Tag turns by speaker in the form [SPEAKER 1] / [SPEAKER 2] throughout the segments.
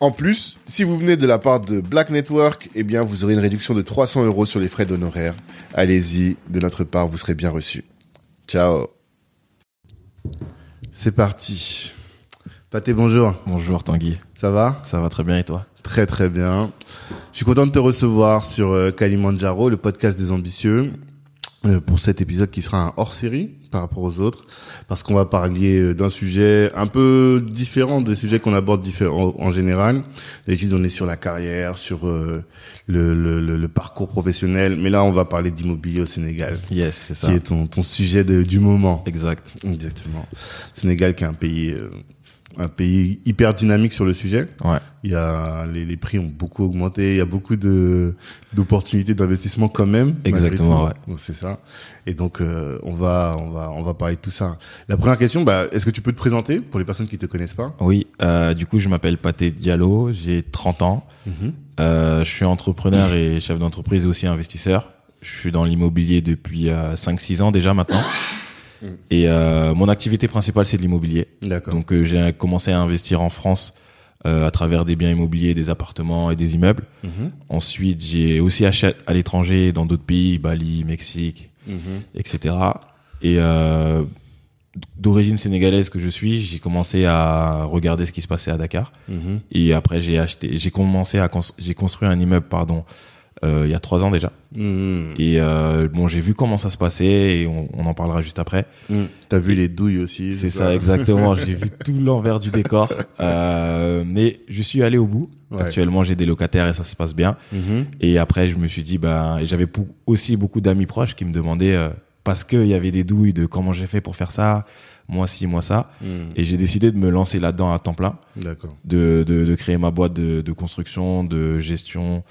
[SPEAKER 1] En plus, si vous venez de la part de Black Network, eh bien, vous aurez une réduction de 300 euros sur les frais d'honoraires. Allez-y, de notre part, vous serez bien reçu. Ciao. C'est parti. Pathé, bonjour.
[SPEAKER 2] Bonjour Tanguy.
[SPEAKER 1] Ça va?
[SPEAKER 2] Ça va très bien et toi?
[SPEAKER 1] Très très bien. Je suis content de te recevoir sur euh, Kalimandjaro, le podcast des ambitieux, pour cet épisode qui sera un hors-série par rapport aux autres, parce qu'on va parler euh, d'un sujet un peu différent des sujets qu'on aborde différents en général. D'habitude, on est sur la carrière, sur euh, le, le, le, le parcours professionnel, mais là, on va parler d'immobilier au Sénégal,
[SPEAKER 2] Yes, c'est ça.
[SPEAKER 1] qui est ton, ton sujet de, du moment.
[SPEAKER 2] Exact.
[SPEAKER 1] Exactement. Sénégal qui est un pays, euh, un pays hyper dynamique sur le sujet.
[SPEAKER 2] Ouais.
[SPEAKER 1] Il y a les, les prix ont beaucoup augmenté. Il y a beaucoup de d'opportunités d'investissement quand même.
[SPEAKER 2] Exactement, ouais.
[SPEAKER 1] Donc, C'est ça. Et donc euh, on va on va on va parler de tout ça. La première question, bah, est-ce que tu peux te présenter pour les personnes qui te connaissent pas?
[SPEAKER 2] Oui, euh, du coup, je m'appelle Pathé Diallo, j'ai 30 ans.
[SPEAKER 1] Mhm.
[SPEAKER 2] Euh, je suis entrepreneur et chef d'entreprise et aussi investisseur. Je suis dans l'immobilier depuis euh, 5-6 ans déjà maintenant. Et euh, mon activité principale, c'est de l'immobilier.
[SPEAKER 1] D'accord.
[SPEAKER 2] Donc, euh, j'ai commencé à investir en France euh, à travers des biens immobiliers, des appartements et des immeubles.
[SPEAKER 1] Mhm.
[SPEAKER 2] Ensuite, j'ai aussi acheté à l'étranger, dans d'autres pays, Bali, Mexique, etc. Et euh, d'origine sénégalaise que je suis, j'ai commencé à regarder ce qui se passait à Dakar.
[SPEAKER 1] Mhm.
[SPEAKER 2] Et après, j'ai acheté, j'ai commencé à j'ai construit un immeuble, pardon, il y a trois ans déjà.
[SPEAKER 1] Mhm.
[SPEAKER 2] Et euh, bon, j'ai vu comment ça se passait et on, on en parlera juste après.
[SPEAKER 1] Mhm. T'as vu les douilles aussi.
[SPEAKER 2] C'est ça, exactement. j'ai vu tout l'envers du décor. Euh, mais je suis allé au bout.
[SPEAKER 1] Ouais.
[SPEAKER 2] Actuellement, j'ai des locataires et ça se passe bien.
[SPEAKER 1] Mhm.
[SPEAKER 2] Et après, je me suis dit, ben, j'avais aussi beaucoup d'amis proches qui me demandaient, euh, parce qu'il y avait des douilles de comment j'ai fait pour faire ça, moi ci, moi ça.
[SPEAKER 1] Mhm.
[SPEAKER 2] Et j'ai décidé de me lancer là-dedans à temps plein,
[SPEAKER 1] D'accord.
[SPEAKER 2] de, de, de créer ma boîte de, de construction, de gestion,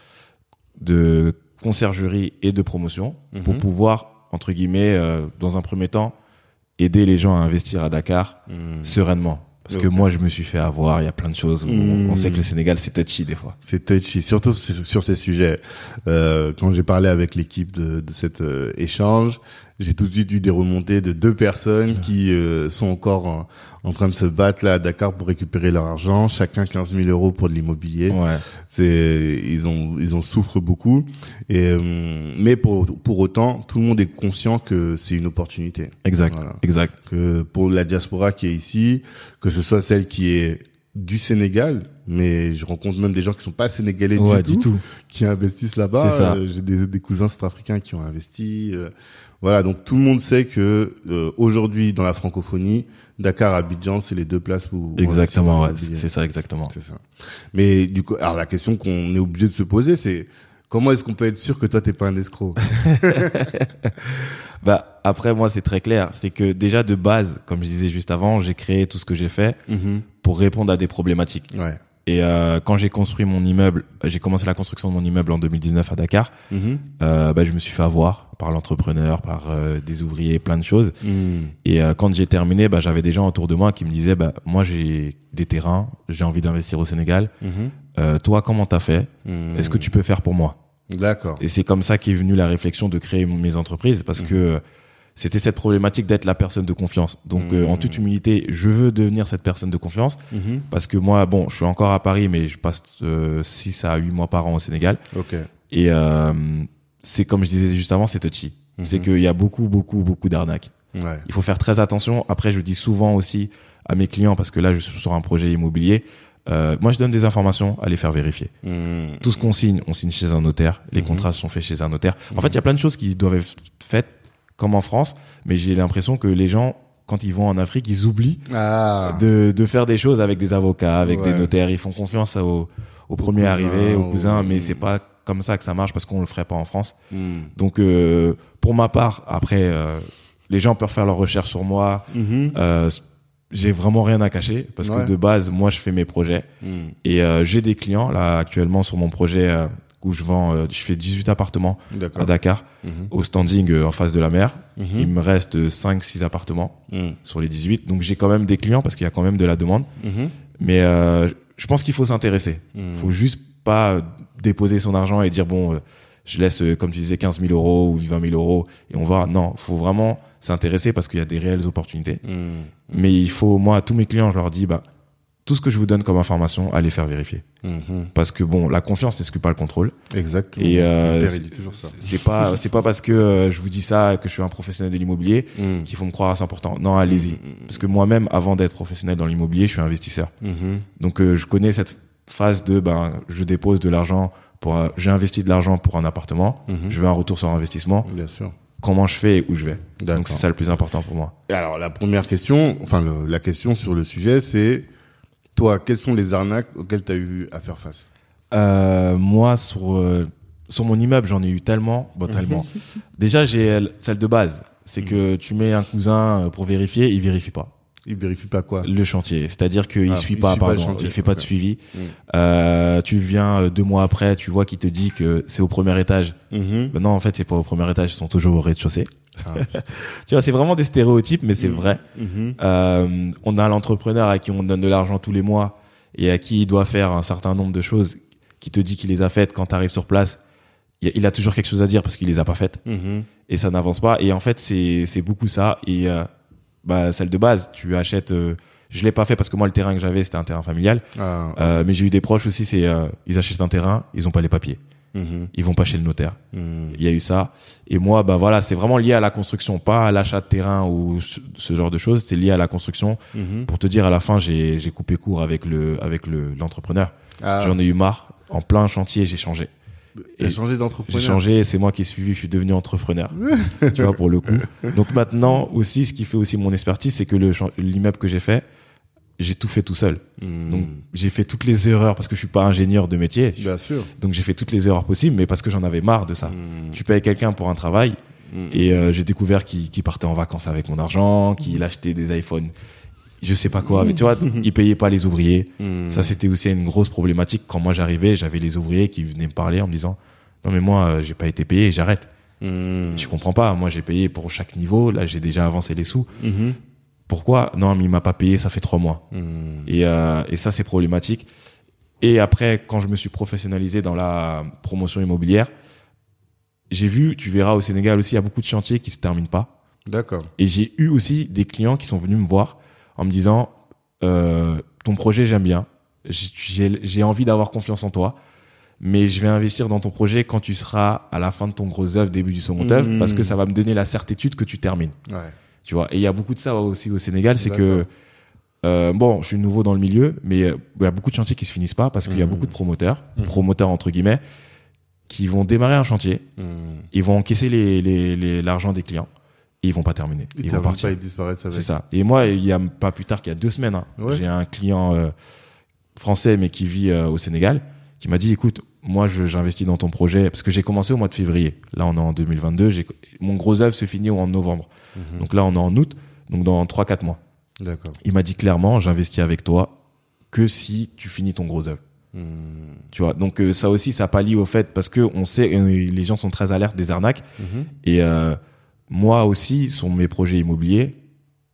[SPEAKER 2] de conciergerie et de promotion pour
[SPEAKER 1] Mhm.
[SPEAKER 2] pouvoir, entre guillemets, euh, dans un premier temps, aider les gens à investir à Dakar
[SPEAKER 1] Mhm.
[SPEAKER 2] sereinement. Parce que moi, je me suis fait avoir, il y a plein de choses. où
[SPEAKER 1] Mhm.
[SPEAKER 2] On, on sait que le Sénégal, c'est touchy des fois.
[SPEAKER 1] C'est touchy, surtout sur sur ces sujets. Euh, quand j'ai parlé avec l'équipe de, de cet euh, échange, j'ai tout de suite eu des remontées de deux personnes qui euh, sont encore en, train de se battre là à Dakar pour récupérer leur argent, chacun 15 000 euros pour de l'immobilier.
[SPEAKER 2] Ouais.
[SPEAKER 1] C'est ils ont ils en souffrent beaucoup. Et euh, mais pour pour autant, tout le monde est conscient que c'est une opportunité.
[SPEAKER 2] Exact.
[SPEAKER 1] Voilà.
[SPEAKER 2] Exact.
[SPEAKER 1] Que pour la diaspora qui est ici, que ce soit celle qui est du Sénégal, mais je rencontre même des gens qui sont pas sénégalais
[SPEAKER 2] Ouais,
[SPEAKER 1] du, tout, qui investissent là-bas. Euh, J'ai des, des cousins centrafricains qui ont investi. euh, voilà, donc tout le monde sait que euh, aujourd'hui dans la francophonie, Dakar, Abidjan, c'est les deux places où
[SPEAKER 2] Exactement, ouais. C'est ça, exactement.
[SPEAKER 1] C'est ça. Mais du coup, alors la question qu'on est obligé de se poser, c'est comment est-ce qu'on peut être sûr que toi t'es pas un escroc?
[SPEAKER 2] Bah, après, moi, c'est très clair. C'est que déjà, de base, comme je disais juste avant, j'ai créé tout ce que j'ai fait pour répondre à des problématiques.
[SPEAKER 1] Ouais.
[SPEAKER 2] Et euh, quand j'ai construit mon immeuble, j'ai commencé la construction de mon immeuble en 2019 à Dakar,
[SPEAKER 1] Mhm.
[SPEAKER 2] euh, bah, je me suis fait avoir par l'entrepreneur, par euh, des ouvriers, plein de choses.
[SPEAKER 1] Mhm.
[SPEAKER 2] Et quand j'ai terminé, bah, j'avais des gens autour de moi qui me disaient, bah, moi, j'ai des terrains, j'ai envie d'investir au Sénégal.
[SPEAKER 1] Mhm.
[SPEAKER 2] Euh, toi, comment t'as fait?
[SPEAKER 1] Mhm.
[SPEAKER 2] Est-ce que tu peux faire pour moi?
[SPEAKER 1] D'accord.
[SPEAKER 2] Et c'est comme ça qu'est venue la réflexion de créer mes entreprises parce que euh, c'était cette problématique d'être la personne de confiance. Donc, euh, en toute humilité, je veux devenir cette personne de confiance
[SPEAKER 1] Mhm.
[SPEAKER 2] parce que moi, bon, je suis encore à Paris, mais je passe euh, 6 à 8 mois par an au Sénégal.
[SPEAKER 1] Ok.
[SPEAKER 2] Et euh, c'est comme je disais juste avant, c'est touchy. C'est qu'il y a beaucoup, beaucoup, beaucoup d'arnaques.
[SPEAKER 1] Ouais.
[SPEAKER 2] Il faut faire très attention. Après, je dis souvent aussi à mes clients, parce que là, je suis sur un projet immobilier, euh, moi, je donne des informations à les faire vérifier.
[SPEAKER 1] Mmh.
[SPEAKER 2] Tout ce qu'on signe, on signe chez un notaire. Les contrats sont faits chez un notaire. En fait, il y a plein de choses qui doivent être faites comme en France, mais j'ai l'impression que les gens, quand ils vont en Afrique, ils oublient
[SPEAKER 1] Ah.
[SPEAKER 2] de, de faire des choses avec des avocats, avec
[SPEAKER 1] Ouais.
[SPEAKER 2] des notaires. Ils font confiance au, au premier
[SPEAKER 1] cousin,
[SPEAKER 2] arrivé, au
[SPEAKER 1] au-
[SPEAKER 2] cousin, mais c'est pas comme ça que ça marche parce qu'on le ferait pas en France.
[SPEAKER 1] Mmh.
[SPEAKER 2] Donc, euh, pour ma part, après, euh, les gens peuvent faire leurs recherches sur moi.
[SPEAKER 1] Mhm.
[SPEAKER 2] Euh, j'ai vraiment rien à cacher parce
[SPEAKER 1] Ouais.
[SPEAKER 2] que de base, moi, je fais mes projets
[SPEAKER 1] Mmh.
[SPEAKER 2] et euh, j'ai des clients là actuellement sur mon projet euh, où je vends, euh, je fais 18 appartements à. Dakar
[SPEAKER 1] Mhm.
[SPEAKER 2] au standing euh, en face de la mer.
[SPEAKER 1] Mhm.
[SPEAKER 2] Il me reste 5-6 appartements
[SPEAKER 1] Mmh.
[SPEAKER 2] sur les 18. Donc j'ai quand même des clients parce qu'il y a quand même de la demande.
[SPEAKER 1] Mhm.
[SPEAKER 2] Mais euh, je pense qu'il faut s'intéresser.
[SPEAKER 1] Mmh.
[SPEAKER 2] faut juste pas déposer son argent et dire bon, je laisse, comme tu disais, 15 000 euros ou 20 000 euros et on va. Non, faut vraiment s'intéresser parce qu'il y a des réelles opportunités. Mais il faut, moi, à tous mes clients, je leur dis, bah, tout ce que je vous donne comme information, allez faire vérifier.
[SPEAKER 1] Mhm.
[SPEAKER 2] Parce que bon, la confiance n'exclut pas le contrôle.
[SPEAKER 1] Exactement.
[SPEAKER 2] Et euh, c'est- pas, c'est pas parce que euh, je vous dis ça que je suis un professionnel de l'immobilier
[SPEAKER 1] Mmh.
[SPEAKER 2] qu'il faut me croire à 100%. Non, allez-y. Parce que moi-même, avant d'être professionnel dans l'immobilier, je suis investisseur.
[SPEAKER 1] Mhm.
[SPEAKER 2] Donc euh, je connais cette phase de ben je dépose de l'argent pour j'ai investi de l'argent pour un appartement,
[SPEAKER 1] Mhm.
[SPEAKER 2] je veux un retour sur investissement,
[SPEAKER 1] Bien sûr.
[SPEAKER 2] comment je fais et où je vais? Donc c'est ça le plus important pour moi.
[SPEAKER 1] Et Alors la première question, enfin le- la question sur le sujet, c'est toi, quelles sont les arnaques auxquelles tu as eu à faire face?
[SPEAKER 2] Euh, moi sur euh, sur mon immeuble, j'en ai eu tellement, bon tellement. Déjà, j'ai euh, celle de base, c'est que tu mets un cousin pour vérifier, il vérifie pas
[SPEAKER 1] Il vérifie pas quoi
[SPEAKER 2] le chantier, c'est-à-dire qu'il
[SPEAKER 1] Ah,
[SPEAKER 2] suit
[SPEAKER 1] il
[SPEAKER 2] pas
[SPEAKER 1] suit pas le
[SPEAKER 2] pardon,
[SPEAKER 1] chantier,
[SPEAKER 2] il fait pas de suivi.
[SPEAKER 1] Mm.
[SPEAKER 2] Euh, tu viens euh, deux mois après, tu vois qu'il te dit que c'est au premier étage. Ben non, en fait, c'est pas au premier étage, ils sont toujours au rez-de-chaussée.
[SPEAKER 1] Ah.
[SPEAKER 2] Tu vois, c'est vraiment des stéréotypes, mais c'est vrai.
[SPEAKER 1] Mhm.
[SPEAKER 2] Euh, on a l'entrepreneur à qui on donne de l'argent tous les mois et à qui il doit faire un certain nombre de choses qui te dit qu'il les a faites quand tu arrives sur place. Il a, toujours quelque chose à dire parce qu'il les a pas faites
[SPEAKER 1] Mhm.
[SPEAKER 2] et ça n'avance pas. Et en fait, c'est c'est beaucoup ça. Et euh, bah celle de base, tu achètes. euh, je l'ai pas fait parce que moi le terrain que j'avais c'était un terrain familial.
[SPEAKER 1] Ah.
[SPEAKER 2] Euh, mais j'ai eu des proches aussi. C'est euh, ils achètent un terrain, ils ont pas les papiers,
[SPEAKER 1] Mhm.
[SPEAKER 2] ils vont pas chez le notaire.
[SPEAKER 1] Mhm.
[SPEAKER 2] Il y a eu ça. Et moi, bah voilà, c'est vraiment lié à la construction, pas à l'achat de terrain ou ce, ce genre de choses. C'est lié à la construction.
[SPEAKER 1] Mhm.
[SPEAKER 2] Pour te dire, à la fin, j'ai j'ai coupé court avec le avec le l'entrepreneur.
[SPEAKER 1] Ah.
[SPEAKER 2] J'en ai eu marre. En plein chantier, j'ai changé. Et
[SPEAKER 1] changé
[SPEAKER 2] J'ai
[SPEAKER 1] d'entrepreneur
[SPEAKER 2] changé. C'est moi qui ai suivi. Je suis devenu entrepreneur. tu vois pour le coup. Donc maintenant aussi, ce qui fait aussi mon expertise, c'est que l'immeuble que j'ai fait, j'ai tout fait tout seul.
[SPEAKER 1] Mhm.
[SPEAKER 2] Donc j'ai fait toutes les erreurs parce que je suis pas ingénieur de métier.
[SPEAKER 1] Bien sûr.
[SPEAKER 2] Donc j'ai fait toutes les erreurs possibles, mais parce que j'en avais marre de ça.
[SPEAKER 1] Mhm.
[SPEAKER 2] Tu payes quelqu'un pour un travail.
[SPEAKER 1] Mhm.
[SPEAKER 2] Et euh, j'ai découvert qu'il qu'il partait en vacances avec mon argent, qu'il achetait des iPhones, je sais pas quoi. Mais tu vois, il payait pas les ouvriers.
[SPEAKER 1] Mhm.
[SPEAKER 2] Ça, c'était aussi une grosse problématique. Quand moi j'arrivais, j'avais les ouvriers qui venaient me parler en me disant non mais moi euh, j'ai pas été payé, j'arrête.
[SPEAKER 1] Mhm.
[SPEAKER 2] Je comprends pas. Moi j'ai payé pour chaque niveau. Là j'ai déjà avancé les sous.
[SPEAKER 1] Mhm.
[SPEAKER 2] Pourquoi? Non mais il m'a pas payé. Ça fait trois mois.
[SPEAKER 1] Mhm.
[SPEAKER 2] Et, euh, et ça c'est problématique. Et après quand je me suis professionnalisé dans la promotion immobilière, j'ai vu, tu verras au Sénégal aussi, il y a beaucoup de chantiers qui se terminent pas.
[SPEAKER 1] D'accord.
[SPEAKER 2] Et j'ai eu aussi des clients qui sont venus me voir en me disant euh, ton projet j'aime bien, j'ai j'ai envie d'avoir confiance en toi, mais je vais investir dans ton projet quand tu seras à la fin de ton gros œuvre, début du second œuvre, parce que ça va me donner la certitude que tu termines.
[SPEAKER 1] Ouais.
[SPEAKER 2] Tu vois. Et il y a beaucoup de ça aussi au Sénégal, c'est que euh, bon, je suis nouveau dans le milieu, mais euh, il y a beaucoup de chantiers qui se finissent pas parce qu'il y a
[SPEAKER 1] Mhm.
[SPEAKER 2] beaucoup de promoteurs,
[SPEAKER 1] Mhm.
[SPEAKER 2] promoteurs entre guillemets, qui vont démarrer un chantier, ils vont encaisser les les- les- l'argent des clients et ils vont pas terminer.
[SPEAKER 1] Ils
[SPEAKER 2] Ils vont partir.
[SPEAKER 1] pas, ils disparaissent avec.
[SPEAKER 2] C'est ça. Et moi, il y a pas plus tard qu'il y a deux semaines, hein,
[SPEAKER 1] Ouais.
[SPEAKER 2] j'ai un client euh, français mais qui vit euh, au Sénégal qui m'a dit écoute, moi j'investis dans ton projet parce que j'ai commencé au mois de février. Là, on est en 2022. J'ai mon gros œuvre se finit en novembre.
[SPEAKER 1] Mhm.
[SPEAKER 2] Donc là, on est en août. Donc dans 3-4 mois.
[SPEAKER 1] D'accord.
[SPEAKER 2] Il m'a dit clairement, j'investis avec toi que si tu finis ton gros œuvre.
[SPEAKER 1] Mhm.
[SPEAKER 2] Tu vois. Donc euh, ça aussi, ça pallie au fait parce que on sait, les gens sont très alertes des arnaques.
[SPEAKER 1] Mhm.
[SPEAKER 2] Et euh, moi aussi, sur mes projets immobiliers,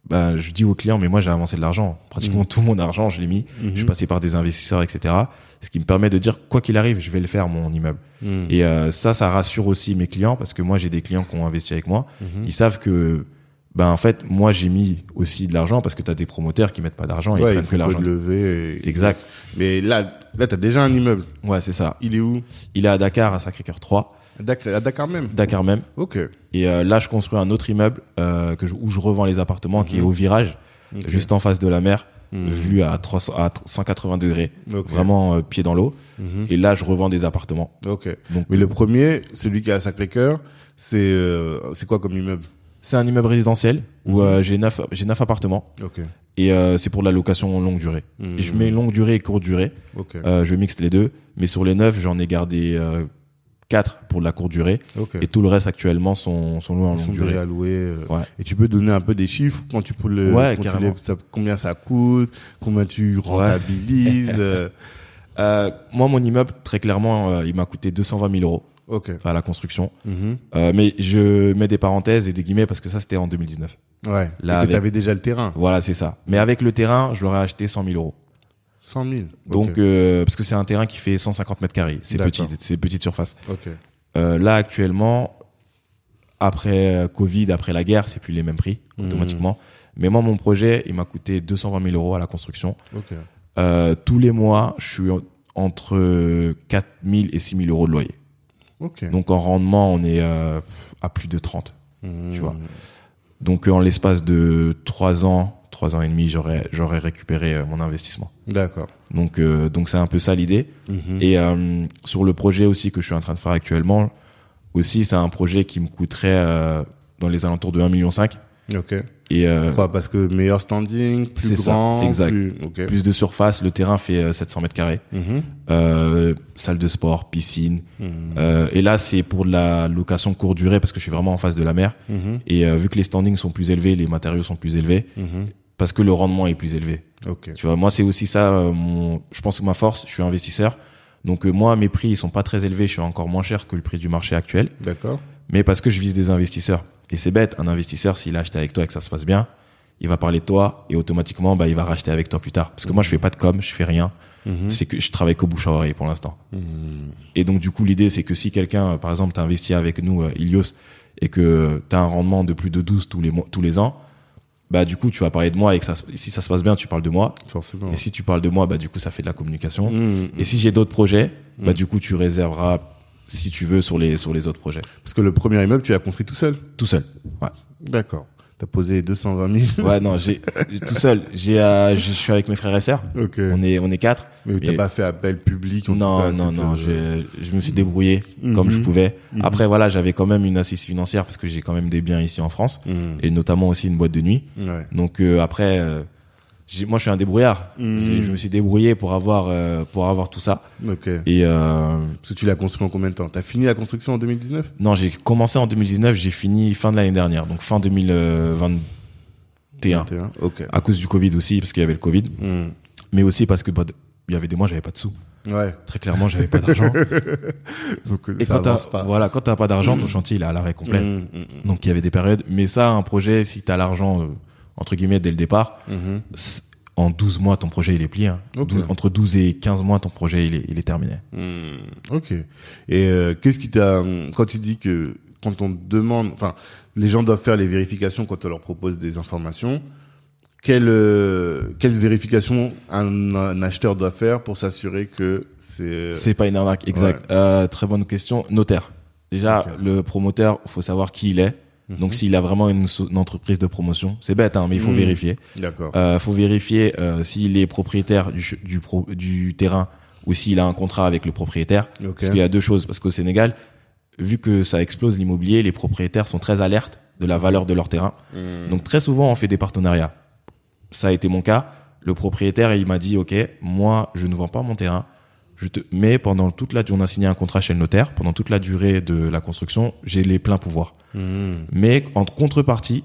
[SPEAKER 2] ben, je dis aux clients, mais moi j'ai avancé de l'argent. Pratiquement
[SPEAKER 1] Mhm.
[SPEAKER 2] tout mon argent, je l'ai mis. Je suis
[SPEAKER 1] Mhm.
[SPEAKER 2] passé par des investisseurs, etc. Ce qui me permet de dire, quoi qu'il arrive, je vais le faire, mon immeuble.
[SPEAKER 1] Mhm.
[SPEAKER 2] Et euh, ça, ça rassure aussi mes clients parce que moi, j'ai des clients qui ont investi avec moi. Ils savent que, ben, en fait, moi, j'ai mis aussi de l'argent parce que tu as des promoteurs qui mettent pas d'argent, ils
[SPEAKER 1] Ouais, il
[SPEAKER 2] prennent que l'argent.
[SPEAKER 1] lever. et-
[SPEAKER 2] Exact.
[SPEAKER 1] Mais là, là, t'as déjà un immeuble.
[SPEAKER 2] Ouais, c'est ça.
[SPEAKER 1] Il est où?
[SPEAKER 2] Il est à Dakar, à Sacré-Cœur 3.
[SPEAKER 1] Dakar, à Dakar même.
[SPEAKER 2] Dakar même.
[SPEAKER 1] Ok.
[SPEAKER 2] Et euh, là, je construis un autre immeuble euh, que je- où je revends les appartements, qui est au virage,
[SPEAKER 1] Mhm.
[SPEAKER 2] Juste en face de la mer,
[SPEAKER 1] Mhm.
[SPEAKER 2] vu à, 300, à 180 degrés, vraiment euh, pied dans l'eau.
[SPEAKER 1] Mhm.
[SPEAKER 2] Et là, je revends des appartements.
[SPEAKER 1] Ok.
[SPEAKER 2] Donc,
[SPEAKER 1] Mais le premier, celui qui est à Sacré-Cœur, c'est euh, c'est quoi comme immeuble?
[SPEAKER 2] C'est un immeuble résidentiel où
[SPEAKER 1] Mhm.
[SPEAKER 2] euh, j'ai neuf, j'ai neuf appartements
[SPEAKER 1] Ok.
[SPEAKER 2] et euh, c'est pour de la location longue durée.
[SPEAKER 1] Mhm.
[SPEAKER 2] Je mets longue durée et courte durée.
[SPEAKER 1] Ok.
[SPEAKER 2] Euh, je mixe les deux, mais sur les neuf, j'en ai gardé euh, quatre pour de la courte durée et tout le reste actuellement sont, sont loués en
[SPEAKER 1] Ils
[SPEAKER 2] longue durée.
[SPEAKER 1] alloués. euh,
[SPEAKER 2] Ouais.
[SPEAKER 1] Et tu peux donner un peu des chiffres quand tu peux le.
[SPEAKER 2] Ouais,
[SPEAKER 1] quand tu
[SPEAKER 2] carrément.
[SPEAKER 1] lèves, ça- combien ça coûte, combien tu rentabilises. euh,
[SPEAKER 2] Euh, moi, mon immeuble, très clairement, euh, il m'a coûté 220 000 euros à la construction.
[SPEAKER 1] Mhm.
[SPEAKER 2] Euh, mais je mets des parenthèses et des guillemets parce que ça, c'était en 2019.
[SPEAKER 1] Ouais.
[SPEAKER 2] Là,
[SPEAKER 1] et que
[SPEAKER 2] avec-
[SPEAKER 1] tu avais déjà le terrain.
[SPEAKER 2] Voilà, c'est ça. Mais avec le terrain, je l'aurais acheté 100 000 euros.
[SPEAKER 1] 100 000.
[SPEAKER 2] Donc, euh, parce que c'est un terrain qui fait 150 mètres carrés. C'est petit, c'est petite surface. Euh, là, actuellement, après euh, Covid, après la guerre, c'est plus les mêmes prix
[SPEAKER 1] Mhm.
[SPEAKER 2] automatiquement. Mais moi, mon projet, il m'a coûté 220 000 euros à la construction. Euh, tous les mois, je suis en- entre 4 000 et 6 000 euros de loyer. Donc en rendement, on est à plus de 30.
[SPEAKER 1] Mhm.
[SPEAKER 2] tu vois. Donc en l'espace de 3 ans, 3 ans et demi, j'aurais j'aurais récupéré euh, mon investissement.
[SPEAKER 1] D'accord.
[SPEAKER 2] Donc euh, donc c'est un peu ça l'idée.
[SPEAKER 1] Mhm.
[SPEAKER 2] Et euh, sur le projet aussi que je suis en train de faire actuellement, aussi c'est un projet qui me coûterait euh, dans les alentours de 1,5 million.
[SPEAKER 1] Ok.
[SPEAKER 2] Et euh,
[SPEAKER 1] Quoi, parce que meilleur standing, plus
[SPEAKER 2] C'est ça,
[SPEAKER 1] grand,
[SPEAKER 2] exact.
[SPEAKER 1] plus. Ok.
[SPEAKER 2] plus de surface, le terrain fait euh, 700 mètres carrés. Euh, salle de sport, piscine.
[SPEAKER 1] Mhm.
[SPEAKER 2] Euh, et là c'est pour de la location courte durée parce que je suis vraiment en face de la mer.
[SPEAKER 1] Mhm.
[SPEAKER 2] Et euh, vu que les standings sont plus élevés, les matériaux sont plus élevés. Parce que le rendement est plus élevé.
[SPEAKER 1] Ok.
[SPEAKER 2] Tu vois, moi c'est aussi ça. euh, mon, je pense que ma force, je suis investisseur. Donc euh, moi mes prix ils sont pas très élevés, je suis encore moins cher que le prix du marché actuel,
[SPEAKER 1] D'accord.
[SPEAKER 2] mais parce que je vise des investisseurs. Et c'est bête, un investisseur s'il a acheté avec toi et que ça se passe bien, il va parler de toi et automatiquement bah il va racheter avec toi plus tard. Parce que moi je fais pas de com, je fais rien.
[SPEAKER 1] Mhm.
[SPEAKER 2] C'est que je travaille qu'au bouche à oreille pour l'instant.
[SPEAKER 1] Mhm.
[SPEAKER 2] Et donc du coup l'idée c'est que si quelqu'un euh, par exemple t'as investi avec nous euh, Ilios et que t'as un rendement de plus de 12 tous les mois, tous les ans, bah du coup tu vas parler de moi et que ça si ça se passe bien tu parles de moi
[SPEAKER 1] Forcément.
[SPEAKER 2] et si tu parles de moi bah du coup ça fait de la communication.
[SPEAKER 1] Mhm.
[SPEAKER 2] Et si j'ai d'autres projets, bah
[SPEAKER 1] Mm.
[SPEAKER 2] du coup tu réserveras si tu veux sur les sur les autres projets.
[SPEAKER 1] Parce que le premier immeuble, tu l'as construit tout seul.
[SPEAKER 2] Tout seul. Ouais.
[SPEAKER 1] D'accord. T'as posé 220 000.
[SPEAKER 2] Ouais non, j'ai tout seul. J'ai euh, je suis avec mes frères et sœurs.
[SPEAKER 1] ok.
[SPEAKER 2] On est on est quatre.
[SPEAKER 1] Mais t'as pas fait appel public en tout
[SPEAKER 2] Non
[SPEAKER 1] cas,
[SPEAKER 2] non non, je je me suis débrouillé comme je
[SPEAKER 1] Mhm.
[SPEAKER 2] pouvais.
[SPEAKER 1] Mhm.
[SPEAKER 2] Après voilà, j'avais quand même une assise financière parce que j'ai quand même des biens ici en France
[SPEAKER 1] Mhm.
[SPEAKER 2] et notamment aussi une boîte de nuit.
[SPEAKER 1] Ouais.
[SPEAKER 2] Donc euh, après euh, moi je suis un débrouillard. J'ai- Je me suis débrouillé pour avoir euh, pour avoir tout ça
[SPEAKER 1] Ok.
[SPEAKER 2] et euh,
[SPEAKER 1] Parce que tu l'as construit en combien de temps? T'as fini la construction en 2019
[SPEAKER 2] Non, j'ai commencé en 2019, j'ai fini fin de l'année dernière, donc fin 2021.
[SPEAKER 1] 21. Ok.
[SPEAKER 2] À cause du Covid aussi, parce qu'il y avait le Covid,
[SPEAKER 1] Mhm.
[SPEAKER 2] mais aussi parce que bah, il y avait des mois, j'avais pas de sous.
[SPEAKER 1] Ouais.
[SPEAKER 2] Très clairement, j'avais pas d'argent.
[SPEAKER 1] Donc
[SPEAKER 2] Et
[SPEAKER 1] ça
[SPEAKER 2] quand t'as,
[SPEAKER 1] avance pas.
[SPEAKER 2] voilà, quand t'as pas d'argent, ton chantier il est à l'arrêt complet. Donc il y avait des périodes, mais ça, un projet, si t'as l'argent euh, entre guillemets dès le départ,
[SPEAKER 1] Mhm.
[SPEAKER 2] en 12 mois, ton projet il est plié. hein.
[SPEAKER 1] Ok.
[SPEAKER 2] 12 entre 12 et 15 mois, ton projet il est, il est terminé.
[SPEAKER 1] Hmm, Ok. Et euh, qu'est-ce qui t'a quand tu dis que quand on demande, enfin, les gens doivent faire les vérifications quand on leur propose des informations. Quelle euh, quelle vérification un, un acheteur doit faire pour s'assurer que c'est
[SPEAKER 2] C'est pas une arnaque, exact. Euh, très bonne question. Notaire. Déjà, le promoteur, faut savoir qui il est.
[SPEAKER 1] Mhm.
[SPEAKER 2] Donc, s'il a vraiment une, entreprise de promotion, c'est bête, hein, mais il faut
[SPEAKER 1] Mhm.
[SPEAKER 2] vérifier.
[SPEAKER 1] d'accord.
[SPEAKER 2] Euh, faut vérifier euh, s'il est propriétaire du, du, pro- du terrain ou s'il a un contrat avec le propriétaire.
[SPEAKER 1] ok.
[SPEAKER 2] Parce qu'il y a deux choses. Parce qu'au Sénégal, vu que ça explose l'immobilier, les propriétaires sont très alertes de la valeur de leur terrain.
[SPEAKER 1] Hmm,
[SPEAKER 2] Donc très souvent, on fait des partenariats. Ça a été mon cas. Le propriétaire, il m'a dit, OK, moi, je ne vends pas mon terrain. Je te... Mais pendant toute la durée, on a signé un contrat chez le notaire. Pendant toute la durée de la construction, j'ai les pleins pouvoirs.
[SPEAKER 1] hmm.
[SPEAKER 2] Mais en contrepartie,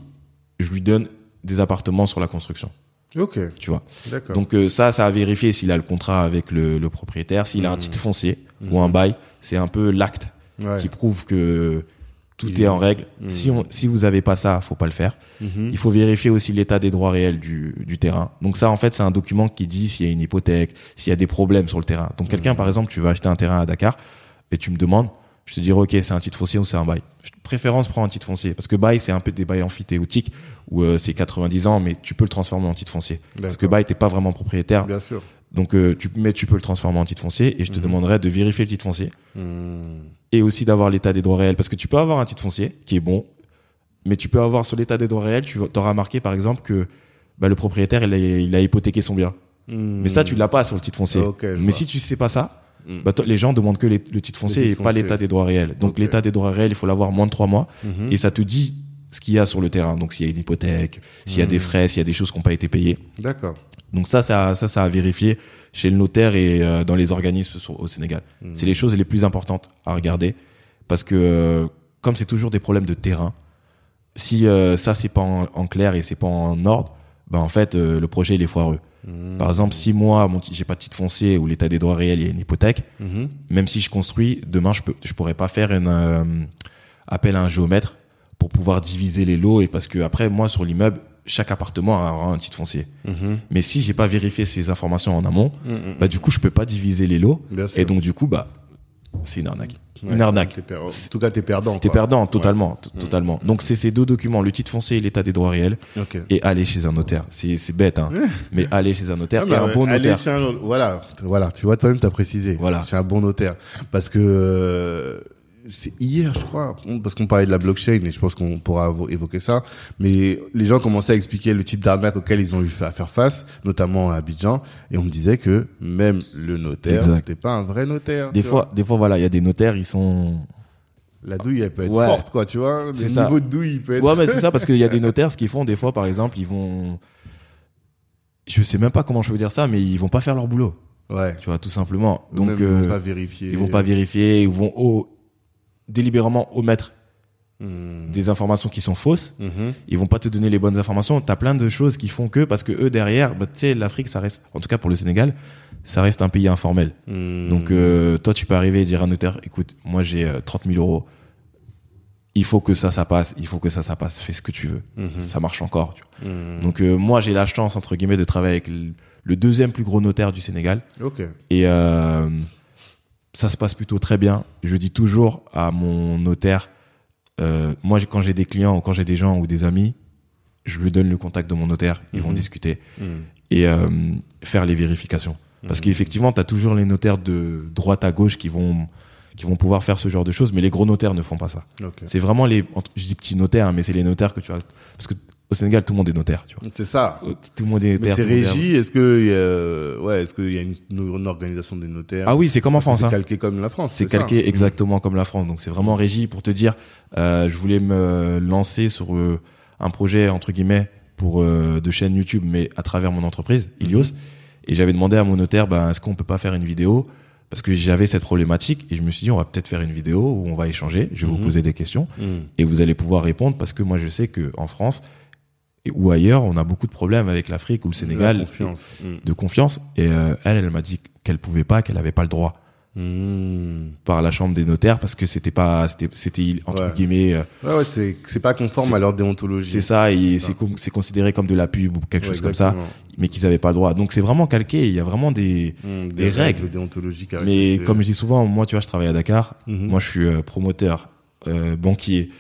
[SPEAKER 2] je lui donne des appartements sur la construction.
[SPEAKER 1] Ok.
[SPEAKER 2] Tu vois.
[SPEAKER 1] D'accord.
[SPEAKER 2] Donc euh, ça, ça a vérifié s'il a le contrat avec le, le propriétaire, s'il a un
[SPEAKER 1] Mhm.
[SPEAKER 2] titre foncier ou un bail. C'est un peu l'acte
[SPEAKER 1] ouais.
[SPEAKER 2] qui prouve que tout
[SPEAKER 1] Il-
[SPEAKER 2] est en règle.
[SPEAKER 1] Mhm.
[SPEAKER 2] Si on, si vous avez pas ça, faut pas le faire.
[SPEAKER 1] Mhm.
[SPEAKER 2] Il faut vérifier aussi l'état des droits réels du, du terrain. Donc ça, en fait, c'est un document qui dit s'il y a une hypothèque, s'il y a des problèmes sur le terrain. Donc quelqu'un,
[SPEAKER 1] Mhm.
[SPEAKER 2] par exemple, tu vas acheter un terrain à Dakar et tu me demandes, je te dirai, ok, c'est un titre foncier ou c'est un bail? Je préférence prends un titre foncier parce que bail, c'est un peu des bails amphithéotiques où euh, c'est 90 ans, mais tu peux le transformer en titre foncier. Parce que bail, t'es pas vraiment propriétaire.
[SPEAKER 1] Bien sûr.
[SPEAKER 2] Donc, euh, tu, mais tu peux le transformer en titre foncier et je te demanderai de vérifier le titre foncier et aussi d'avoir l'état des droits réels parce que tu peux avoir un titre foncier qui est bon, mais tu peux avoir sur l'état des droits réels, tu auras marqué par exemple que bah, le propriétaire il a, il a hypothéqué son bien. Mais ça, tu l'as pas sur le titre foncier. Mais
[SPEAKER 1] vois.
[SPEAKER 2] si tu sais pas ça,
[SPEAKER 1] Mm.
[SPEAKER 2] bah, les gens demandent que les- le titre foncier
[SPEAKER 1] titre
[SPEAKER 2] et pas l'état des droits réels. Donc l'état des droits réels, il faut l'avoir moins de trois mois
[SPEAKER 1] Mhm.
[SPEAKER 2] et ça te dit ce qu'il y a sur le terrain. Donc s'il y a une hypothèque, s'il y a des
[SPEAKER 1] Mm.
[SPEAKER 2] frais, s'il y a des choses qui n'ont pas été payées.
[SPEAKER 1] D'accord.
[SPEAKER 2] Donc ça, ça, ça, ça a vérifié chez le notaire et euh, dans les organismes sur- au Sénégal.
[SPEAKER 1] Mm.
[SPEAKER 2] C'est les choses les plus importantes à regarder parce que euh, comme c'est toujours des problèmes de terrain, si euh, ça c'est pas en, en clair et c'est pas en ordre, ben en fait euh, le projet il est foireux.
[SPEAKER 1] Mm.
[SPEAKER 2] Par exemple, si moi mon j'ai pas de titre foncier ou l'état des droits réels il y a une hypothèque, même si je construis, demain je peux je pourrais pas faire euh, appel à un géomètre pour pouvoir diviser les lots et parce que après moi sur l'immeuble chaque appartement aura un titre foncier.
[SPEAKER 1] Mhm.
[SPEAKER 2] Mais si j'ai pas vérifié ces informations en amont,
[SPEAKER 1] Mhm.
[SPEAKER 2] bah du coup je peux pas diviser les lots et donc du coup bah c'est une arnaque.
[SPEAKER 1] Ouais,
[SPEAKER 2] une arnaque.
[SPEAKER 1] En tout cas, t'es perdant.
[SPEAKER 2] T'es perdant totalement, totalement. Donc c'est ces deux documents, le titre foncier et l'état des droits réels
[SPEAKER 1] Ok.
[SPEAKER 2] et aller chez un notaire. C'est c'est bête hein, mais aller chez un notaire
[SPEAKER 1] Ah,
[SPEAKER 2] et
[SPEAKER 1] bah
[SPEAKER 2] un
[SPEAKER 1] ouais,
[SPEAKER 2] bon notaire.
[SPEAKER 1] chez un- voilà, voilà, tu vois, toi-même, t'as précisé.
[SPEAKER 2] Voilà.
[SPEAKER 1] Chez un bon notaire. Parce que, euh, c'est hier, je crois, parce qu'on parlait de la blockchain et je pense qu'on pourra évoquer ça. Mais les gens commençaient à expliquer le type d'arnaque auquel ils ont eu à faire face, notamment à Abidjan. Et on me disait que même le notaire, c'était pas un vrai notaire.
[SPEAKER 2] Des fois, des fois voilà, il y a des notaires, ils sont.
[SPEAKER 1] La douille, elle peut être
[SPEAKER 2] Ouais.
[SPEAKER 1] forte, quoi, tu vois. Le
[SPEAKER 2] C'est ça.
[SPEAKER 1] niveau de douille, il peut être.
[SPEAKER 2] Ouais, mais c'est ça parce qu'il y a des notaires, ce qu'ils font des fois, par exemple, ils vont, je sais même pas comment je veux dire ça, mais ils vont pas faire leur boulot,
[SPEAKER 1] Ouais.
[SPEAKER 2] tu vois, tout simplement.
[SPEAKER 1] Donc,
[SPEAKER 2] Donc,
[SPEAKER 1] ils vont
[SPEAKER 2] euh,
[SPEAKER 1] pas vérifier.
[SPEAKER 2] ils vont pas vérifier, ils vont au- délibérément omettre
[SPEAKER 1] Hmm.
[SPEAKER 2] des informations qui sont fausses.
[SPEAKER 1] Mhm.
[SPEAKER 2] Ils vont pas te donner les bonnes informations. T'as plein de choses qui font que parce que eux derrière, bah, tu sais, l'Afrique, ça reste, en tout cas pour le Sénégal, ça reste un pays informel.
[SPEAKER 1] Hmm.
[SPEAKER 2] Donc euh, toi, tu peux arriver et dire à un notaire, écoute, moi j'ai euh, 30 000 euros. Il faut que ça, ça passe. Il faut que ça, ça passe. Fais ce que tu veux.
[SPEAKER 1] Mhm.
[SPEAKER 2] Ça marche encore. Tu vois.
[SPEAKER 1] Hmm.
[SPEAKER 2] Donc euh, moi, j'ai la chance entre guillemets de travailler avec le, deuxième plus gros notaire du Sénégal
[SPEAKER 1] Ok.
[SPEAKER 2] et euh, ça se passe plutôt très bien. Je dis toujours à mon notaire, euh, moi quand j'ai des clients ou quand j'ai des gens ou des amis, je lui donne le contact de mon notaire. Ils vont
[SPEAKER 1] Mhm.
[SPEAKER 2] discuter
[SPEAKER 1] Hmm.
[SPEAKER 2] et euh, faire les vérifications. Parce
[SPEAKER 1] Mhm.
[SPEAKER 2] qu'effectivement, tu as toujours les notaires de droite à gauche qui vont qui vont pouvoir faire ce genre de choses, mais les gros notaires ne font pas ça. C'est vraiment les, je dis petits notaires, hein, mais c'est les notaires que tu as, parce que au Sénégal, tout le monde est notaire, tu vois.
[SPEAKER 1] C'est ça.
[SPEAKER 2] Tout le monde est
[SPEAKER 1] Mais
[SPEAKER 2] notaire.
[SPEAKER 1] c'est régi. Est-ce que, il y a- ouais, est-ce qu'il y a une, une organisation des notaires?
[SPEAKER 2] Ah oui, c'est comme en France.
[SPEAKER 1] C'est
[SPEAKER 2] hein.
[SPEAKER 1] calqué comme la France.
[SPEAKER 2] C'est
[SPEAKER 1] ça
[SPEAKER 2] calqué exactement comme la France. Donc c'est vraiment régi pour te dire, euh, je voulais me lancer sur euh, un projet entre guillemets pour euh, de chaîne YouTube, mais à travers mon entreprise, Ilios. Et j'avais demandé à mon notaire, ben est-ce qu'on peut pas faire une vidéo? Parce que j'avais cette problématique et je me suis dit on va peut-être faire une vidéo où on va échanger. Je vais vous poser des questions
[SPEAKER 1] Hmm.
[SPEAKER 2] et vous allez pouvoir répondre parce que moi je sais que en France et, ou ailleurs on a beaucoup de problèmes avec l'Afrique ou le Sénégal
[SPEAKER 1] La confiance. Hmm.
[SPEAKER 2] de confiance. Et euh, elle, elle m'a dit qu'elle pouvait pas, qu'elle avait pas le droit
[SPEAKER 1] Hmm.
[SPEAKER 2] par la chambre des notaires parce que c'était pas c'était c'était entre
[SPEAKER 1] Ouais.
[SPEAKER 2] guillemets euh,
[SPEAKER 1] Ouais, ouais, c'est, c'est pas conforme à leur déontologie.
[SPEAKER 2] c'est ça et c'est considéré comme de la pub ou quelque
[SPEAKER 1] Ouais,
[SPEAKER 2] chose comme ça mais qu'ils avaient pas le droit donc c'est vraiment calqué il y a vraiment des
[SPEAKER 1] Hmm,
[SPEAKER 2] des règles.
[SPEAKER 1] déontologiques
[SPEAKER 2] mais comme je dis souvent moi tu vois je travaille à Dakar
[SPEAKER 1] Mhm.
[SPEAKER 2] moi je suis euh, promoteur euh, banquier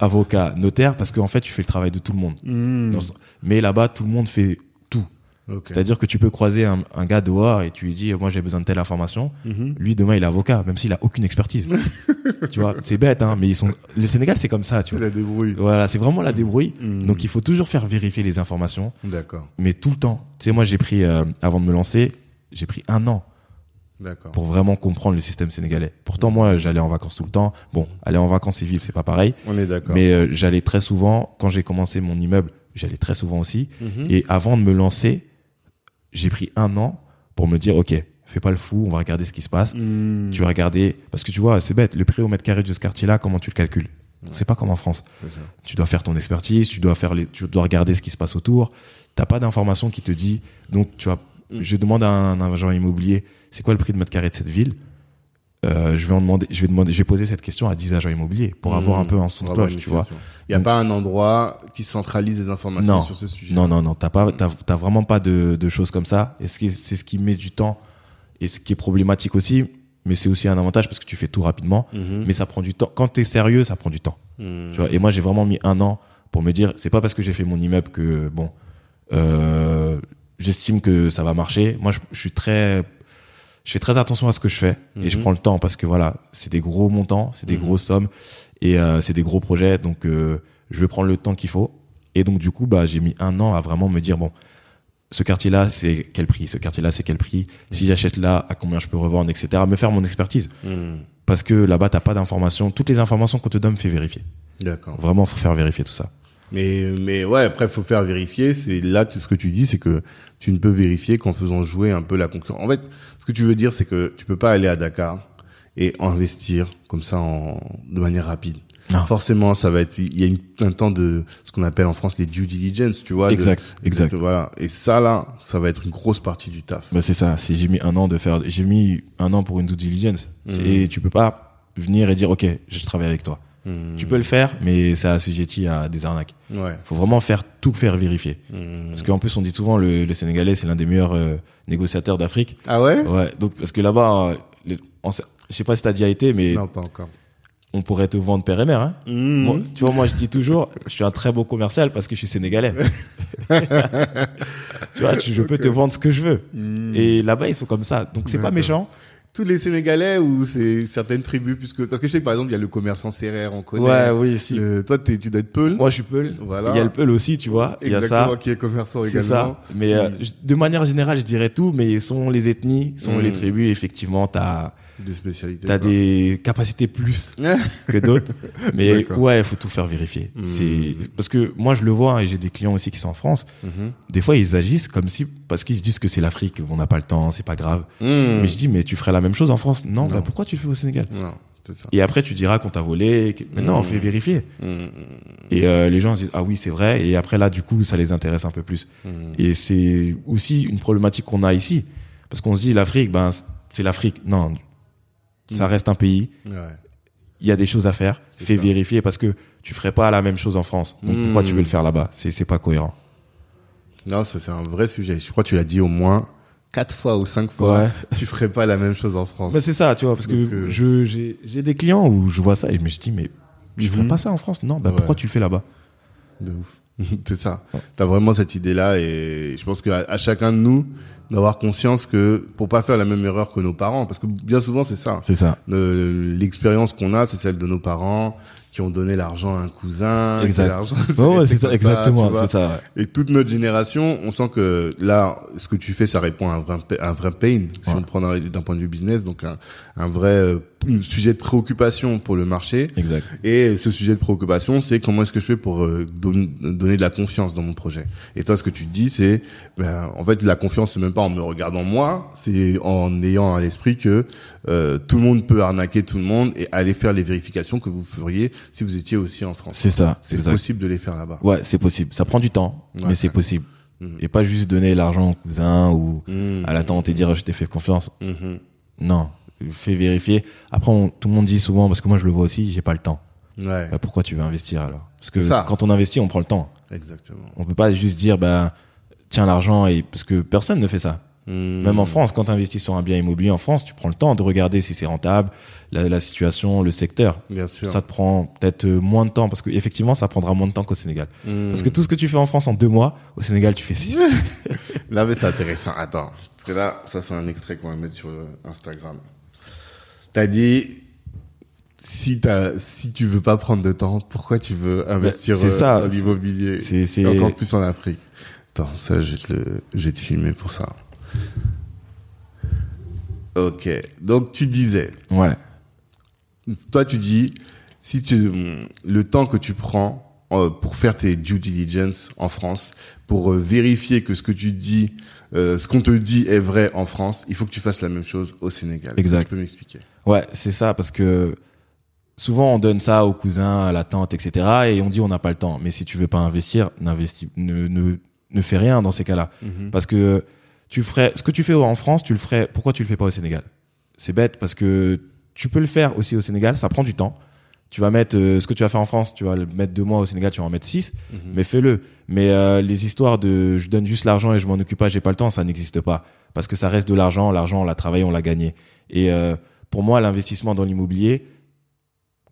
[SPEAKER 2] avocat notaire parce qu'en fait tu fais le travail de tout le monde
[SPEAKER 1] Hmm.
[SPEAKER 2] Dans mais là-bas tout le monde fait tout c'est-à-dire que tu peux croiser un, un gars dehors et tu lui dis moi j'ai besoin de telle information
[SPEAKER 1] Mhm.
[SPEAKER 2] lui demain il est avocat même s'il a aucune expertise tu vois c'est bête hein mais ils sont le Sénégal c'est comme ça tu vois
[SPEAKER 1] la débrouilles.
[SPEAKER 2] voilà c'est vraiment la débrouille
[SPEAKER 1] Hmm.
[SPEAKER 2] donc il faut toujours faire vérifier les informations
[SPEAKER 1] D'accord.
[SPEAKER 2] mais tout le temps tu sais moi j'ai pris euh, avant de me lancer j'ai pris un an. Pour vraiment comprendre le système sénégalais. Pourtant moi j'allais en vacances tout le temps. Bon aller en vacances et vivre c'est pas pareil.
[SPEAKER 1] On est d'accord.
[SPEAKER 2] mais euh, j'allais très souvent quand j'ai commencé mon immeuble j'allais très souvent aussi.
[SPEAKER 1] Mhm.
[SPEAKER 2] et avant de me lancer j'ai pris un an pour me dire ok fais pas le fou on va regarder ce qui se passe.
[SPEAKER 1] Hmm.
[SPEAKER 2] tu vas regarder parce que tu vois c'est bête le prix au mètre carré de ce quartier là comment tu le calcules? C'est pas comme en France. Tu dois faire ton expertise tu dois faire les tu dois regarder ce qui se passe autour. T'as pas d'information qui te dit donc tu vois
[SPEAKER 1] Mm.
[SPEAKER 2] je demande à un, un agent immobilier c'est quoi le prix de mètre carré de cette ville? Euh, je vais en demander je vais demander je vais poser cette question à 10 agents immobiliers pour avoir un peu un son de cloche tu vois.
[SPEAKER 1] Il n'y a
[SPEAKER 2] Donc-
[SPEAKER 1] pas un endroit qui centralise les informations
[SPEAKER 2] Non.
[SPEAKER 1] sur ce sujet.
[SPEAKER 2] non non non t'as pas t'as, t'as vraiment pas de, de choses comme ça et ce qui est- c'est ce qui met du temps et ce qui est problématique aussi mais c'est aussi un avantage parce que tu fais tout rapidement
[SPEAKER 1] Mhm.
[SPEAKER 2] mais ça prend du temps quand t'es sérieux ça prend du temps. Tu vois, et moi, j'ai vraiment mis un an pour me dire, c'est pas parce que j'ai fait mon immeuble que bon, euh, j'estime que ça va marcher. Moi, je, je suis très, je fais très attention à ce que je fais et je
[SPEAKER 1] Mhm.
[SPEAKER 2] prends le temps parce que voilà, c'est des gros montants, c'est des
[SPEAKER 1] Mhm.
[SPEAKER 2] grosses sommes et euh, c'est des gros projets, donc euh, je vais prendre le temps qu'il faut. Et donc du coup, bah, j'ai mis un an à vraiment me dire bon, ce quartier-là, c'est quel prix? Ce quartier-là, c'est quel prix? Si j'achète là, à combien je peux revendre, etc. Me faire mon expertise parce que là-bas, t'as pas d'informations. Toutes les informations qu'on te donne, fait vérifier.
[SPEAKER 1] D'accord.
[SPEAKER 2] Vraiment, faut faire vérifier tout ça.
[SPEAKER 1] Mais, mais ouais, après, faut faire vérifier. C'est là, tout ce que tu dis, c'est que tu ne peux vérifier qu'en faisant jouer un peu la concurrence. En fait, ce que tu veux dire, c'est que tu peux pas aller à Dakar et investir comme ça en, de manière rapide.
[SPEAKER 2] Non.
[SPEAKER 1] Forcément, ça va être, il y a une- un temps de ce qu'on appelle en France les due diligence, tu vois. de-
[SPEAKER 2] Exact, exact.
[SPEAKER 1] Voilà. Et ça, là, ça va être une grosse partie du taf.
[SPEAKER 2] Bah, c'est ça. Si j'ai mis un an de faire, j'ai mis un an pour une due diligence.
[SPEAKER 1] Mhm.
[SPEAKER 2] Et tu peux pas venir et dire, OK, je travaille avec toi.
[SPEAKER 1] Hmm.
[SPEAKER 2] Tu peux le faire, mais ça assujetti à des arnaques.
[SPEAKER 1] Ouais.
[SPEAKER 2] Faut vraiment faire tout faire vérifier.
[SPEAKER 1] Hmm.
[SPEAKER 2] Parce qu'en plus, on dit souvent, le, le Sénégalais, c'est l'un des meilleurs euh, négociateurs d'Afrique.
[SPEAKER 1] Ah ouais?
[SPEAKER 2] Ouais. Donc, parce que là-bas, euh, je sais pas si t'as déjà été, mais
[SPEAKER 1] Non, pas encore.
[SPEAKER 2] on pourrait te vendre père et mère, hein.
[SPEAKER 1] Hmm.
[SPEAKER 2] Moi, tu vois, moi, je dis toujours, je suis un très beau commercial parce que je suis sénégalais. tu vois, je peux te vendre ce que je veux.
[SPEAKER 1] Hmm.
[SPEAKER 2] Et là-bas, ils sont comme ça. Donc, c'est pas méchant.
[SPEAKER 1] Tous les Sénégalais ou c'est certaines tribus puisque parce que je sais que par exemple il y a le commerçant serrère on connaît.
[SPEAKER 2] Ouais, oui, si.
[SPEAKER 1] Le- toi t'es- tu dois être Peul.
[SPEAKER 2] Moi, je suis Peul.
[SPEAKER 1] Voilà.
[SPEAKER 2] Il y a le Peul aussi, tu vois. Il y a
[SPEAKER 1] Exactement
[SPEAKER 2] ça.
[SPEAKER 1] qui est commerçant également.
[SPEAKER 2] ça. Mais euh, de manière générale, je dirais tout, mais sont les ethnies, sont
[SPEAKER 1] Mm.
[SPEAKER 2] les tribus, effectivement, t'as
[SPEAKER 1] Des spécialités.
[SPEAKER 2] as
[SPEAKER 1] quoi.
[SPEAKER 2] des capacités plus que d'autres. Mais ouais, il faut tout faire vérifier.
[SPEAKER 1] Mm.
[SPEAKER 2] C'est parce que moi, je le vois, hein, et j'ai des clients aussi qui sont en France.
[SPEAKER 1] Mhm.
[SPEAKER 2] Des fois, ils agissent comme si parce qu'ils se disent que c'est l'Afrique, on n'a pas le temps, c'est pas grave.
[SPEAKER 1] Mm.
[SPEAKER 2] Mais je dis, mais tu ferais la même chose en France? Non,
[SPEAKER 1] Non.
[SPEAKER 2] bah pourquoi tu le fais au Sénégal?
[SPEAKER 1] Non, c'est ça.
[SPEAKER 2] Et après, tu diras qu'on t'a volé. Mais non, on
[SPEAKER 1] Mm.
[SPEAKER 2] fait vérifier. Et euh, les gens se disent ah oui c'est vrai et après là du coup ça les intéresse un peu plus et c'est aussi une problématique qu'on a ici parce qu'on se dit l'Afrique ben c'est l'Afrique non ça reste un pays
[SPEAKER 1] Ouais.
[SPEAKER 2] il y a des choses à faire fais
[SPEAKER 1] ça.
[SPEAKER 2] vérifier parce que tu ferais pas la même chose en France donc pourquoi tu veux le faire là-bas? C'est c'est pas cohérent
[SPEAKER 1] Non, ça c'est un vrai sujet. Je crois que tu l'as dit au moins quatre fois ou cinq fois.
[SPEAKER 2] Ouais.
[SPEAKER 1] Tu ferais pas la même chose en France.
[SPEAKER 2] bah, c'est ça tu vois parce
[SPEAKER 1] Donc,
[SPEAKER 2] que
[SPEAKER 1] euh,
[SPEAKER 2] je j'ai j'ai des clients où je vois ça et je me suis dit mais tu ferais
[SPEAKER 1] Mhm.
[SPEAKER 2] pas ça en France? Non bah
[SPEAKER 1] Ouais.
[SPEAKER 2] pourquoi tu le fais là-bas?
[SPEAKER 1] De ouf. c'est ça. T'as vraiment cette idée-là et je pense qu'à à chacun de nous d'avoir conscience que pour pas faire la même erreur que nos parents, parce que bien souvent c'est ça.
[SPEAKER 2] c'est ça
[SPEAKER 1] Le- L'expérience qu'on a, c'est celle de nos parents qui ont donné l'argent à un cousin.
[SPEAKER 2] Exact. Ouais, c'est ça exactement c'est ça ouais.
[SPEAKER 1] Et toute notre génération, on sent que là, ce que tu fais, ça répond à un vrai, un vrai pain, si
[SPEAKER 2] Ouais.
[SPEAKER 1] on le prend d'un d'un point de vue business, donc un, un vrai euh, sujet de préoccupation pour le marché.
[SPEAKER 2] exact
[SPEAKER 1] Et ce sujet de préoccupation, c'est comment est-ce que je fais pour euh, don- donner de la confiance dans mon projet. Et toi, ce que tu dis, c'est, ben, en fait, la confiance, c'est même pas en me regardant moi, c'est en ayant à l'esprit que euh, tout le monde peut arnaquer tout le monde et aller faire les vérifications que vous feriez si vous étiez aussi en France.
[SPEAKER 2] c'est ça
[SPEAKER 1] C'est possible de les faire là-bas.
[SPEAKER 2] Ouais, c'est possible. Ça prend du temps,
[SPEAKER 1] Ouais,
[SPEAKER 2] mais c'est possible.
[SPEAKER 1] Mhm.
[SPEAKER 2] Et pas juste donner l'argent au cousin ou
[SPEAKER 1] Mmh.
[SPEAKER 2] à la tante et dire je t'ai fait confiance.
[SPEAKER 1] Mhm.
[SPEAKER 2] Non, fais vérifier. Après, on- tout le monde dit souvent, parce que moi je le vois aussi, j'ai pas le temps.
[SPEAKER 1] Ouais,
[SPEAKER 2] Bah, pourquoi tu veux investir alors? Parce que
[SPEAKER 1] ça.
[SPEAKER 2] quand on investit, on prend le temps.
[SPEAKER 1] exactement.
[SPEAKER 2] On peut pas juste dire, ben tiens l'argent et parce que personne ne fait ça.
[SPEAKER 1] Mmh.
[SPEAKER 2] Même en France, quand tu investis sur un bien immobilier en France, tu prends le temps de regarder si c'est rentable, la, la situation, le secteur.
[SPEAKER 1] Bien sûr.
[SPEAKER 2] Ça te prend peut-être euh, moins de temps parce que effectivement, ça prendra moins de temps qu'au Sénégal.
[SPEAKER 1] Mmh.
[SPEAKER 2] Parce que tout ce que tu fais en France en deux mois, au Sénégal, tu fais six.
[SPEAKER 1] Là, mais c'est intéressant. Attends. Parce que là, ça, c'est un extrait qu'on va mettre sur euh, Instagram. T'as dit, si t'as, si tu veux pas prendre de temps, pourquoi tu veux investir
[SPEAKER 2] c'est
[SPEAKER 1] euh,
[SPEAKER 2] ça.
[SPEAKER 1] dans l'immobilier?
[SPEAKER 2] C'est,
[SPEAKER 1] encore plus en Afrique? Attends, ça, je vais te le, je vais te filmer pour ça. Ok. Donc, tu disais,
[SPEAKER 2] Ouais.
[SPEAKER 1] toi, tu dis, si tu, le temps que tu prends euh, pour faire tes due diligence en France, pour euh, vérifier que ce que tu dis, euh, ce qu'on te dit est vrai en France, il faut que tu fasses la même chose au Sénégal.
[SPEAKER 2] Exact.
[SPEAKER 1] Tu peux m'expliquer
[SPEAKER 2] Ouais, c'est ça, parce que souvent on donne ça aux cousins, à la tante, etc. Et on dit on n'a pas le temps. Mais si tu veux pas investir, n'investis, ne, ne, ne fais rien dans ces cas-là. Parce que tu ferais, ce que tu fais en France, tu le ferais, pourquoi tu le fais pas au Sénégal? C'est bête parce que tu peux le faire aussi au Sénégal, ça prend du temps. Tu vas mettre euh, ce que tu vas faire en France, tu vas le mettre deux mois au Sénégal, tu vas en mettre six,
[SPEAKER 1] Mhm.
[SPEAKER 2] mais fais-le. Mais euh, les histoires de je donne juste l'argent et je m'en occupe pas, j'ai pas le temps, ça n'existe pas. Parce que ça reste de l'argent, l'argent on l'a travaillé, on l'a gagné. Et euh, pour moi, l'investissement dans l'immobilier,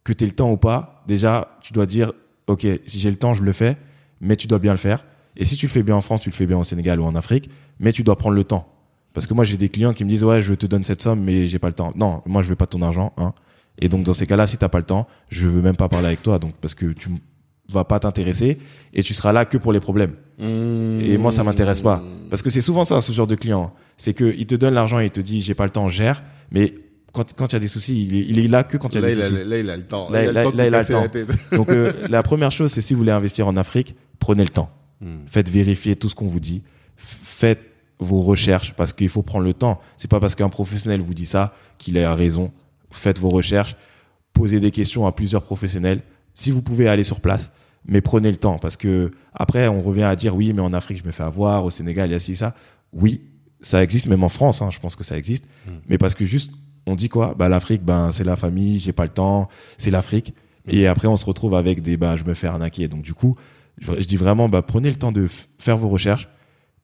[SPEAKER 2] que tu aies le temps ou pas, déjà, tu dois dire, OK, si j'ai le temps, je le fais, mais tu dois bien le faire. Et si tu le fais bien en France, tu le fais bien au Sénégal ou en Afrique, mais tu dois prendre le temps. Parce que moi, j'ai des clients qui me disent, ouais, je te donne cette somme, mais j'ai pas le temps. Non, moi, je veux pas ton argent, hein. Et donc, dans ces cas-là, si t'as pas le temps, je veux même pas parler avec toi, donc, parce que tu vas pas t'intéresser et tu seras là que pour les problèmes. Et moi, ça m'intéresse pas. Parce que c'est souvent ça, ce genre de client. C'est que il te donne l'argent et il te dit, j'ai pas le temps, gère. Mais quand, quand il y a des soucis, il est, il est là que quand il y a
[SPEAKER 1] Là,
[SPEAKER 2] des
[SPEAKER 1] il
[SPEAKER 2] soucis.
[SPEAKER 1] là, il a le temps.
[SPEAKER 2] Là,
[SPEAKER 1] il a le temps
[SPEAKER 2] là, il a le. Donc, euh, la première chose, c'est si vous voulez investir en Afrique, prenez le temps.
[SPEAKER 1] Hmm.
[SPEAKER 2] Faites vérifier tout ce qu'on vous dit. Faites vos recherches parce qu'il faut prendre le temps. C'est pas parce qu'un professionnel vous dit ça qu'il a raison. Faites vos recherches. Posez des questions à plusieurs professionnels. Si vous pouvez aller sur place, mais prenez le temps parce que après on revient à dire oui, mais en Afrique je me fais avoir, au Sénégal il y a ci ça. Oui, ça existe même en France. Hein, je pense que ça existe.
[SPEAKER 1] Hmm.
[SPEAKER 2] Mais parce que juste on dit quoi? Bah l'Afrique, ben c'est la famille, j'ai pas le temps, c'est l'Afrique. Et après on se retrouve avec des bah je me fais arnaquer. Donc du coup, je, je dis vraiment bah prenez le temps de faire vos recherches,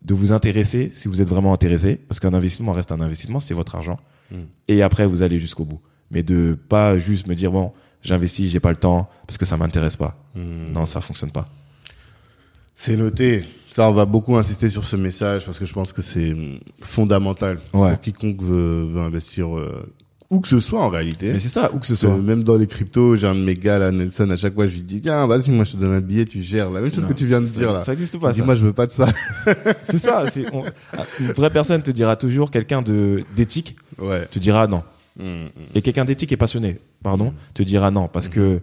[SPEAKER 2] de vous intéresser si vous êtes vraiment intéressé, parce qu'un investissement reste un investissement, c'est votre argent.
[SPEAKER 1] Mm.
[SPEAKER 2] Et après vous allez jusqu'au bout. Mais de pas juste me dire bon j'investis, j'ai pas le temps parce que ça m'intéresse pas.
[SPEAKER 1] Hmm.
[SPEAKER 2] Non, ça fonctionne pas.
[SPEAKER 1] C'est noté. Ça, on va beaucoup insister sur ce message parce que je pense que c'est fondamental
[SPEAKER 2] Ouais.
[SPEAKER 1] pour quiconque veut, veut investir euh, où que ce soit en réalité.
[SPEAKER 2] Mais c'est ça, où que ce soit.
[SPEAKER 1] même dans les cryptos, j'ai un de mes gars là, Nelson, à chaque fois je lui dis tiens vas-y moi je te donne un billet, tu gères la même chose
[SPEAKER 2] Non,
[SPEAKER 1] que tu viens de
[SPEAKER 2] ça-
[SPEAKER 1] dire là.
[SPEAKER 2] Ça existe pas. ça.
[SPEAKER 1] Dis-moi je veux pas de ça.
[SPEAKER 2] C'est ça. c'est- on- une vraie personne te dira toujours, quelqu'un de d'éthique
[SPEAKER 1] Ouais.
[SPEAKER 2] te dira non.
[SPEAKER 1] Hum, hum.
[SPEAKER 2] Et quelqu'un d'éthique et passionné, pardon, te dira non parce que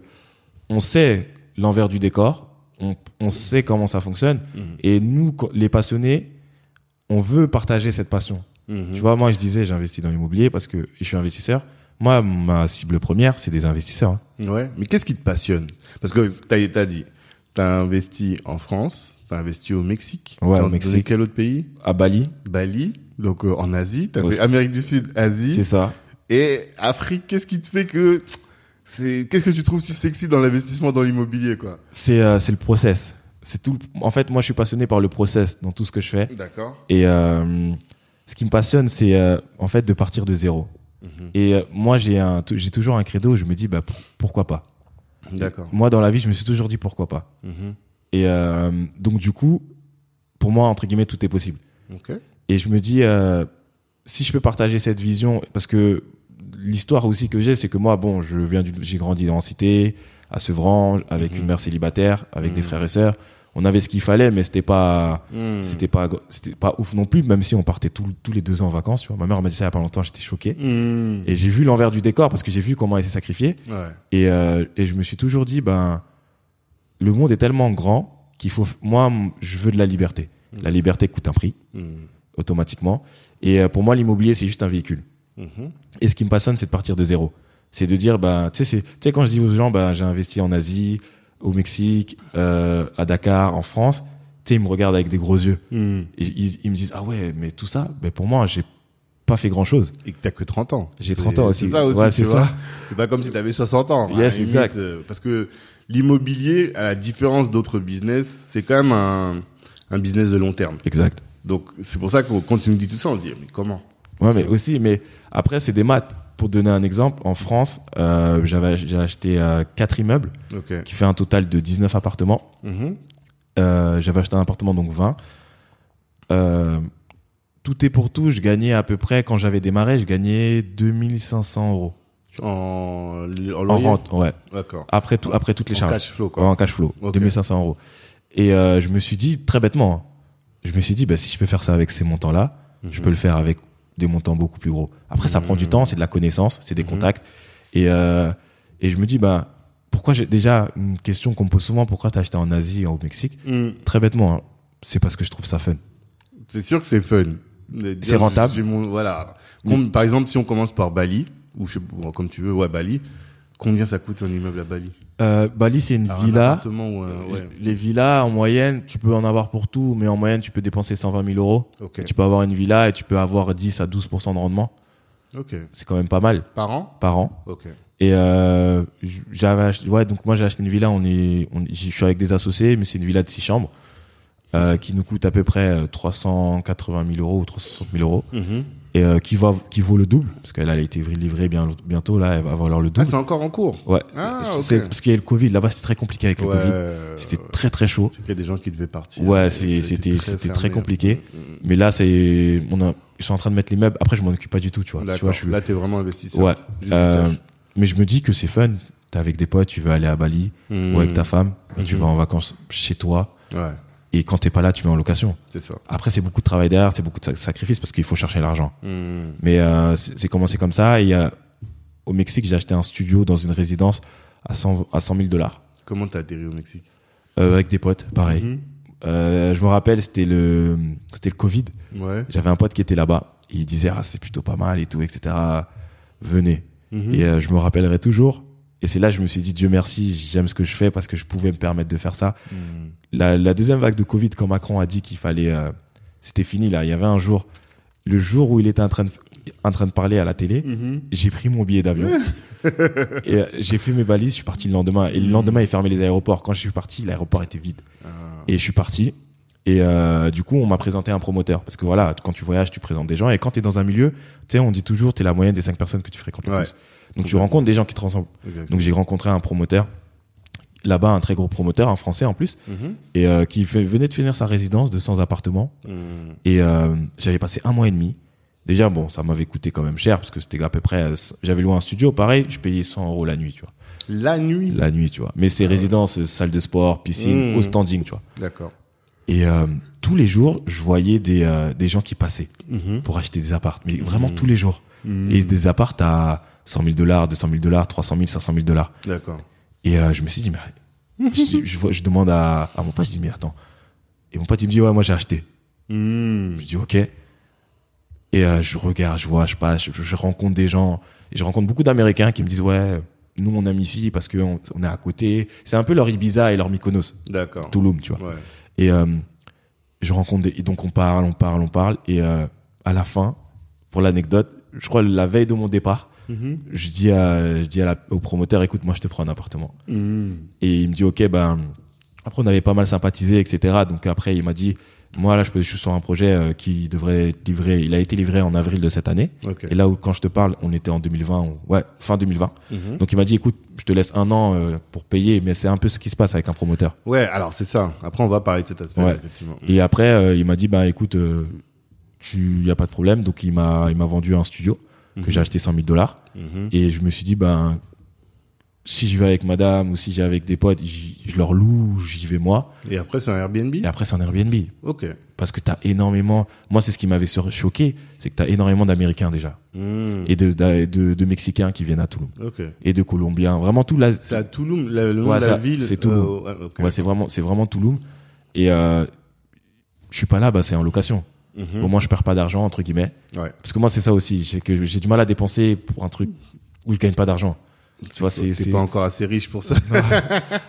[SPEAKER 2] on sait l'envers du décor, on, on sait comment ça fonctionne et nous les passionnés, on veut partager cette passion.
[SPEAKER 1] Mhm.
[SPEAKER 2] Tu vois, moi je disais j'investis dans l'immobilier parce que je suis investisseur. Moi ma cible première, c'est des investisseurs. hein.
[SPEAKER 1] Ouais. Mais qu'est-ce qui te passionne? Parce que t'as t'as dit, t'as investi en France, t'as investi au Mexique.
[SPEAKER 2] Ouais, au Mexique.
[SPEAKER 1] Quel autre pays?
[SPEAKER 2] À Bali,
[SPEAKER 1] Bali. Donc euh, en Asie, t'as fait Amérique du Sud, Asie.
[SPEAKER 2] c'est ça.
[SPEAKER 1] Et Afrique, qu'est-ce qui te fait que c'est qu'est-ce que tu trouves si sexy dans l'investissement dans l'immobilier quoi?
[SPEAKER 2] C'est euh, c'est le process. C'est tout. En fait, moi je suis passionné par le process dans tout ce que je fais.
[SPEAKER 1] D'accord.
[SPEAKER 2] Et euh, ce qui me passionne, c'est euh, en fait de partir de zéro.
[SPEAKER 1] Mhm.
[SPEAKER 2] Et euh, moi, j'ai un, j'ai toujours un credo. où Je me dis, bah pour- pourquoi pas?
[SPEAKER 1] D'accord.
[SPEAKER 2] Moi, dans la vie, je me suis toujours dit pourquoi pas?
[SPEAKER 1] Mhm.
[SPEAKER 2] Et euh, donc du coup, pour moi, entre guillemets, tout est possible.
[SPEAKER 1] Ok.
[SPEAKER 2] Et je me dis, euh, si je peux partager cette vision, parce que l'histoire aussi que j'ai, c'est que moi, bon, je viens j'ai grandi dans la cité, à Sevran, avec
[SPEAKER 1] Mhm.
[SPEAKER 2] une mère célibataire, avec des frères et sœurs. On avait ce qu'il fallait, mais c'était pas,
[SPEAKER 1] Mhm.
[SPEAKER 2] c'était pas, c'était pas ouf non plus, même si on partait tous tous les deux ans en vacances. Tu vois, ma mère m'a dit ça il y a pas longtemps, j'étais choqué.
[SPEAKER 1] Mhm.
[SPEAKER 2] Et j'ai vu l'envers du décor parce que j'ai vu comment elle s'est sacrifiée.
[SPEAKER 1] Ouais.
[SPEAKER 2] Et, euh, et je me suis toujours dit, ben, le monde est tellement grand qu'il faut, moi, je veux de la liberté. La liberté coûte un prix, automatiquement. Et euh, pour moi, l'immobilier, c'est juste un véhicule. Et ce qui me passionne, c'est de partir de zéro. C'est de dire, ben, tu sais, c'est- tu sais, quand je dis aux gens, ben, j'ai investi en Asie, au Mexique, euh, à Dakar, en France, tu sais, ils me regardent avec des gros yeux. Et ils, ils me disent, ah ouais, mais tout ça, ben, pour moi, j'ai pas fait grand chose.
[SPEAKER 1] Et que t'as que 30 ans.
[SPEAKER 2] J'ai
[SPEAKER 1] C'est-
[SPEAKER 2] 30 ans aussi.
[SPEAKER 1] C'est ça aussi,
[SPEAKER 2] Ouais, c'est ça.
[SPEAKER 1] C'est pas comme si t'avais 60 ans.
[SPEAKER 2] Yes,
[SPEAKER 1] limite,
[SPEAKER 2] exact.
[SPEAKER 1] euh, parce que l'immobilier, à la différence d'autres business, c'est quand même un, un business de long terme.
[SPEAKER 2] Exact.
[SPEAKER 1] Donc, c'est pour ça qu'on tu nous dis tout ça, on se dit, mais comment?
[SPEAKER 2] Ouais, mais aussi, mais après, c'est des maths. Pour donner un exemple, en France, euh, j'avais, j'ai acheté euh, quatre immeubles qui fait un total de 19 appartements.
[SPEAKER 1] Mhm.
[SPEAKER 2] Euh, j'avais acheté un appartement, donc 20. Euh, tout est pour tout, je gagnais à peu près, quand j'avais démarré, je gagnais 2500 euros.
[SPEAKER 1] En, en
[SPEAKER 2] En rente, ouais.
[SPEAKER 1] D'accord.
[SPEAKER 2] Après, tout, après toutes les
[SPEAKER 1] En
[SPEAKER 2] charges.
[SPEAKER 1] cash flow,
[SPEAKER 2] Ouais,
[SPEAKER 1] quoi.
[SPEAKER 2] en cash flow.
[SPEAKER 1] Ok.
[SPEAKER 2] 2500 euros. Et euh, je me suis dit, très bêtement, hein, je me suis dit, bah, si je peux faire ça avec ces montants-là, je
[SPEAKER 1] Mhm.
[SPEAKER 2] peux le faire avec des montants beaucoup plus gros. Après, ça prend du temps, c'est de la connaissance, c'est des
[SPEAKER 1] Mhm.
[SPEAKER 2] contacts. Et, euh, et je me dis, bah, pourquoi j'ai déjà une question qu'on me pose souvent, pourquoi t'as acheté en Asie, au Mexique?
[SPEAKER 1] Mhm.
[SPEAKER 2] Très bêtement, hein, c'est parce que je trouve ça fun.
[SPEAKER 1] C'est sûr que c'est fun.
[SPEAKER 2] C'est rentable.
[SPEAKER 1] mon- voilà. Par exemple, si on commence par Bali, ou je comme tu veux, ouais, Bali, combien ça coûte un immeuble à Bali?
[SPEAKER 2] Euh, Bali, c'est une
[SPEAKER 1] Alors,
[SPEAKER 2] villa.
[SPEAKER 1] ouais.
[SPEAKER 2] Les villas, en moyenne, tu peux en avoir pour tout, mais en moyenne, tu peux dépenser 120 000 euros.
[SPEAKER 1] Ok.
[SPEAKER 2] Tu peux avoir une villa et tu peux avoir 10 à 12% de rendement.
[SPEAKER 1] Ok.
[SPEAKER 2] C'est quand même pas mal
[SPEAKER 1] Par an?
[SPEAKER 2] Par an.
[SPEAKER 1] Ok.
[SPEAKER 2] Et euh, j'avais acheté, ouais, donc moi j'ai acheté une villa. On est, on, j'y suis avec des associés, mais c'est une villa de six chambres. euh, qui nous coûte à peu près euh, 380 000 euros ou 360 000 euros
[SPEAKER 1] Mhm.
[SPEAKER 2] Et euh, qui va qui vaut le double parce qu'elle a été livrée bien bientôt là, elle va valoir le
[SPEAKER 1] Ah,
[SPEAKER 2] double.
[SPEAKER 1] c'est encore en cours.
[SPEAKER 2] ouais.
[SPEAKER 1] Ah,
[SPEAKER 2] C'est-
[SPEAKER 1] ok.
[SPEAKER 2] parce qu'il y a le Covid là-bas, c'était très compliqué avec le
[SPEAKER 1] Ouais,
[SPEAKER 2] Covid.
[SPEAKER 1] euh,
[SPEAKER 2] C'était très très chaud.
[SPEAKER 1] Il y a des gens qui devaient partir.
[SPEAKER 2] Ouais,
[SPEAKER 1] été
[SPEAKER 2] c'était c'était très
[SPEAKER 1] fermé.
[SPEAKER 2] compliqué.
[SPEAKER 1] Mhm.
[SPEAKER 2] Mais là, c'est on a ils sont en train de mettre l'immeuble. Après, je m'en occupe pas du tout, tu vois. Tu vois,
[SPEAKER 1] D'accord.
[SPEAKER 2] je suis
[SPEAKER 1] Là, t'es vraiment investisseur.
[SPEAKER 2] Ouais. Euh, mais je me dis que c'est fun. T'es avec des potes, tu veux aller à Bali ou avec ta femme, tu vas en vacances chez toi.
[SPEAKER 1] Ouais,
[SPEAKER 2] Et quand t'es pas là, tu mets en location.
[SPEAKER 1] c'est ça.
[SPEAKER 2] Après, c'est beaucoup de travail derrière, c'est beaucoup de sac- sacrifices parce qu'il faut chercher l'argent.
[SPEAKER 1] Mhm.
[SPEAKER 2] Mais euh, c'est commencé comme ça. Et euh, au Mexique, j'ai acheté un studio dans une résidence à 100 à 100 000 dollars
[SPEAKER 1] Comment t'as atterri au Mexique?
[SPEAKER 2] Euh, avec des potes, pareil.
[SPEAKER 1] Mhm.
[SPEAKER 2] Je me rappelle, c'était le c'était le Covid.
[SPEAKER 1] Ouais.
[SPEAKER 2] J'avais un pote qui était là-bas. Il disait ah c'est plutôt pas mal et tout, etc. Venez.
[SPEAKER 1] Mhm.
[SPEAKER 2] Et je me rappellerai toujours. Et c'est là que je me suis dit Dieu merci, j'aime ce que je fais parce que je pouvais me permettre de faire ça.
[SPEAKER 1] Mhm.
[SPEAKER 2] La, la deuxième vague de Covid, quand Macron a dit qu'il fallait, euh, c'était fini là. Il y avait un jour, le jour où il était en train de, en train de parler à la télé,
[SPEAKER 1] Mhm.
[SPEAKER 2] j'ai pris mon billet d'avion et euh, j'ai fait mes valises. Je suis parti le lendemain. Et le lendemain, ils fermaient les aéroports. Quand je suis parti, l'aéroport était vide.
[SPEAKER 1] Ah.
[SPEAKER 2] Et je suis parti. Et euh, du coup, on m'a présenté un promoteur. Parce que voilà, quand tu voyages, tu présentes des gens. Et quand tu es dans un milieu, tu sais, on dit toujours, tu es la moyenne des cinq personnes que tu fréquentes le
[SPEAKER 1] Ouais.
[SPEAKER 2] plus. Donc tu rencontres des gens qui te ressemblent. Donc j'ai rencontré un promoteur. Là-bas, un très gros promoteur, un français en plus,
[SPEAKER 1] Mhm.
[SPEAKER 2] et euh, qui fait- venait de finir sa résidence de 100 appartements.
[SPEAKER 1] Mhm.
[SPEAKER 2] Et euh, j'avais passé un mois et demi. Déjà, bon, ça m'avait coûté quand même cher parce que c'était à peu près. J'avais loué un studio, pareil, je payais 100 euros la nuit, tu vois.
[SPEAKER 1] La nuit.
[SPEAKER 2] La nuit, tu vois. Mais c'est résidence, euh, salle de sport, piscine,
[SPEAKER 1] Mmh.
[SPEAKER 2] au standing, tu vois.
[SPEAKER 1] D'accord.
[SPEAKER 2] Et euh, tous les jours, je voyais des, euh, des gens qui passaient
[SPEAKER 1] Mhm.
[SPEAKER 2] pour acheter des apparts. Mais vraiment
[SPEAKER 1] Mmh.
[SPEAKER 2] tous les jours.
[SPEAKER 1] Mhm.
[SPEAKER 2] Et des apparts à 100 000 dollars, 200 000 dollars, 300 000, 500 000 dollars.
[SPEAKER 1] D'accord.
[SPEAKER 2] Et euh, je me suis dit, mais je, je, vois- je demande à, à mon pote, je dis, mais attends. Et mon pote, il me dit, ouais, moi j'ai acheté.
[SPEAKER 1] Mhm.
[SPEAKER 2] Je dis, ok. Et euh, je regarde, je vois, je passe, je, je rencontre des gens. Et je rencontre beaucoup d'Américains qui me disent, ouais, nous on aime ici parce qu'on on est à côté. C'est un peu leur Ibiza et leur Mykonos,
[SPEAKER 1] D'accord.
[SPEAKER 2] Tulum, tu vois.
[SPEAKER 1] Ouais.
[SPEAKER 2] Et euh, je rencontre des, et donc on parle, on parle, on parle. Et euh, à la fin, pour l'anecdote, je crois la veille de mon départ,
[SPEAKER 1] Mhm.
[SPEAKER 2] je dis, à, je dis à la- au promoteur, écoute, moi je te prends un appartement.
[SPEAKER 1] Mhm.
[SPEAKER 2] Et il me dit, ok, ben, après on avait pas mal sympathisé, etc. Donc après, il m'a dit, moi là, je, peux- je suis sur un projet euh, qui devrait être livré, il a été livré en avril de cette année. Et là où, quand je te parle, on était en 2020, ou- ouais, fin 2020.
[SPEAKER 1] Mhm.
[SPEAKER 2] Donc il m'a dit, écoute, je te laisse un an euh, pour payer, mais c'est un peu ce qui se passe avec un promoteur.
[SPEAKER 1] Ouais, alors c'est ça. Après, on va parler de cet aspect,
[SPEAKER 2] Ouais.
[SPEAKER 1] effectivement.
[SPEAKER 2] Et après, euh, il m'a dit, bah écoute, euh, tu, y a pas de problème. Donc il m'a, il m'a vendu un studio que
[SPEAKER 1] Mhm.
[SPEAKER 2] j'ai acheté 100 000 dollars.
[SPEAKER 1] Mhm.
[SPEAKER 2] Et je me suis dit, ben, si je vais avec madame ou si j'ai avec des potes, je leur loue, j'y vais moi.
[SPEAKER 1] Et après, c'est un Airbnb?
[SPEAKER 2] Et après, c'est un Airbnb.
[SPEAKER 1] Ok.
[SPEAKER 2] Parce que t'as énormément, moi, c'est ce qui m'avait choqué, c'est que t'as énormément d'Américains déjà.
[SPEAKER 1] Mhm.
[SPEAKER 2] Et de, de, de, de Mexicains qui viennent à Toulouse.
[SPEAKER 1] Ok.
[SPEAKER 2] Et de Colombiens. Vraiment tout là.
[SPEAKER 1] C'est à Touloum, le, nom
[SPEAKER 2] Ouais,
[SPEAKER 1] de la ville
[SPEAKER 2] c'est Touloum.
[SPEAKER 1] euh. Ouais,
[SPEAKER 2] c'est vraiment, c'est vraiment Toulouse. Et, euh, je suis pas là, bah, c'est en location.
[SPEAKER 1] Mhm.
[SPEAKER 2] Au moins, je perds pas d'argent, entre guillemets.
[SPEAKER 1] Ouais.
[SPEAKER 2] Parce que moi, c'est ça aussi. C'est que j'ai du mal à dépenser pour un truc où je gagne pas d'argent. Tu vois, c'est, c'est,
[SPEAKER 1] pas encore assez riche pour ça.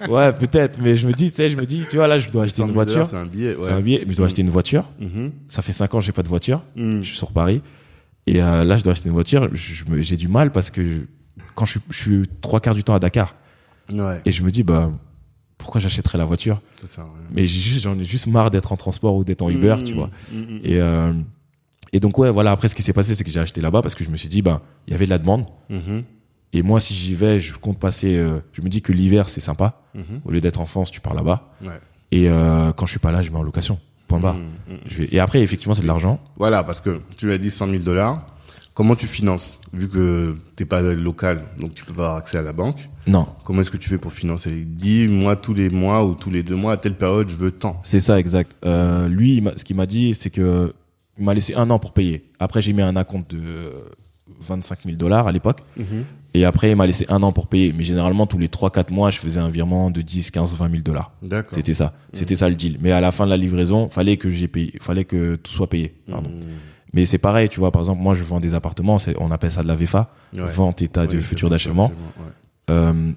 [SPEAKER 2] ouais, peut-être, mais je me dis, tu sais, je me dis, tu vois, là, je dois acheter
[SPEAKER 1] 100
[SPEAKER 2] une
[SPEAKER 1] 000
[SPEAKER 2] voiture.
[SPEAKER 1] C'est un billet, ouais.
[SPEAKER 2] C'est un billet, mais je dois
[SPEAKER 1] Mm.
[SPEAKER 2] acheter une voiture.
[SPEAKER 1] Mhm.
[SPEAKER 2] Ça fait cinq ans que j'ai pas de voiture.
[SPEAKER 1] Mhm.
[SPEAKER 2] Je suis sur Paris. Et euh, là, je dois acheter une voiture. J'ai du mal parce que je- quand je suis, je suis trois quarts du temps à Dakar
[SPEAKER 1] Ouais.
[SPEAKER 2] et je me dis, bah, pourquoi j'achèterais la voiture
[SPEAKER 1] Ça rien.
[SPEAKER 2] Mais j'ai juste, j'en ai juste marre d'être en transport ou d'être en Uber,
[SPEAKER 1] Mhm.
[SPEAKER 2] tu vois.
[SPEAKER 1] Mhm.
[SPEAKER 2] Et, euh, et donc, ouais, voilà, après, ce qui s'est passé, c'est que j'ai acheté là-bas parce que je me suis dit, ben, il y avait de la demande. Et moi, si j'y vais, je compte passer, euh, je me dis que l'hiver, c'est sympa. Au lieu d'être en France, tu pars là-bas.
[SPEAKER 1] Ouais.
[SPEAKER 2] Et euh, quand je suis pas là, je mets en location. Point barre. Je vais... Et après, effectivement, c'est de l'argent.
[SPEAKER 1] Voilà, parce que tu as dit 100 000 dollars. Comment tu finances Vu que t'es pas local, donc tu peux pas avoir accès à la banque?
[SPEAKER 2] Non,
[SPEAKER 1] Comment est-ce que tu fais pour financer? Dis, moi, tous les mois ou tous les deux mois, à telle période, je veux tant.
[SPEAKER 2] c'est ça, exact. Euh, lui, il m'a- ce qu'il m'a dit, c'est que il m'a laissé un an pour payer. Après, j'ai mis un acompte de euh, 25 000 dollars à l'époque. Et après, il m'a laissé un an pour payer. Mais généralement, tous les 3-4 mois, je faisais un virement de 10, 15, 20 000 dollars.
[SPEAKER 1] D'accord.
[SPEAKER 2] C'était ça. C'était ça le deal. Mais à la fin de la livraison, fallait que j'ai payé, fallait que tout soit payé. Pardon.
[SPEAKER 1] Mhm.
[SPEAKER 2] Mais c'est pareil, tu vois. Par exemple, moi, je vends des appartements. On appelle ça de la VFA,
[SPEAKER 1] Ouais.
[SPEAKER 2] vente état
[SPEAKER 1] Ouais,
[SPEAKER 2] de futur d'achèvement.
[SPEAKER 1] ouais.
[SPEAKER 2] Euh,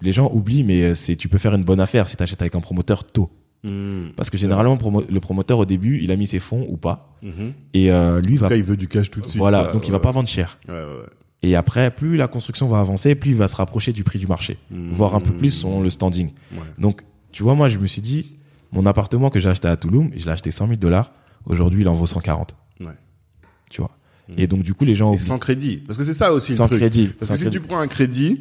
[SPEAKER 2] les gens oublient, mais c'est tu peux faire une bonne affaire si tu achètes avec un promoteur tôt.
[SPEAKER 1] Mhm.
[SPEAKER 2] Parce que généralement, promo- le promoteur au début, il a mis ses fonds ou pas,
[SPEAKER 1] Mhm.
[SPEAKER 2] et euh, lui
[SPEAKER 1] En
[SPEAKER 2] va,
[SPEAKER 1] tout cas, il veut du cash tout de suite.
[SPEAKER 2] voilà, donc il va
[SPEAKER 1] Ouais.
[SPEAKER 2] pas vendre cher.
[SPEAKER 1] Ouais, ouais, ouais.
[SPEAKER 2] Et après, plus la construction va avancer, plus il va se rapprocher du prix du marché,
[SPEAKER 1] Mhm.
[SPEAKER 2] voire un peu plus selon le standing.
[SPEAKER 1] Ouais.
[SPEAKER 2] Donc, tu vois, moi, je me suis dit, Mon appartement que j'ai acheté à Toulouse, je l'ai acheté 100 000 dollars. Aujourd'hui, il en vaut 140. Tu vois. Et donc, du coup, les gens
[SPEAKER 1] Et sans crédit. Parce que c'est ça aussi
[SPEAKER 2] Sans
[SPEAKER 1] le truc.
[SPEAKER 2] crédit.
[SPEAKER 1] Parce
[SPEAKER 2] Sans
[SPEAKER 1] que si tu prends un crédit,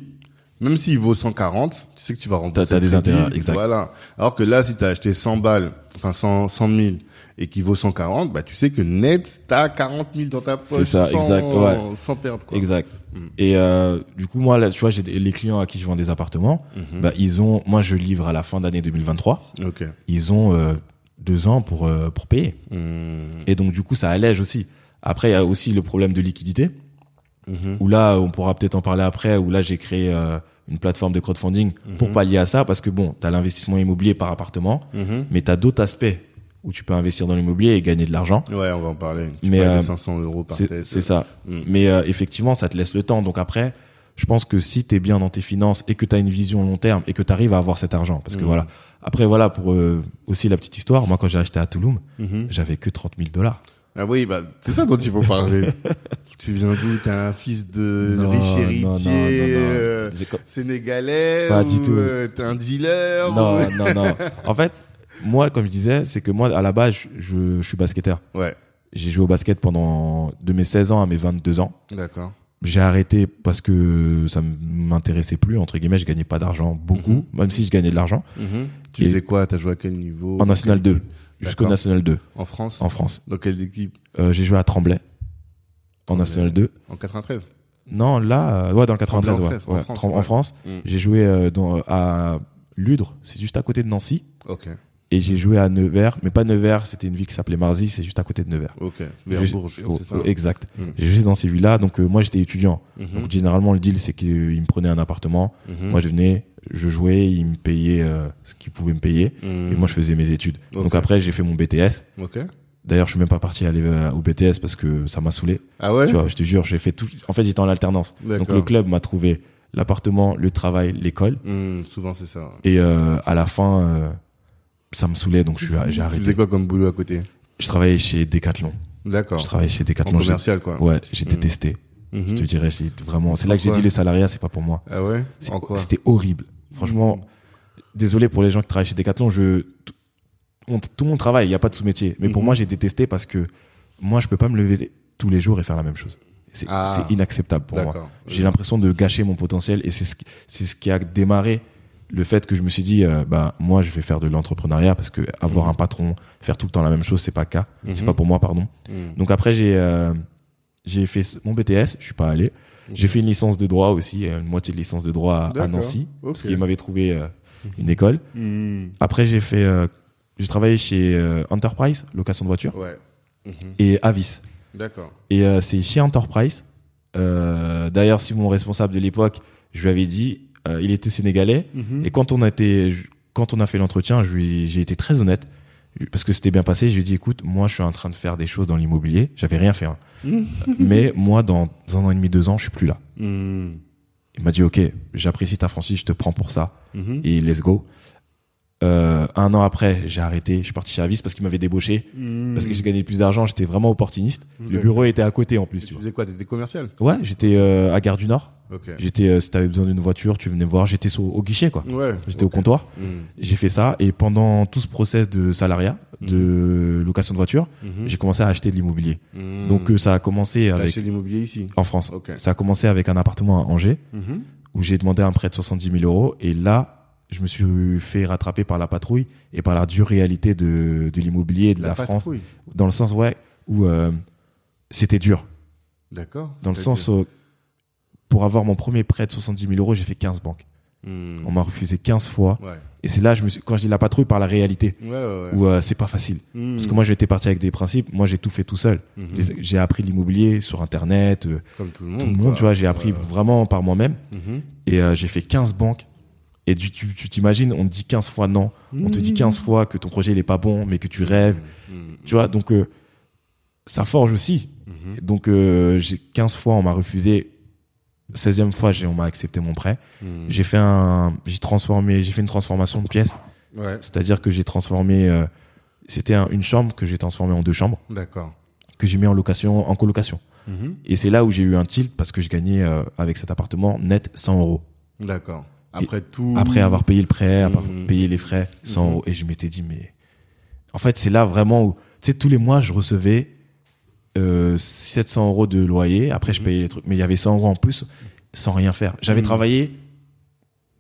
[SPEAKER 1] même s'il vaut 140, tu sais que tu vas rembourser.
[SPEAKER 2] T'as- t'as
[SPEAKER 1] le
[SPEAKER 2] des intérêts, exact.
[SPEAKER 1] Voilà. Alors que là, si tu as acheté 100 balles, enfin 100, 100 000, et qui vaut 140, bah tu sais que net, t'as 40 000 dans ta poche.
[SPEAKER 2] C'est ça,
[SPEAKER 1] sans,
[SPEAKER 2] exact, ouais.
[SPEAKER 1] Sans perdre, quoi.
[SPEAKER 2] Exact.
[SPEAKER 1] Mm.
[SPEAKER 2] Et euh, du coup, moi, là, tu vois, j'ai les clients à qui je vends des appartements.
[SPEAKER 1] Mhm.
[SPEAKER 2] Bah, ils ont, moi, je livre à la fin d'année 2023.
[SPEAKER 1] Ok.
[SPEAKER 2] Ils ont euh, deux ans pour euh, pour payer.
[SPEAKER 1] Mm.
[SPEAKER 2] Et donc, du coup, ça allège aussi. Après, il y a aussi le problème de liquidité.
[SPEAKER 1] Mhm.
[SPEAKER 2] Où là, on pourra peut-être en parler après. Où là, j'ai créé euh, une plateforme de crowdfunding pour
[SPEAKER 1] Mhm.
[SPEAKER 2] pallier à ça, parce que bon, t'as l'investissement immobilier par appartement,
[SPEAKER 1] Mhm.
[SPEAKER 2] mais t'as d'autres aspects où tu peux investir dans l'immobilier et gagner de l'argent.
[SPEAKER 1] Ouais, on va en parler. Tu
[SPEAKER 2] Mais, euh,
[SPEAKER 1] 500 euros par
[SPEAKER 2] C'est
[SPEAKER 1] tête.
[SPEAKER 2] c'est ça.
[SPEAKER 1] Mm.
[SPEAKER 2] Mais euh, effectivement, ça te laisse le temps. Donc après, je pense que si tu es bien dans tes finances et que tu as une vision long terme et que tu arrives à avoir cet argent, parce que
[SPEAKER 1] Mhm.
[SPEAKER 2] voilà. Après, voilà, pour euh, aussi la petite histoire, moi, quand j'ai acheté à Toulouse,
[SPEAKER 1] Mhm.
[SPEAKER 2] j'avais que 30 000 dollars.
[SPEAKER 1] Ah oui, bah, c'est ça dont il faut parler. tu viens d'où? T'es un fils de
[SPEAKER 2] Non,
[SPEAKER 1] riche héritier
[SPEAKER 2] non, non, non.
[SPEAKER 1] euh, sénégalais
[SPEAKER 2] Pas
[SPEAKER 1] ou
[SPEAKER 2] du tout.
[SPEAKER 1] euh, t'es un dealer
[SPEAKER 2] Non,
[SPEAKER 1] ou-
[SPEAKER 2] non, non. En fait, moi, comme je disais, c'est que moi, à la base, je, je, je suis basketteur.
[SPEAKER 1] Ouais,
[SPEAKER 2] J'ai joué au basket pendant de mes 16 ans à mes 22 ans.
[SPEAKER 1] d'accord.
[SPEAKER 2] J'ai arrêté parce que ça m'intéressait plus, entre guillemets, je gagnais pas d'argent beaucoup, même si je gagnais de l'argent.
[SPEAKER 1] Tu
[SPEAKER 2] Et-
[SPEAKER 1] faisais quoi? T'as joué à quel niveau?
[SPEAKER 2] En National 2, jusqu'au. National 2,
[SPEAKER 1] En France
[SPEAKER 2] en France.
[SPEAKER 1] Dans quelle équipe
[SPEAKER 2] Euh, j'ai joué à Tremblay, en. National 2.
[SPEAKER 1] En 93
[SPEAKER 2] Non, là, euh, ouais, dans le 93,
[SPEAKER 1] Tremblay en
[SPEAKER 2] ouais.
[SPEAKER 1] France, en France, ouais.
[SPEAKER 2] France.
[SPEAKER 1] Mm.
[SPEAKER 2] J'ai joué euh, dans, à Ludre, c'est juste à côté de Nancy.
[SPEAKER 1] Ok,
[SPEAKER 2] Et j'ai joué à Nevers, mais pas Nevers, c'était une ville qui s'appelait Marzy, c'est juste à côté de Nevers.
[SPEAKER 1] ok.
[SPEAKER 2] Oh,
[SPEAKER 1] ça
[SPEAKER 2] exact.
[SPEAKER 1] Mm.
[SPEAKER 2] J'ai joué dans ces villes-là, donc euh, moi j'étais étudiant.
[SPEAKER 1] Mhm.
[SPEAKER 2] Donc généralement le deal c'est qu'ils me prenaient un appartement,
[SPEAKER 1] Mhm.
[SPEAKER 2] moi je venais, je jouais, ils me payaient euh, ce qu'ils pouvaient me payer,
[SPEAKER 1] Mhm.
[SPEAKER 2] et moi je faisais mes études. Donc après j'ai fait mon BTS. D'ailleurs je suis même pas parti aller euh, au BTS parce que ça m'a saoulé.
[SPEAKER 1] Ah ouais?
[SPEAKER 2] Tu vois, je te jure, j'ai fait tout. En fait j'étais en alternance. Donc le club m'a trouvé l'appartement, le travail, l'école,
[SPEAKER 1] Mhm, Souvent c'est ça.
[SPEAKER 2] et euh, à la fin euh, ça me saoulait donc j'ai
[SPEAKER 1] Tu
[SPEAKER 2] arrêté.
[SPEAKER 1] faisais quoi comme boulot à côté?
[SPEAKER 2] Je travaillais chez Decathlon.
[SPEAKER 1] D'accord.
[SPEAKER 2] Je travaillais chez
[SPEAKER 1] En
[SPEAKER 2] Decathlon. J'ai-
[SPEAKER 1] commercial quoi.
[SPEAKER 2] Ouais, j'ai
[SPEAKER 1] Mhm.
[SPEAKER 2] détesté.
[SPEAKER 1] Mhm.
[SPEAKER 2] Je te dirais, vraiment. C'est là que j'ai dit les salariats, c'est pas pour moi.
[SPEAKER 1] Ah ouais
[SPEAKER 2] C'était horrible. Franchement, désolé pour les gens qui travaillent chez Decathlon. Je, tout, on- tout le monde travaille, il n'y a pas de sous-métier. Mais pour
[SPEAKER 1] Mhm.
[SPEAKER 2] moi, j'ai détesté parce que moi, je peux pas me lever tous les jours et faire la même chose. C'est
[SPEAKER 1] Ah.
[SPEAKER 2] inacceptable pour moi. J'ai l'impression de gâcher mon potentiel et c'est ce, ce qui a démarré le fait que je me suis dit, euh, bah, moi, je vais faire de l'entrepreneuriat parce que avoir
[SPEAKER 1] Mhm.
[SPEAKER 2] un patron, faire tout le temps la même chose, c'est pas le cas. C'est pas pour moi, pardon. Donc après, j'ai, euh, j'ai fait mon BTS, je suis pas allé. J'ai fait une licence de droit aussi, euh, une moitié de licence de droit à-. Nancy, parce
[SPEAKER 1] Ok.
[SPEAKER 2] qu'il m'avait trouvé euh, une école.
[SPEAKER 1] Mhm.
[SPEAKER 2] Après, j'ai fait, euh, j'ai travaillé chez euh, Enterprise, location de voiture,
[SPEAKER 1] Ouais. Mhm.
[SPEAKER 2] et Avis.
[SPEAKER 1] D'accord.
[SPEAKER 2] Et c'est chez Enterprise. D'ailleurs, si mon responsable de l'époque, je lui avais dit, il était sénégalais,
[SPEAKER 1] Mhm.
[SPEAKER 2] et quand on a été, quand on a fait l'entretien, j'ai été très honnête parce que c'était bien passé. Je lui ai dit, écoute, moi, je suis en train de faire des choses dans l'immobilier. J'avais rien fait, hein.
[SPEAKER 1] Mhm.
[SPEAKER 2] mais moi, dans un an et demi, deux ans, je suis plus là.
[SPEAKER 1] Mhm.
[SPEAKER 2] Il m'a dit, ok, j'apprécie ta franchise, je te prends pour ça.
[SPEAKER 1] Mhm.
[SPEAKER 2] Et let's go. Euh, un an après, j'ai arrêté. Je suis parti chez Avis parce qu'il m'avait débauché.
[SPEAKER 1] Mhm.
[SPEAKER 2] Parce que j'ai gagné plus d'argent. J'étais vraiment opportuniste. Le bureau était à côté en
[SPEAKER 1] Et
[SPEAKER 2] plus.
[SPEAKER 1] Tu
[SPEAKER 2] Tu
[SPEAKER 1] faisais quoi? T'étais commercial?
[SPEAKER 2] Ouais, j'étais euh, à Gare du Nord.
[SPEAKER 1] Ok.
[SPEAKER 2] J'étais, euh, si t'avais besoin d'une voiture, tu venais voir. J'étais au, au guichet, quoi.
[SPEAKER 1] Ouais.
[SPEAKER 2] J'étais au comptoir.
[SPEAKER 1] Mhm.
[SPEAKER 2] J'ai fait ça. Et pendant tout ce process de salariat, de location de voiture, j'ai commencé à acheter de l'immobilier. Donc euh, ça a commencé avec
[SPEAKER 1] acheté l'immobilier ici?
[SPEAKER 2] En France. Ça a commencé avec un appartement à Angers où j'ai demandé un prêt de 70 000 euros. Et là, je me suis fait rattraper par la patrouille et par la dure réalité de, de l'immobilier de la, France. Dans le sens, ouais, où euh, c'était dur.
[SPEAKER 1] D'accord.
[SPEAKER 2] Dans le sens, où, pour avoir mon premier prêt de 70 000 euros, j'ai fait 15 banques.
[SPEAKER 1] Mhm.
[SPEAKER 2] On m'a refusé 15 fois.
[SPEAKER 1] Ouais.
[SPEAKER 2] Et c'est là, je me suis, quand je dis la patrouille, par la réalité,
[SPEAKER 1] Ouais, ouais, ouais.
[SPEAKER 2] où euh, c'est pas facile.
[SPEAKER 1] Mhm.
[SPEAKER 2] Parce que moi, j'étais parti avec des principes. Moi, j'ai tout fait tout seul.
[SPEAKER 1] Mhm.
[SPEAKER 2] J'ai appris l'immobilier sur Internet. euh,
[SPEAKER 1] Comme tout le monde.
[SPEAKER 2] tout le monde,
[SPEAKER 1] quoi.
[SPEAKER 2] tu vois, j'ai appris vraiment par moi-même.
[SPEAKER 1] Mhm.
[SPEAKER 2] Et euh, j'ai fait 15 banques. Et tu tu- tu t'imagines, on te dit 15 fois non. On te dit 15 fois que ton projet il est pas bon, mais que tu rêves.
[SPEAKER 1] Mhm.
[SPEAKER 2] Tu vois, donc euh, ça forge aussi. Donc euh, j'ai 15 fois on m'a refusé. 16e fois j'ai on m'a accepté mon prêt. J'ai fait un j'ai transformé, j'ai fait une transformation de pièces,
[SPEAKER 1] Ouais.
[SPEAKER 2] c'est-à-dire que j'ai transformé euh, c'était un- une chambre que j'ai transformée en deux chambres
[SPEAKER 1] D'accord.
[SPEAKER 2] que j'ai mis en location en colocation. Et c'est là où j'ai eu un tilt parce que je gagnais avec cet appartement net 100 euros.
[SPEAKER 1] D'accord. Après tout.
[SPEAKER 2] Après avoir payé le prêt, avoir
[SPEAKER 1] Mhm.
[SPEAKER 2] payé les frais, 100
[SPEAKER 1] Mhm.
[SPEAKER 2] euros. Et je m'étais dit, mais En fait, c'est là vraiment où, tu sais, tous les mois, je recevais euh, 700 euros de loyer. Après, je payais les trucs, mais il y avait 100 euros en plus sans rien faire. J'avais
[SPEAKER 1] Mhm.
[SPEAKER 2] travaillé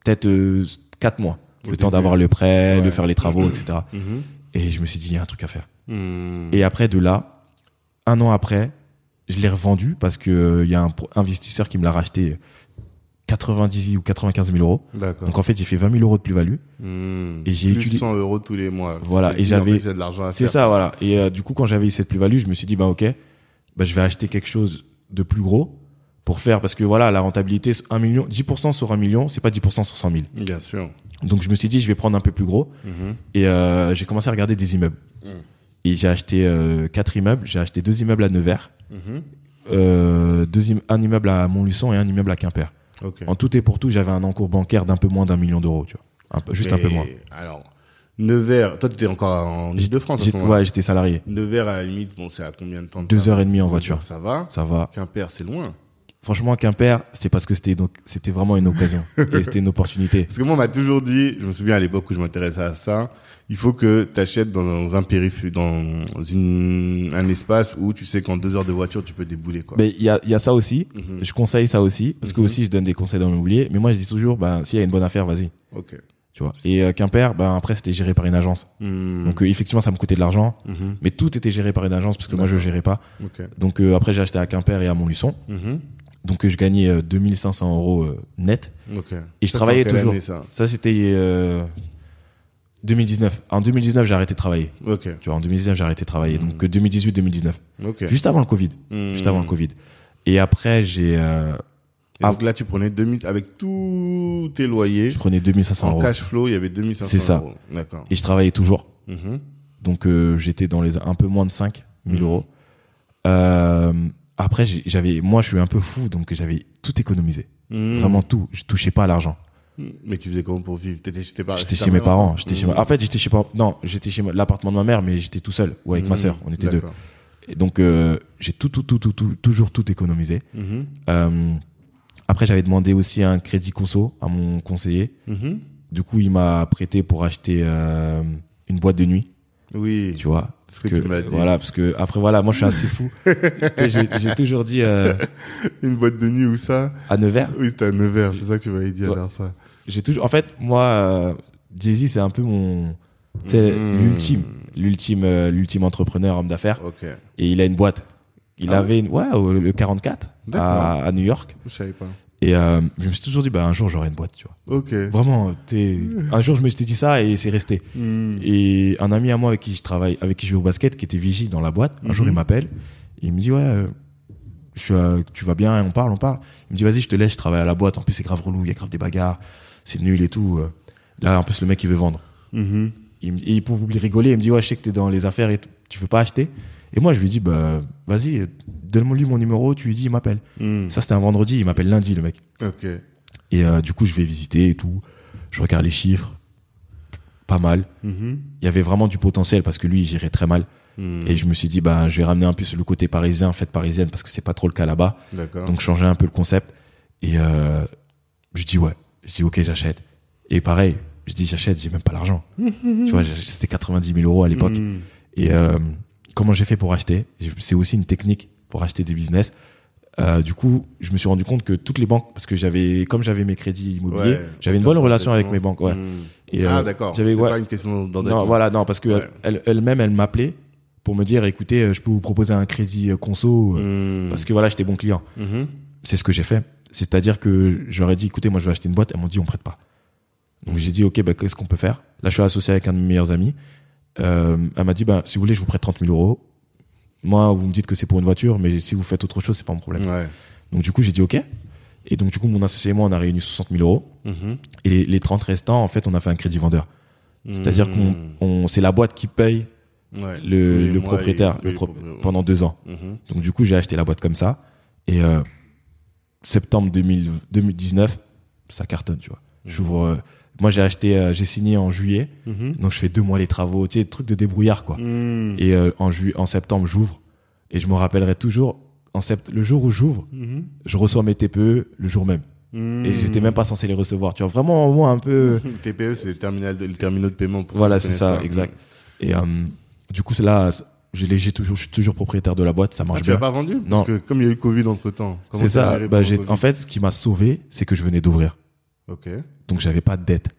[SPEAKER 2] peut-être euh, 4 mois,
[SPEAKER 1] Au
[SPEAKER 2] le temps d'avoir le prêt,
[SPEAKER 1] Ouais.
[SPEAKER 2] de faire les travaux, etc. Et je me suis dit, il y a un truc à faire. Et après, de là, un an après, je l'ai revendu parce que euh, il y a un investisseur qui me l'a racheté 90 ou 95 000 euros. Donc en fait, j'ai fait 20 000 euros de plus-value.
[SPEAKER 1] Mhm.
[SPEAKER 2] Et j'ai
[SPEAKER 1] Plus
[SPEAKER 2] utilisé-
[SPEAKER 1] 100 euros tous les mois.
[SPEAKER 2] Voilà, et
[SPEAKER 1] en
[SPEAKER 2] j'avais-
[SPEAKER 1] fait, de l'argent à
[SPEAKER 2] C'est ça, voilà. Et euh, du coup, quand j'avais eu cette plus-value, je me suis dit, bah ok, bah, je vais acheter quelque chose de plus gros pour faire, parce que voilà, la rentabilité, 1 million, 10% sur 1 million, c'est pas 10% sur 100 000.
[SPEAKER 1] Bien sûr.
[SPEAKER 2] Donc je me suis dit, je vais prendre un peu plus gros.
[SPEAKER 1] Mhm.
[SPEAKER 2] Et euh, j'ai commencé à regarder des immeubles.
[SPEAKER 1] Mm.
[SPEAKER 2] Et j'ai acheté euh, quatre immeubles. J'ai acheté deux immeubles à Nevers,
[SPEAKER 1] Mhm.
[SPEAKER 2] euh, deux im- un immeuble à Montluçon et un immeuble à Quimper. En tout et pour tout, j'avais un encours bancaire d'un peu moins d'un million d'euros, tu vois. Un peu, juste un peu moins.
[SPEAKER 1] Alors, Nevers, toi, tu étais encore en Ile-de-France à
[SPEAKER 2] J'ai-
[SPEAKER 1] ce moment-là.
[SPEAKER 2] Ouais, j'étais salarié.
[SPEAKER 1] Nevers, à la limite, bon, c'est à combien de temps de
[SPEAKER 2] Deux heures et demie en voiture.
[SPEAKER 1] Ça va.
[SPEAKER 2] Ça va.
[SPEAKER 1] Quimper, c'est loin.
[SPEAKER 2] Franchement, Quimper, c'est parce que c'était donc c'était vraiment une occasion et c'était une opportunité.
[SPEAKER 1] Parce que moi, on m'a toujours dit, je me souviens à l'époque où je m'intéressais à ça, il faut que tu achètes dans un périph, dans une, un espace où tu sais qu'en deux heures de voiture, tu peux débouler, quoi.
[SPEAKER 2] Mais il y a, il y a ça aussi.
[SPEAKER 1] Mhm.
[SPEAKER 2] Je conseille ça aussi parce que
[SPEAKER 1] Mhm.
[SPEAKER 2] aussi je donne des conseils dans l'immobilier. Mais moi, je dis toujours, ben s'il y a une bonne affaire, vas-y.
[SPEAKER 1] Ok.
[SPEAKER 2] Tu vois. Et euh, Quimper, ben après c'était géré par une agence.
[SPEAKER 1] Mhm.
[SPEAKER 2] Donc euh, effectivement, ça me coûtait de l'argent,
[SPEAKER 1] Mhm.
[SPEAKER 2] mais tout était géré par une agence parce que moi je gérais pas.
[SPEAKER 1] Ok.
[SPEAKER 2] Donc euh, après j'ai acheté à Quimper et à Montluçon. Donc euh, je gagnais euh, 2500 euros euh, net. Et je
[SPEAKER 1] Ça,
[SPEAKER 2] travaillais toujours.
[SPEAKER 1] année, ça?
[SPEAKER 2] Ça c'était euh, 2019. En 2019 j'ai arrêté de travailler. Tu vois, en 2019 j'ai arrêté de travailler.
[SPEAKER 1] Mhm.
[SPEAKER 2] Donc 2018-2019.
[SPEAKER 1] Ok.
[SPEAKER 2] Juste avant le Covid.
[SPEAKER 1] Mhm.
[SPEAKER 2] Juste avant le Covid. Et après j'ai euh,
[SPEAKER 1] Et donc là, tu prenais 2000, avec tous tes loyers,
[SPEAKER 2] je prenais 2500
[SPEAKER 1] en
[SPEAKER 2] euros.
[SPEAKER 1] cash flow, il y avait 2500
[SPEAKER 2] C'est ça.
[SPEAKER 1] euros. D'accord.
[SPEAKER 2] Et je travaillais toujours.
[SPEAKER 1] Mhm.
[SPEAKER 2] Donc euh, j'étais dans les un peu moins de 5 000
[SPEAKER 1] Mhm.
[SPEAKER 2] euros. Euh, après j'avais, moi je suis un peu fou donc j'avais tout économisé,
[SPEAKER 1] Mhm.
[SPEAKER 2] vraiment tout. Je touchais pas à l'argent.
[SPEAKER 1] Mais tu faisais comment pour vivre? T'étais chez tes parents?
[SPEAKER 2] J'étais
[SPEAKER 1] ta
[SPEAKER 2] chez mes parents. J'étais chez ma... En fait j'étais chez. Non, j'étais chez l'appartement de ma mère, mais j'étais tout seul ou avec ma sœur. On était deux. Et donc euh, j'ai tout, tout, tout, tout, tout, toujours tout économisé. Euh, après j'avais demandé aussi un crédit conso à mon conseiller. Du coup il m'a prêté pour acheter euh, une boîte de nuit.
[SPEAKER 1] Oui.
[SPEAKER 2] Tu vois.
[SPEAKER 1] Ce que
[SPEAKER 2] Parce
[SPEAKER 1] tu m'as dit.
[SPEAKER 2] Voilà, parce que après voilà, moi je suis assez fou. J'ai toujours dit euh,
[SPEAKER 1] Une boîte de nuit ou ça
[SPEAKER 2] à Nevers.
[SPEAKER 1] Oui, c'était à Nevers, c'est ça que tu m'avais dit la
[SPEAKER 2] Ouais.
[SPEAKER 1] dernière fois.
[SPEAKER 2] J'ai toujours, en fait, moi, euh, Jay-Z, c'est un peu mon, tu sais,
[SPEAKER 1] Mhm.
[SPEAKER 2] l'ultime, l'ultime, euh, l'ultime entrepreneur, homme d'affaires.
[SPEAKER 1] Ok.
[SPEAKER 2] Et il a une boîte. Il
[SPEAKER 1] Ah
[SPEAKER 2] avait une, ouais, le 44
[SPEAKER 1] D'accord.
[SPEAKER 2] à, à New York.
[SPEAKER 1] Je savais pas.
[SPEAKER 2] Et euh, je me suis toujours dit, bah un jour j'aurai une boîte, tu vois.
[SPEAKER 1] Ok.
[SPEAKER 2] Vraiment, t'es, un jour je me suis dit ça et c'est resté.
[SPEAKER 1] Mhm.
[SPEAKER 2] Et un ami à moi avec qui je travaille, avec qui je joue au basket, qui était vigie dans la boîte, un jour il m'appelle, et il me dit ouais, euh, je suis, euh, tu vas bien, on parle, on parle. Il me dit vas-y, je te laisse, je travaille à la boîte. En plus c'est grave relou, il y a grave des bagarres, c'est nul et tout. euh. Là en plus le mec il veut vendre.
[SPEAKER 1] Mhm.
[SPEAKER 2] Il, et pour lui rigoler, il me dit ouais, je sais que t'es dans les affaires et tu veux pas acheter. Et moi je lui dis bah vas-y, donne-moi lui mon numéro, tu lui dis il m'appelle.
[SPEAKER 1] Mhm.
[SPEAKER 2] Ça c'était un vendredi, il m'appelle lundi le mec. Et euh, du coup je vais visiter et tout. Je regarde les chiffres, pas mal.
[SPEAKER 1] Mhm.
[SPEAKER 2] Il y avait vraiment du potentiel parce que lui il gérait très mal.
[SPEAKER 1] Mhm.
[SPEAKER 2] Et je me suis dit, bah, je vais ramener un peu le côté parisien, fête parisienne, parce que c'est pas trop le cas là-bas. Donc, changer un peu le concept. Et euh, je dis, ouais. Je dis, ok, j'achète. Et pareil, je dis, j'achète, j'ai même pas l'argent. tu vois, c'était 90 000 euros à l'époque.
[SPEAKER 1] Mhm.
[SPEAKER 2] Et euh, comment j'ai fait pour acheter? C'est aussi une technique pour acheter des business. Euh, du coup, je me suis rendu compte que toutes les banques, parce que j'avais, comme j'avais mes crédits immobiliers,
[SPEAKER 1] Ouais.
[SPEAKER 2] j'avais une bonne relation avec mes banques. Ouais.
[SPEAKER 1] Mhm.
[SPEAKER 2] Et,
[SPEAKER 1] ah
[SPEAKER 2] euh,
[SPEAKER 1] d'accord.
[SPEAKER 2] j'avais- ouais.
[SPEAKER 1] pas une question
[SPEAKER 2] Non,
[SPEAKER 1] d'endettement.
[SPEAKER 2] voilà, non, parce que
[SPEAKER 1] Ouais.
[SPEAKER 2] elle, elle-même, elle m'appelait pour me dire, écoutez, euh, je peux vous proposer un crédit euh, conso, euh,
[SPEAKER 1] Mhm.
[SPEAKER 2] parce que voilà, j'étais bon client.
[SPEAKER 1] Mhm.
[SPEAKER 2] C'est ce que j'ai fait. C'est-à-dire que j'aurais dit, écoutez, moi, je vais acheter une boîte. Elles m'ont dit, on prête pas. Donc j'ai dit, ok, bah, qu'est-ce qu'on peut faire? Là, je suis associé avec un de mes meilleurs amis. Euh, elle m'a dit, bah, si vous voulez, je vous prête 30 000 euros. Moi, vous me dites que c'est pour une voiture, mais si vous faites autre chose, c'est pas mon problème.
[SPEAKER 1] Ouais.
[SPEAKER 2] Donc du coup, j'ai dit, ok. Et donc du coup, mon associé et moi, on a réuni 60 000 euros.
[SPEAKER 1] Mhm.
[SPEAKER 2] Et les, les 30 restants, en fait, on a fait un crédit vendeur. C'est-à-dire
[SPEAKER 1] Mhm.
[SPEAKER 2] qu'on, on, c'est la boîte qui paye
[SPEAKER 1] Ouais.
[SPEAKER 2] Le, propriétaire le pro- pendant deux ans.
[SPEAKER 1] Mhm.
[SPEAKER 2] Donc du coup, j'ai acheté la boîte comme ça. Et euh, septembre 2000 2019, ça cartonne, tu vois. J'ouvre. euh, moi, j'ai acheté, euh, j'ai signé en juillet.
[SPEAKER 1] Mhm.
[SPEAKER 2] Donc je fais deux mois les travaux, tu sais, truc de débrouillard quoi.
[SPEAKER 1] Mhm.
[SPEAKER 2] Et euh, en juillet, en septembre, j'ouvre. Et je me rappellerai toujours. En sept... le jour où j'ouvre,
[SPEAKER 1] Mhm.
[SPEAKER 2] je reçois mes TPE le jour même.
[SPEAKER 1] Mhm.
[SPEAKER 2] Et j'étais même pas censé les recevoir. Tu vois, vraiment, moi, un peu.
[SPEAKER 1] TPE, c'est le terminal de, le terminal de paiement. pour
[SPEAKER 2] Voilà, c'est ça, exact. Et, euh, du coup, là, j'ai toujours, je suis toujours propriétaire de la boîte, ça
[SPEAKER 1] Ah,
[SPEAKER 2] marche
[SPEAKER 1] tu l'as
[SPEAKER 2] bien.
[SPEAKER 1] pas vendu?
[SPEAKER 2] Non.
[SPEAKER 1] Parce que comme il y a eu le Covid entre temps.
[SPEAKER 2] C'est ça. Bah, en fait, ce qui m'a sauvé, c'est que je venais d'ouvrir.
[SPEAKER 1] Ok.
[SPEAKER 2] Donc, j'avais pas de dette,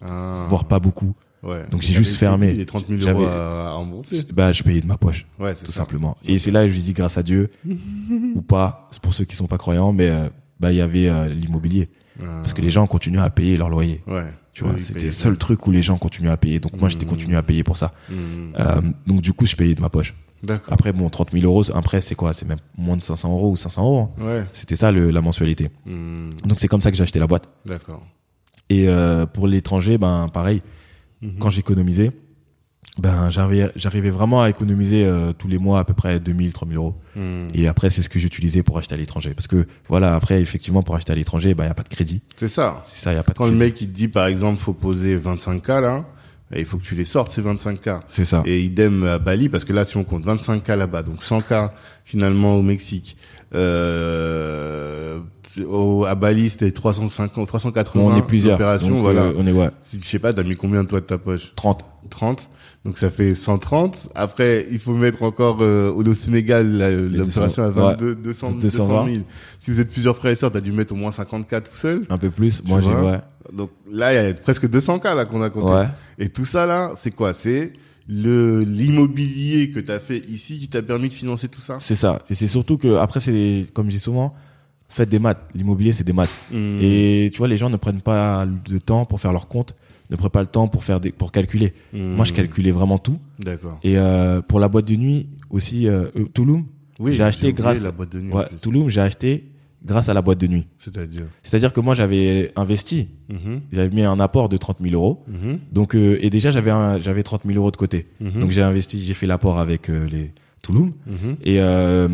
[SPEAKER 1] Ah.
[SPEAKER 2] voire pas beaucoup.
[SPEAKER 1] Ouais.
[SPEAKER 2] Donc, j'ai juste fermé.
[SPEAKER 1] Les 30 000 euros
[SPEAKER 2] J'avais-
[SPEAKER 1] à, rembourser.
[SPEAKER 2] Bah, je payais de ma poche,
[SPEAKER 1] Ouais, c'est
[SPEAKER 2] tout
[SPEAKER 1] ça.
[SPEAKER 2] simplement. Et c'est là, je lui dis grâce à Dieu, ou pas, c'est pour ceux qui sont pas croyants, mais, euh, bah, il y avait euh, l'immobilier.
[SPEAKER 1] Ah.
[SPEAKER 2] Parce que les gens continuaient à payer leur loyer.
[SPEAKER 1] Ouais.
[SPEAKER 2] Tu vois,
[SPEAKER 1] Oui,
[SPEAKER 2] c'était le seul truc où les gens continuaient à payer. Donc, moi, j'étais
[SPEAKER 1] Mhm.
[SPEAKER 2] continué à payer pour ça.
[SPEAKER 1] Hmm.
[SPEAKER 2] Euh, donc, du coup, je payais de ma poche.
[SPEAKER 1] D'accord.
[SPEAKER 2] Après, bon, 30 000 euros, un prêt, c'est quoi? C'est même moins de 500 euros ou 500 euros. hein.
[SPEAKER 1] Ouais.
[SPEAKER 2] C'était ça, le, la mensualité.
[SPEAKER 1] Hmm.
[SPEAKER 2] Donc, c'est comme ça que j'ai acheté la boîte.
[SPEAKER 1] D'accord.
[SPEAKER 2] Et euh, pour l'étranger, ben pareil,
[SPEAKER 1] Mhm.
[SPEAKER 2] quand j'économisais, ben j'arrivais, j'arrivais vraiment à économiser euh, tous les mois à peu près 2000, 3000 euros.
[SPEAKER 1] Hmm.
[SPEAKER 2] Et après, c'est ce que j'utilisais pour acheter à l'étranger. Parce que voilà, après, effectivement, pour acheter à l'étranger, ben il y a pas de crédit.
[SPEAKER 1] C'est ça.
[SPEAKER 2] C'est ça, il y a pas de
[SPEAKER 1] Quand le
[SPEAKER 2] crédit.
[SPEAKER 1] mec il te dit par exemple faut poser 25K là, il faut que tu les sortes ces 25K.
[SPEAKER 2] C'est ça.
[SPEAKER 1] Et idem à Bali parce que là si on compte 25K là-bas, donc 100K finalement au Mexique. Euh, au, à Bali c'était 350, 380
[SPEAKER 2] on est plusieurs.
[SPEAKER 1] opérations,
[SPEAKER 2] Donc,
[SPEAKER 1] voilà.
[SPEAKER 2] euh, on est ouais,
[SPEAKER 1] Si, je sais pas, t'as mis combien toi de ta poche
[SPEAKER 2] 30.
[SPEAKER 1] 30. Donc ça fait 130. Après, il faut mettre encore euh, au Sénégal l'opération à
[SPEAKER 2] 200,
[SPEAKER 1] 22, 200, 200
[SPEAKER 2] 220.
[SPEAKER 1] 000. Si vous êtes plusieurs frères et sœurs, t'as dû mettre au moins 54 tout seul.
[SPEAKER 2] Un peu plus. Moi, j'ai ouais.
[SPEAKER 1] Donc là, il y a presque 200 cas là qu'on a compté.
[SPEAKER 2] Ouais.
[SPEAKER 1] Et tout ça là, c'est quoi? C'est le l'immobilier que t'as fait ici qui t'a permis de financer tout ça?
[SPEAKER 2] C'est ça. Et c'est surtout que après, c'est comme je dis souvent, faites des maths. L'immobilier, c'est des maths.
[SPEAKER 1] Hmm.
[SPEAKER 2] Et tu vois, les gens ne prennent pas de temps pour faire leur compte, ne prennent pas le temps pour faire des, pour calculer.
[SPEAKER 1] Hmm.
[SPEAKER 2] Moi, je calculais vraiment tout.
[SPEAKER 1] D'accord.
[SPEAKER 2] Et euh, pour la boîte de nuit aussi, euh, Touloum,
[SPEAKER 1] Oui,
[SPEAKER 2] j'ai acheté grâce-
[SPEAKER 1] la boîte de nuit.
[SPEAKER 2] ouais. Touloum, j'ai acheté grâce à la boîte de nuit.
[SPEAKER 1] C'est-à-dire.
[SPEAKER 2] C'est-à-dire que moi, j'avais investi,
[SPEAKER 1] Mhm,
[SPEAKER 2] j'avais mis un apport de 30 000 euros.
[SPEAKER 1] mhm,
[SPEAKER 2] Donc, euh, et déjà, j'avais un- j'avais 30 000 euros de côté.
[SPEAKER 1] mhm,
[SPEAKER 2] Donc, j'ai investi, j'ai fait l'apport avec euh, les Touloum. Et euh,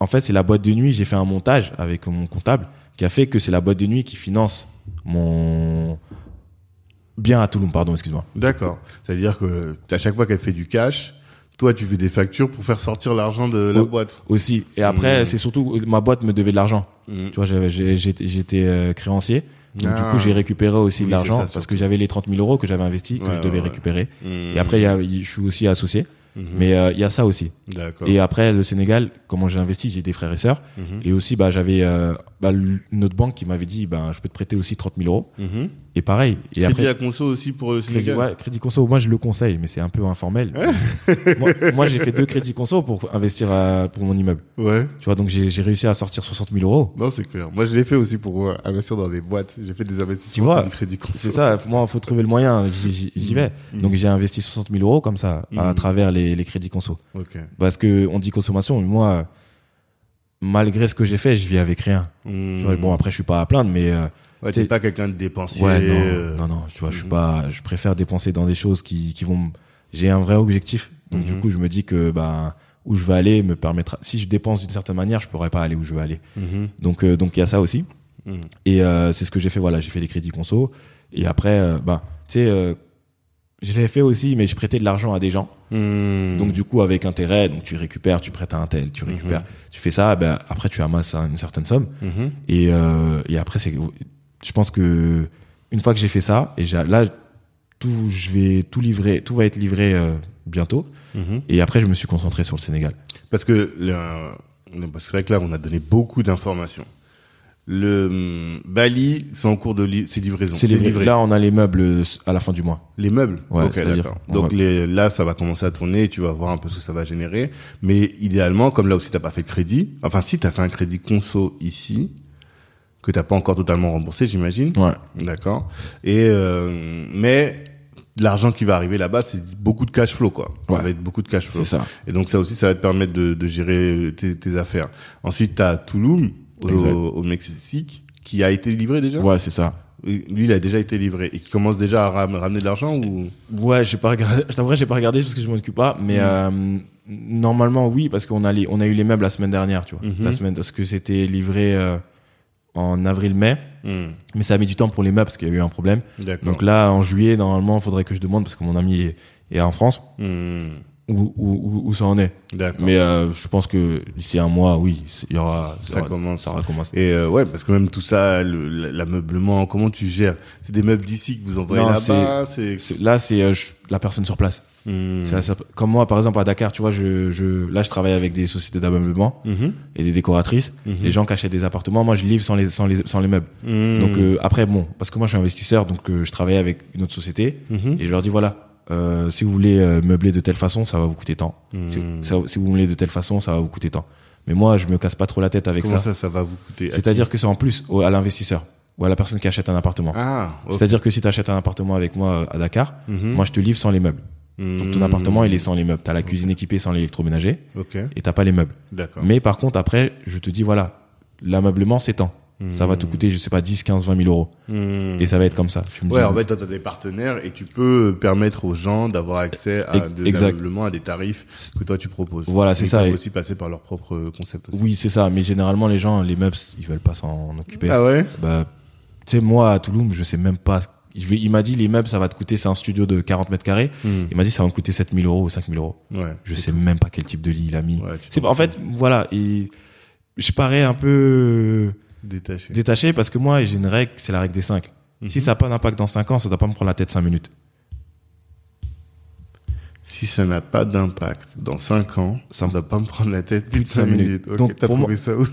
[SPEAKER 2] en fait, c'est la boîte de nuit. J'ai fait un montage avec mon comptable qui a fait que c'est la boîte de nuit qui finance mon bien à Touloum. Pardon, excuse-moi.
[SPEAKER 1] D'accord. C'est-à-dire que à chaque fois qu'elle fait du cash, toi tu fais des factures pour faire sortir l'argent de la boîte.
[SPEAKER 2] Aussi. Et après,
[SPEAKER 1] Mhm.
[SPEAKER 2] c'est surtout ma boîte me devait de l'argent.
[SPEAKER 1] Mhm.
[SPEAKER 2] Tu vois, j'étais euh, créancier. Donc
[SPEAKER 1] Ah.
[SPEAKER 2] du coup, j'ai récupéré aussi
[SPEAKER 1] Oui,
[SPEAKER 2] de l'argent parce que j'avais les 30 000 euros que j'avais investis que
[SPEAKER 1] Ouais,
[SPEAKER 2] je devais
[SPEAKER 1] ouais,
[SPEAKER 2] récupérer.
[SPEAKER 1] Mhm.
[SPEAKER 2] Et après, il y a, je suis aussi associé. Mais euh, il y a ça aussi. Et après, le Sénégal, comment j'ai investi, j'ai des frères et sœurs. Et aussi, bah, j'avais euh, bah, une autre banque qui m'avait dit, bah, je peux te prêter aussi 30 000 euros. Et pareil. Et
[SPEAKER 1] Crédit
[SPEAKER 2] après,
[SPEAKER 1] à conso aussi pour le
[SPEAKER 2] crédit,
[SPEAKER 1] Sénégal.
[SPEAKER 2] ouais, crédit conso, moi je le conseille, mais c'est un peu informel. moi, moi, j'ai fait deux crédits conso pour investir euh, pour mon immeuble.
[SPEAKER 1] Ouais.
[SPEAKER 2] Tu vois, donc j'ai réussi à sortir 60 000 euros.
[SPEAKER 1] Non, c'est clair. Moi, je l'ai fait aussi pour euh, investir dans des boîtes. J'ai fait des investissements sur du crédit conso.
[SPEAKER 2] C'est ça, moi, faut trouver le moyen, j'y- vais.
[SPEAKER 1] Mhm.
[SPEAKER 2] Donc j'ai investi 60 000 euros comme ça, à
[SPEAKER 1] Mhm.
[SPEAKER 2] travers les, les crédits conso.
[SPEAKER 1] Ok.
[SPEAKER 2] Parce que on dit consommation, mais moi, malgré ce que j'ai fait, je vis avec rien. Tu vois, bon, après, je suis pas à plaindre, mais euh,
[SPEAKER 1] ouais, t'es pas quelqu'un de dépensier.
[SPEAKER 2] ouais, non,
[SPEAKER 1] euh,
[SPEAKER 2] non, non, tu vois, je suis
[SPEAKER 1] Mhm.
[SPEAKER 2] pas, je préfère dépenser dans des choses qui, qui vont, j'ai un vrai objectif. Donc, du
[SPEAKER 1] Mhm.
[SPEAKER 2] coup, je me dis que, ben, où je vais aller me permettra, si je dépense d'une certaine manière, je pourrais pas aller où je veux aller.
[SPEAKER 1] Mhm.
[SPEAKER 2] Donc, euh, donc, il y a ça aussi.
[SPEAKER 1] Mhm.
[SPEAKER 2] Et euh, c'est ce que j'ai fait. Voilà, j'ai fait des crédits conso. Et après, euh, ben, tu sais, euh, je l'ai fait aussi, mais je prêtais de l'argent à des gens.
[SPEAKER 1] Mhm.
[SPEAKER 2] Donc du coup, avec intérêt, donc tu récupères, tu prêtes à un tel, tu récupères, tu fais ça. Ben après, tu amasses une certaine somme. Et euh, et après, c'est, je pense que une fois que j'ai fait ça, et là, tout, je vais tout livrer, tout va être livré euh, bientôt.
[SPEAKER 1] Mhm.
[SPEAKER 2] Et après, je me suis concentré sur le Sénégal.
[SPEAKER 1] Parce que le- parce que c'est vrai que là, on a donné beaucoup d'informations. Le hum, Bali, c'est en cours de li c'est livraison.
[SPEAKER 2] C'est livré. Là, on a les meubles à la fin du mois.
[SPEAKER 1] Les meubles?
[SPEAKER 2] Ouais,
[SPEAKER 1] Ok,
[SPEAKER 2] c'est-à-dire,
[SPEAKER 1] d'accord.
[SPEAKER 2] on
[SPEAKER 1] Donc les, là, ça va commencer à tourner tu vas voir un peu ce que ça va générer. Mais idéalement, comme là aussi, t'as pas fait de crédit. Enfin, si t'as fait un crédit conso ici, que t'as pas encore totalement remboursé, j'imagine.
[SPEAKER 2] Ouais.
[SPEAKER 1] D'accord. Et euh, mais l'argent qui va arriver là-bas, c'est beaucoup de cash flow, quoi. Ça
[SPEAKER 2] Ouais.
[SPEAKER 1] va être beaucoup de cash flow.
[SPEAKER 2] C'est ça.
[SPEAKER 1] Et donc ça aussi, ça va te permettre de, de gérer tes, tes affaires. Ensuite, t'as Tulum au, au Mexique qui a été livré déjà.
[SPEAKER 2] Ouais, c'est ça.
[SPEAKER 1] Lui, il a déjà été livré et qui commence déjà à ram- ramener de l'argent ou?
[SPEAKER 2] Ouais, j'ai pas regardé. Je t'avouerai, j'ai pas regardé parce que je m'en occupe pas. Mais euh, normalement, oui, parce qu'on a les, on a eu les meubles la semaine dernière, tu vois.
[SPEAKER 1] Mhm.
[SPEAKER 2] La semaine, parce que c'était livré euh, en avril-mai.
[SPEAKER 1] Hmm,
[SPEAKER 2] Mais ça a mis du temps pour les meubles parce qu'il y a eu un problème. Donc là, en juillet, normalement, il faudrait que je demande parce que mon ami est, est en France
[SPEAKER 1] Hmm,
[SPEAKER 2] où, où, où, où ça en est. Mais euh, je pense que d'ici un mois, oui, il y aura.
[SPEAKER 1] Ça
[SPEAKER 2] aura-
[SPEAKER 1] commence.
[SPEAKER 2] Ça recommence.
[SPEAKER 1] Et euh, ouais, parce que même tout ça, le- l'ameublement, comment tu gères? C'est des meubles d'ici que vous envoyez là-bas
[SPEAKER 2] Là, c'est euh, la personne sur place.
[SPEAKER 1] Hmm.
[SPEAKER 2] Ça- ça- comme moi, par exemple, à Dakar, tu vois, je, je, là, je travaille avec des sociétés d'ameublement
[SPEAKER 1] Mhm.
[SPEAKER 2] et des décoratrices.
[SPEAKER 1] Mhm.
[SPEAKER 2] Les gens qui achètent des appartements, moi, je livre sans les, sans les, sans les meubles.
[SPEAKER 1] Hmm.
[SPEAKER 2] Donc, euh, après, bon, parce que moi, je suis investisseur, donc euh, je travaille avec une autre société et je leur dis, voilà, euh, si vous voulez meubler de telle façon, ça va vous coûter tant. Si,
[SPEAKER 1] Hmm.
[SPEAKER 2] ça- si vous meubler de telle façon, ça va vous coûter tant. Mais moi, je me casse pas trop la tête avec
[SPEAKER 1] Comment
[SPEAKER 2] ça.
[SPEAKER 1] ça, ça va vous coûter
[SPEAKER 2] C'est-à-dire que c'est en plus au- à l'investisseur ou à la personne qui achète un appartement.
[SPEAKER 1] Ah.
[SPEAKER 2] C'est-à-dire que si tu achètes un appartement avec moi à Dakar, moi, je te livre sans les meubles. Donc, ton
[SPEAKER 1] Hmm.
[SPEAKER 2] appartement, il est sans les meubles. T'as la cuisine équipée sans l'électroménager
[SPEAKER 1] Ok,
[SPEAKER 2] et t'as pas les meubles.
[SPEAKER 1] d'accord.
[SPEAKER 2] Mais par contre, après, je te dis, voilà, l'ameublement, c'est tant. Ça va te coûter, je sais pas, 10, 15, 20 000 euros.
[SPEAKER 1] Hmm.
[SPEAKER 2] Et ça va être comme ça. Tu me
[SPEAKER 1] Ouais,
[SPEAKER 2] dis,
[SPEAKER 1] en fait, t'as des partenaires et tu peux permettre aux gens d'avoir accès à de à des tarifs que toi tu proposes.
[SPEAKER 2] Voilà, c'est
[SPEAKER 1] Ils
[SPEAKER 2] ça,
[SPEAKER 1] peuvent
[SPEAKER 2] et-
[SPEAKER 1] aussi passer par leur propre concept aussi.
[SPEAKER 2] Oui, c'est ça. Mais généralement, les gens, les meubles, ils veulent pas s'en occuper.
[SPEAKER 1] Ah ouais?
[SPEAKER 2] Bah, tu sais, moi, à Toulouse, je sais même pas. Il m'a dit, les meubles, ça va te coûter, c'est un studio de 40 mètres carrés.
[SPEAKER 1] Hmm.
[SPEAKER 2] Il m'a dit, ça va me coûter 7000 euros ou 5000 euros.
[SPEAKER 1] Ouais.
[SPEAKER 2] Je sais même pas quel type de lit il a mis.
[SPEAKER 1] Ouais,
[SPEAKER 2] c'est en fait, voilà. Et je parais un peu
[SPEAKER 1] Détaché.
[SPEAKER 2] détaché parce que moi, j'ai une règle, c'est la règle des 5. Si
[SPEAKER 1] Mhm.
[SPEAKER 2] ça n'a pas d'impact dans 5 ans, ça doit pas me prendre la tête 5 minutes.
[SPEAKER 1] Si ça n'a pas d'impact dans 5 ans,
[SPEAKER 2] Ça
[SPEAKER 1] ne doit pas me prendre la tête plus de
[SPEAKER 2] Cinq
[SPEAKER 1] 5 minutes.
[SPEAKER 2] minutes. Donc,
[SPEAKER 1] t'as trouvé ça où?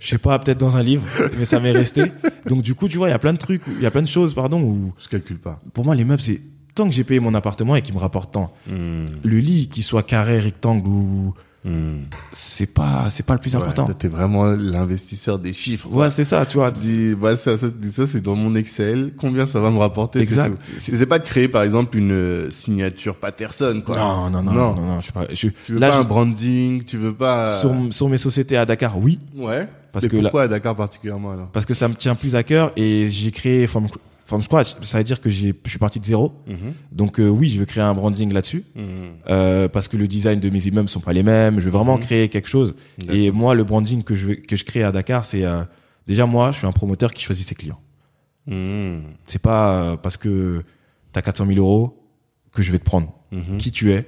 [SPEAKER 2] Je sais pas, peut-être dans un livre, mais ça m'est resté. Donc du coup, tu vois, il y a plein de trucs, il y a plein de choses, pardon, où
[SPEAKER 1] Je calcule pas.
[SPEAKER 2] pour moi, les meubles, c'est tant que j'ai payé mon appartement et qu'il me rapporte tant.
[SPEAKER 1] Hmm.
[SPEAKER 2] Le lit, qu'il soit carré, rectangle ou
[SPEAKER 1] Hmm.
[SPEAKER 2] c'est pas, c'est pas le plus
[SPEAKER 1] Ouais,
[SPEAKER 2] important.
[SPEAKER 1] t'es vraiment l'investisseur des chiffres.
[SPEAKER 2] Ouais, c'est ça, tu vois.
[SPEAKER 1] Tu dis, bah, ça, ça, ça c'est dans mon Excel. Combien ça va me rapporter c'est
[SPEAKER 2] Exact.
[SPEAKER 1] C'est pas de créer, par exemple, une euh, signature Patterson, quoi.
[SPEAKER 2] Non, non, non, non, non, non, je suis pas. Je,
[SPEAKER 1] Tu veux
[SPEAKER 2] là,
[SPEAKER 1] pas
[SPEAKER 2] je-
[SPEAKER 1] un branding, tu veux pas.
[SPEAKER 2] sur, sur mes sociétés à Dakar, oui,
[SPEAKER 1] Ouais.
[SPEAKER 2] Parce
[SPEAKER 1] Et
[SPEAKER 2] que là-
[SPEAKER 1] pourquoi à Dakar particulièrement alors?
[SPEAKER 2] Parce que ça me tient plus à cœur et j'ai créé from, from scratch. Ça veut dire que je suis parti de zéro.
[SPEAKER 1] Mhm.
[SPEAKER 2] Donc euh, oui, je veux créer un branding là-dessus.
[SPEAKER 1] Mhm.
[SPEAKER 2] Euh, parce que le design de mes immeubles sont pas les mêmes. Je veux vraiment
[SPEAKER 1] Mhm.
[SPEAKER 2] créer quelque chose. Et moi, le branding que je que je crée à Dakar, c'est euh, déjà moi, je suis un promoteur qui choisit ses clients. C'est pas parce que t'as 400 000 euros que je vais te prendre. Qui tu es?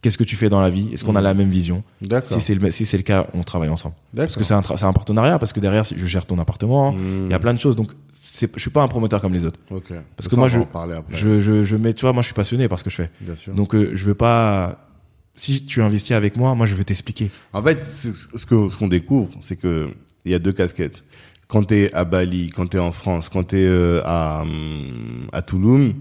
[SPEAKER 2] Qu'est-ce que tu fais dans la vie? Est-ce qu'on a la même vision? Si c'est le si c'est le cas, on travaille ensemble. Parce que c'est un un partenariat parce que derrière je gère ton appartement. Il y a plein de choses. Donc c'est je suis pas un promoteur comme les autres.
[SPEAKER 1] Ok.
[SPEAKER 2] Parce
[SPEAKER 1] Ça,
[SPEAKER 2] que moi, je-. Je je je mets tu vois moi je suis passionné par ce que je fais.
[SPEAKER 1] Bien sûr.
[SPEAKER 2] Donc euh, je veux pas si tu investis avec moi, moi je veux t'expliquer.
[SPEAKER 1] En fait, ce que ce qu'on découvre, c'est que il y a deux casquettes. Quand t'es à Bali, quand t'es en France, quand t'es euh, à hum, à Toulouse,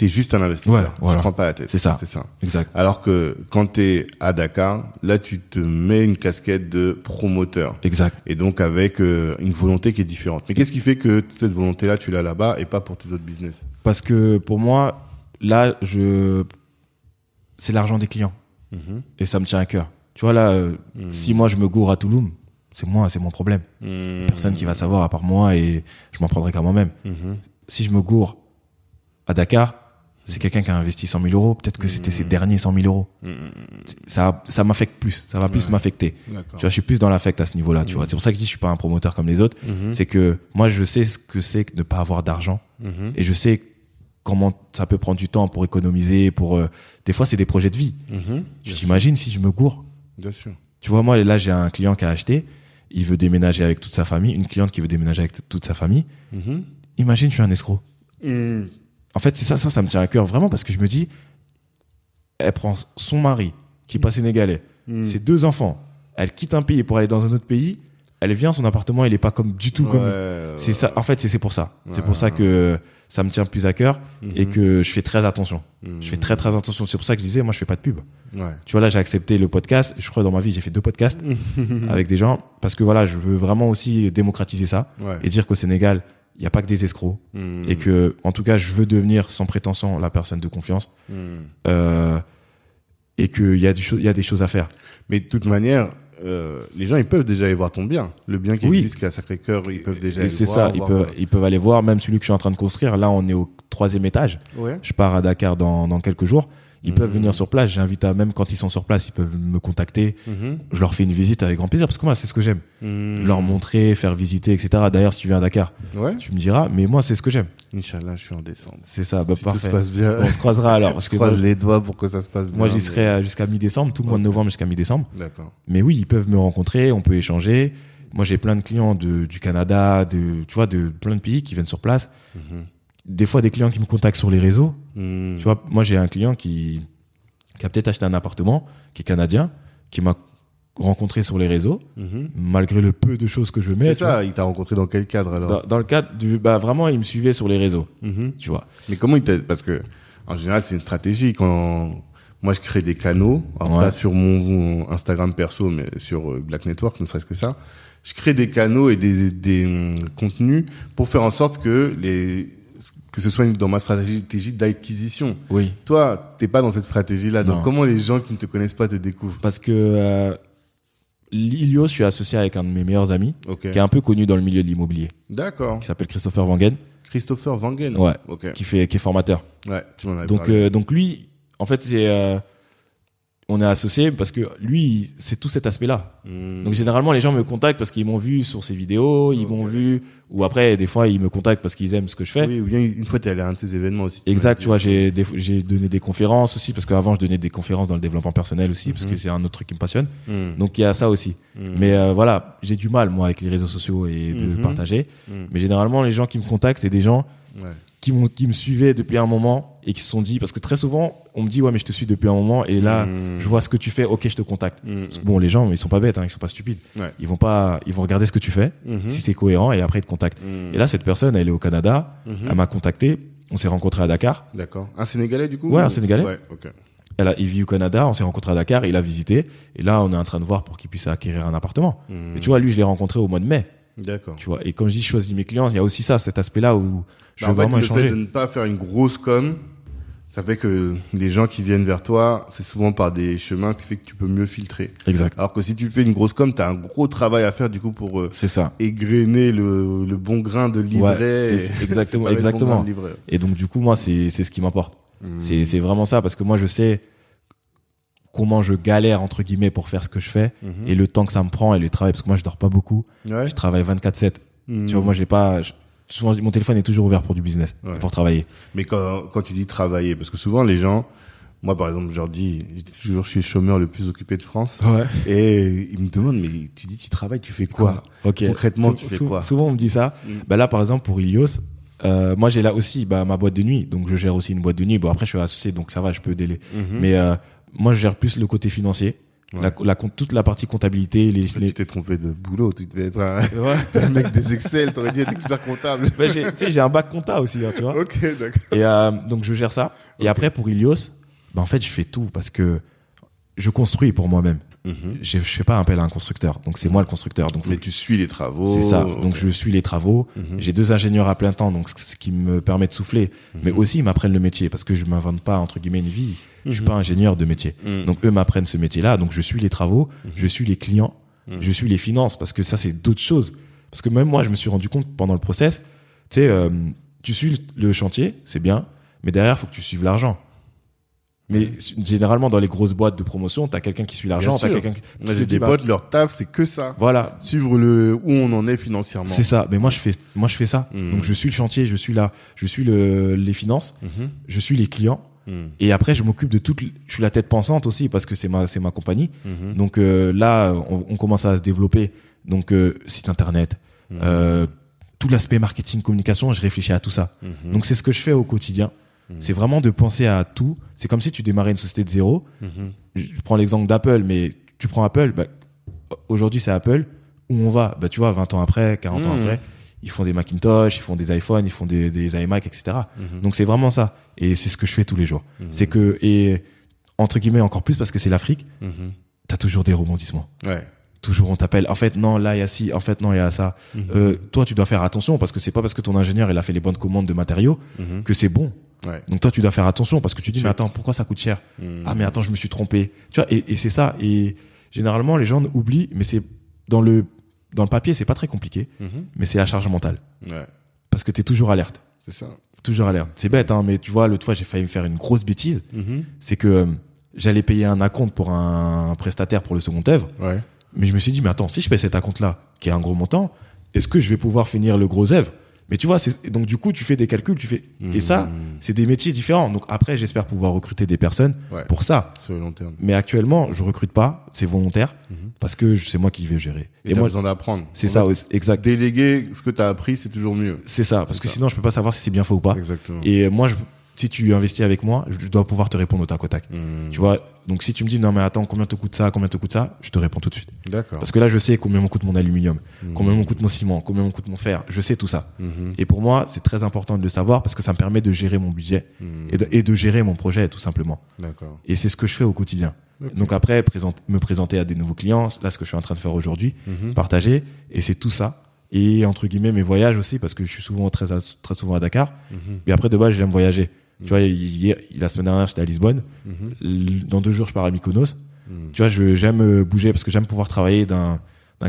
[SPEAKER 1] t'es juste un investisseur.
[SPEAKER 2] Ouais, voilà.
[SPEAKER 1] Tu prends pas la tête.
[SPEAKER 2] C'est ça.
[SPEAKER 1] C'est ça.
[SPEAKER 2] Exact.
[SPEAKER 1] Alors que quand t'es à Dakar, là tu te mets une casquette de promoteur.
[SPEAKER 2] Exact.
[SPEAKER 1] Et donc avec euh, une volonté qui est différente. Mais qu'est-ce qui fait que cette volonté-là, tu l'as là-bas et pas pour tes autres business?
[SPEAKER 2] Parce que pour moi là je c'est l'argent des clients
[SPEAKER 1] Mhm.
[SPEAKER 2] et ça me tient à cœur. Tu vois là euh,
[SPEAKER 1] Mhm.
[SPEAKER 2] si moi je me gourre à Toulouse, c'est moi, c'est mon problème.
[SPEAKER 1] Mhm.
[SPEAKER 2] Personne qui va savoir à part moi et je m'en prendrai qu'à moi-même.
[SPEAKER 1] Mhm.
[SPEAKER 2] Si je me gourre à Dakar, c'est quelqu'un qui a investi 100 000 euros. Peut-être que c'était ses derniers 100 000 euros.
[SPEAKER 1] Mhm.
[SPEAKER 2] Ça, ça m'affecte plus. Ça va plus
[SPEAKER 1] Ouais.
[SPEAKER 2] m'affecter. Tu vois, je suis plus dans l'affect à ce niveau-là. Tu vois, c'est pour ça que je dis je suis pas un promoteur comme les autres. C'est que moi, je sais ce que c'est que ne pas avoir d'argent et je sais comment ça peut prendre du temps pour économiser. Pour euh, des fois, c'est des projets de vie. Tu t'imagines si je me gourre?
[SPEAKER 1] Bien sûr.
[SPEAKER 2] Tu vois, moi, là, j'ai un client qui a acheté. Il veut déménager avec toute sa famille. Une cliente qui veut déménager avec toute sa famille. Imagine, je suis un escroc. En fait, c'est ça, ça, ça me tient à cœur vraiment parce que je me dis, elle prend son mari, qui est pas sénégalais,
[SPEAKER 1] Mhm.
[SPEAKER 2] ses deux enfants, elle quitte un pays pour aller dans un autre pays, elle vient, son appartement, il est pas comme du tout comme.
[SPEAKER 1] Ouais,
[SPEAKER 2] C'est ça. En fait, c'est pour ça. C'est pour ça que ça me tient plus à cœur et
[SPEAKER 1] Mhm.
[SPEAKER 2] que je fais très attention. Je fais très très attention. C'est pour ça que je disais, moi, je fais pas de pub. Tu vois, là, j'ai accepté le podcast. Je crois dans ma vie, j'ai fait deux podcasts avec des gens parce que voilà, je veux vraiment aussi démocratiser ça et dire qu'au Sénégal, il n'y a pas que des escrocs
[SPEAKER 1] Mhm.
[SPEAKER 2] et que, en tout cas, je veux devenir sans prétention la personne de confiance
[SPEAKER 1] Mhm.
[SPEAKER 2] euh, et qu'il y, a du il y a des choses à faire.
[SPEAKER 1] Mais de toute manière, euh, les gens, ils peuvent déjà aller voir ton bien. Le bien qui
[SPEAKER 2] Oui.
[SPEAKER 1] existe, qui est à Sacré-Cœur, ils peuvent déjà
[SPEAKER 2] Et
[SPEAKER 1] aller
[SPEAKER 2] c'est
[SPEAKER 1] voir,
[SPEAKER 2] ça, ils
[SPEAKER 1] voir,
[SPEAKER 2] peuvent, ils peuvent aller voir, même celui que je suis en train de construire. Là, on est au troisième étage.
[SPEAKER 1] Ouais.
[SPEAKER 2] Je pars à Dakar dans, dans quelques jours. Ils
[SPEAKER 1] Mhm.
[SPEAKER 2] peuvent venir sur place. J'invite à, même quand ils sont sur place, ils peuvent me contacter.
[SPEAKER 1] Mhm.
[SPEAKER 2] Je leur fais une visite avec grand plaisir parce que moi, c'est ce que j'aime.
[SPEAKER 1] Mhm.
[SPEAKER 2] Leur montrer, faire visiter, etc. D'ailleurs, si tu viens à Dakar,
[SPEAKER 1] Ouais.
[SPEAKER 2] tu me diras, mais moi, c'est ce que j'aime.
[SPEAKER 1] Inch'Allah, je suis en décembre.
[SPEAKER 2] C'est ça, bah,
[SPEAKER 1] si tout
[SPEAKER 2] parfait.
[SPEAKER 1] se passe bien,
[SPEAKER 2] On se croisera alors parce
[SPEAKER 1] je
[SPEAKER 2] que
[SPEAKER 1] croise
[SPEAKER 2] moi,
[SPEAKER 1] les doigts pour que ça se passe bien.
[SPEAKER 2] moi, j'y serai euh, jusqu'à mi-décembre, tout le mois de novembre jusqu'à mi-décembre.
[SPEAKER 1] D'accord.
[SPEAKER 2] Mais oui, ils peuvent me rencontrer, on peut échanger. Moi, j'ai plein de clients de, du Canada, de, tu vois, de plein de pays qui viennent sur place.
[SPEAKER 1] Mhm.
[SPEAKER 2] Des fois, des clients qui me contactent sur les réseaux.
[SPEAKER 1] Hmm.
[SPEAKER 2] Tu vois, moi j'ai un client qui, qui a peut-être acheté un appartement, qui est canadien, qui m'a rencontré sur les réseaux,
[SPEAKER 1] Mhm.
[SPEAKER 2] malgré le peu de choses que je mets.
[SPEAKER 1] C'est
[SPEAKER 2] vois.
[SPEAKER 1] ça, il t'a rencontré dans quel cadre alors
[SPEAKER 2] Dans, dans le cadre du, bah vraiment, il me suivait sur les réseaux,
[SPEAKER 1] Mhm.
[SPEAKER 2] tu vois.
[SPEAKER 1] Mais comment il t'a Parce que en général, c'est une stratégie. Quand moi je crée des canaux, alors
[SPEAKER 2] Ouais.
[SPEAKER 1] pas sur mon Instagram perso, mais sur euh, Black Network, ne serait-ce que ça, je crée des canaux et des, des hum, contenus pour faire en sorte que les que ce soit dans ma stratégie d'acquisition.
[SPEAKER 2] Oui.
[SPEAKER 1] Toi, t'es pas dans cette stratégie-là. Donc comment les gens qui ne te connaissent pas te découvrent?
[SPEAKER 2] Parce que euh, Ilios, je suis associé avec un de mes meilleurs amis,
[SPEAKER 1] Ok.
[SPEAKER 2] qui est un peu connu dans le milieu de l'immobilier,
[SPEAKER 1] D'accord.
[SPEAKER 2] qui s'appelle Christopher Wangen,
[SPEAKER 1] Christopher Wangen.
[SPEAKER 2] Ouais.
[SPEAKER 1] Ok.
[SPEAKER 2] qui fait, qui est formateur.
[SPEAKER 1] Ouais. Tu m'en
[SPEAKER 2] Donc, euh, donc lui, en fait, c'est, euh, on est associé parce que lui, c'est tout cet aspect-là.
[SPEAKER 1] Hmm.
[SPEAKER 2] Donc généralement, les gens me contactent parce qu'ils m'ont vu sur ses vidéos, ils m'ont vu, ou après, des fois, ils me contactent parce qu'ils aiment ce que je fais.
[SPEAKER 1] Oui, ou bien une fois t'es allé à un de ces événements aussi. tu
[SPEAKER 2] Exact, tu vois, j'ai donné des conférences aussi parce qu'avant je donnais des conférences dans le développement personnel aussi parce
[SPEAKER 1] Mhm.
[SPEAKER 2] que c'est un autre truc qui me passionne.
[SPEAKER 1] Hmm.
[SPEAKER 2] Donc il y a ça aussi.
[SPEAKER 1] Hmm.
[SPEAKER 2] Mais euh, voilà, j'ai du mal moi avec les réseaux sociaux et de
[SPEAKER 1] Mhm.
[SPEAKER 2] partager. Mais généralement les gens qui me contactent c'est des gens
[SPEAKER 1] Ouais.
[SPEAKER 2] Qui m'ont qui me suivaient depuis un moment et qui se sont dit parce que très souvent on me dit ouais mais je te suis depuis un moment et là
[SPEAKER 1] Hmm.
[SPEAKER 2] je vois ce que tu fais, ok je te contacte.
[SPEAKER 1] Hmm.
[SPEAKER 2] Parce que Bon les gens ils sont pas bêtes, hein, ils sont pas stupides.
[SPEAKER 1] Ouais.
[SPEAKER 2] Ils vont pas, ils vont regarder ce que tu fais
[SPEAKER 1] Mhm.
[SPEAKER 2] si c'est cohérent et après ils te contactent.
[SPEAKER 1] Hmm.
[SPEAKER 2] Et là cette personne elle est au Canada, elle m'a contacté, on s'est rencontré à Dakar.
[SPEAKER 1] D'accord. Un Sénégalais du coup
[SPEAKER 2] Ouais, un Sénégalais.
[SPEAKER 1] Ouais, ok.
[SPEAKER 2] Elle a, il vit au Canada, on s'est rencontré à Dakar, il a visité, et là on est en train de voir pour qu'il puisse acquérir un appartement.
[SPEAKER 1] Hmm.
[SPEAKER 2] Et tu vois, lui je l'ai rencontré au mois de mai,
[SPEAKER 1] D'accord.
[SPEAKER 2] tu vois. Et comme je dis, je choisis mes clients, il y a aussi ça, cet aspect-là où je veux
[SPEAKER 1] en fait,
[SPEAKER 2] vraiment
[SPEAKER 1] le
[SPEAKER 2] échanger.
[SPEAKER 1] fait de ne pas faire une grosse com, ça fait que les gens qui viennent vers toi, c'est souvent par des chemins qui fait que tu peux mieux filtrer.
[SPEAKER 2] Exact.
[SPEAKER 1] Alors que si tu fais une grosse com, t'as un gros travail à faire du coup pour euh,
[SPEAKER 2] C'est ça.
[SPEAKER 1] égrener le, le bon grain de livret.
[SPEAKER 2] Ouais, exactement-
[SPEAKER 1] bon
[SPEAKER 2] exactement. Et donc du coup, moi, c'est c'est ce qui m'importe.
[SPEAKER 1] Hmm.
[SPEAKER 2] C'est c'est vraiment ça, parce que moi je sais comment je galère entre guillemets pour faire ce que je fais
[SPEAKER 1] Mhm.
[SPEAKER 2] et le temps que ça me prend et le travail parce que moi je dors pas beaucoup
[SPEAKER 1] Ouais.
[SPEAKER 2] je travaille 24/7
[SPEAKER 1] Hmm.
[SPEAKER 2] tu vois moi j'ai pas je- souvent mon téléphone est toujours ouvert pour du business
[SPEAKER 1] Ouais.
[SPEAKER 2] pour travailler.
[SPEAKER 1] Mais quand, quand tu dis travailler, parce que souvent les gens, moi par exemple, je leur dis, toujours, je suis le chômeur le plus occupé de France.
[SPEAKER 2] ouais.
[SPEAKER 1] Et ils me demandent, mais tu dis, tu travailles, tu fais quoi?
[SPEAKER 2] Ok.
[SPEAKER 1] Concrètement,
[SPEAKER 2] Sou-
[SPEAKER 1] tu fais quoi?
[SPEAKER 2] souvent on me dit ça.
[SPEAKER 1] Mm.
[SPEAKER 2] bah là par exemple pour Ilios euh, moi j'ai là aussi bah, ma boîte de nuit. Donc je gère aussi une boîte de nuit. Bon après je suis associé donc ça va je peux délai
[SPEAKER 1] Mhm.
[SPEAKER 2] mais euh, moi je gère plus le côté financier
[SPEAKER 1] Ouais.
[SPEAKER 2] la, toute la partie comptabilité les,
[SPEAKER 1] Tu
[SPEAKER 2] les...
[SPEAKER 1] t'es trompé de boulot, tu devais être un,
[SPEAKER 2] Ouais.
[SPEAKER 1] un mec des Excel, t'aurais dû être expert comptable.
[SPEAKER 2] Bah, tu sais j'ai un bac compta aussi hein, tu vois
[SPEAKER 1] ok, d'accord.
[SPEAKER 2] Et euh, donc je gère ça. Et après pour Ilios, bah en fait je fais tout parce que je construis pour moi-même.
[SPEAKER 1] Mhm.
[SPEAKER 2] Je, je fais pas appel à un constructeur, donc c'est moi le constructeur. Donc
[SPEAKER 1] Mais tu suis les travaux.
[SPEAKER 2] c'est ça. Donc je suis les travaux.
[SPEAKER 1] Mhm.
[SPEAKER 2] J'ai deux ingénieurs à plein temps, donc ce qui me permet de souffler. Mais aussi ils m'apprennent le métier parce que je m'invente pas entre guillemets une vie. Je suis
[SPEAKER 1] Mhm.
[SPEAKER 2] pas ingénieur de métier.
[SPEAKER 1] Mhm.
[SPEAKER 2] Donc eux m'apprennent ce métier-là. Donc je suis les travaux, je suis les clients,
[SPEAKER 1] Mhm.
[SPEAKER 2] je suis les finances parce que ça c'est d'autres choses. Parce que même moi je me suis rendu compte pendant le process, tu sais, euh, tu suis le le chantier, c'est bien, mais derrière faut que tu suives l'argent. Mais généralement dans les grosses boîtes de promotion, t'as quelqu'un qui suit l'argent, t'as quelqu'un qui
[SPEAKER 1] Moi, j'ai des
[SPEAKER 2] bah,
[SPEAKER 1] potes, leur taf, c'est que ça.
[SPEAKER 2] Voilà,
[SPEAKER 1] Suivre le où on en est financièrement.
[SPEAKER 2] c'est ça. Mais moi je fais, moi je fais ça.
[SPEAKER 1] Mhm.
[SPEAKER 2] Donc je suis le chantier, je suis là, je suis le, les finances,
[SPEAKER 1] Mhm.
[SPEAKER 2] je suis les clients.
[SPEAKER 1] Mhm.
[SPEAKER 2] Et après, je m'occupe de toute. Je suis la tête pensante aussi parce que c'est ma, c'est ma compagnie.
[SPEAKER 1] Mhm.
[SPEAKER 2] Donc euh, là, on, on commence à se développer. Donc euh, site internet,
[SPEAKER 1] Mhm.
[SPEAKER 2] euh, tout l'aspect marketing, communication, je réfléchis à tout ça.
[SPEAKER 1] Mhm.
[SPEAKER 2] Donc c'est ce que je fais au quotidien.
[SPEAKER 1] Mhm.
[SPEAKER 2] C'est vraiment de penser à tout. C'est comme si tu démarrais une société de zéro.
[SPEAKER 1] Mhm.
[SPEAKER 2] Je prends l'exemple d'Apple, mais tu prends Apple. Bah, Aujourd'hui, c'est Apple. Où on va? Bah tu vois, 20 ans après, 40 ans
[SPEAKER 1] Mhm.
[SPEAKER 2] après, ils font des Macintosh, ils font des iPhones, ils font des, des iMac, etc. Donc c'est vraiment ça. Et c'est ce que je fais tous les jours. C'est que et entre guillemets encore plus parce que c'est l'Afrique, t'as toujours des rebondissements.
[SPEAKER 1] Ouais.
[SPEAKER 2] Toujours on t'appelle. En fait non, là il y a ci. En fait non, il y a ça. Euh, toi tu dois faire attention parce que c'est pas parce que ton ingénieur il a fait les bonnes commandes de matériaux que c'est bon.
[SPEAKER 1] Ouais.
[SPEAKER 2] Donc toi tu dois faire attention parce que tu dis mais attends pourquoi ça coûte cher
[SPEAKER 1] Mhm.
[SPEAKER 2] Ah mais attends je me suis trompé. Tu vois et, et c'est ça. Et généralement les gens oublient, mais c'est dans le dans le papier c'est pas très compliqué,
[SPEAKER 1] Mhm.
[SPEAKER 2] mais c'est la charge mentale
[SPEAKER 1] Ouais.
[SPEAKER 2] parce que t'es toujours alerte,
[SPEAKER 1] C'est ça.
[SPEAKER 2] toujours alerte. C'est bête hein, mais tu vois l'autre fois j'ai failli me faire une grosse bêtise.
[SPEAKER 1] Mhm.
[SPEAKER 2] c'est que euh, j'allais payer un acompte pour un prestataire pour le second œuvre,
[SPEAKER 1] Ouais.
[SPEAKER 2] mais je me suis dit, mais attends, si je paye cet acompte-là, qui est un gros montant, est-ce que je vais pouvoir finir le gros œuvre? Mais tu vois, donc du coup, tu fais des calculs, tu fais, et ça,
[SPEAKER 1] Mhm.
[SPEAKER 2] c'est des métiers différents. Donc après, j'espère pouvoir recruter des personnes
[SPEAKER 1] Ouais.
[SPEAKER 2] pour ça.
[SPEAKER 1] Sur le long terme.
[SPEAKER 2] Mais actuellement, je recrute pas, c'est volontaire,
[SPEAKER 1] Mhm.
[SPEAKER 2] parce que c'est moi qui vais gérer.
[SPEAKER 1] Et,
[SPEAKER 2] Et, moi,
[SPEAKER 1] besoin d'apprendre.
[SPEAKER 2] c'est ça, aussi, exact.
[SPEAKER 1] Déléguer ce que t'as appris, c'est toujours mieux.
[SPEAKER 2] C'est ça, parce que
[SPEAKER 1] ça.
[SPEAKER 2] sinon, je peux pas savoir si c'est bien fait ou pas.
[SPEAKER 1] Exactement.
[SPEAKER 2] Et moi, je, si tu investis avec moi, je dois pouvoir te répondre au tac au tac.
[SPEAKER 1] Hmm.
[SPEAKER 2] Tu vois, donc si tu me dis non mais attends, combien te coûte ça, combien te coûte ça, je te réponds tout de suite.
[SPEAKER 1] D'accord.
[SPEAKER 2] Parce que là, je sais combien me coûte mon aluminium,
[SPEAKER 1] Hmm.
[SPEAKER 2] combien me coûte mon ciment, combien me coûte mon fer. Je sais tout ça.
[SPEAKER 1] Mhm.
[SPEAKER 2] Et pour moi, c'est très important de le savoir parce que ça me permet de gérer mon budget
[SPEAKER 1] Hmm.
[SPEAKER 2] et de, et de gérer mon projet tout simplement.
[SPEAKER 1] D'accord.
[SPEAKER 2] Et c'est ce que je fais au quotidien. Donc après, présente, me présenter à des nouveaux clients, là ce que je suis en train de faire aujourd'hui, partager, et c'est tout ça. Et entre guillemets mes voyages aussi parce que je suis souvent très à- très souvent à Dakar. Et après de base j'aime voyager. Tu vois, hier, la semaine dernière j'étais à Lisbonne.
[SPEAKER 1] Mhm.
[SPEAKER 2] Dans deux jours je pars à Mykonos.
[SPEAKER 1] Mhm.
[SPEAKER 2] Tu vois, j'aime euh, bouger parce que j'aime pouvoir travailler d'un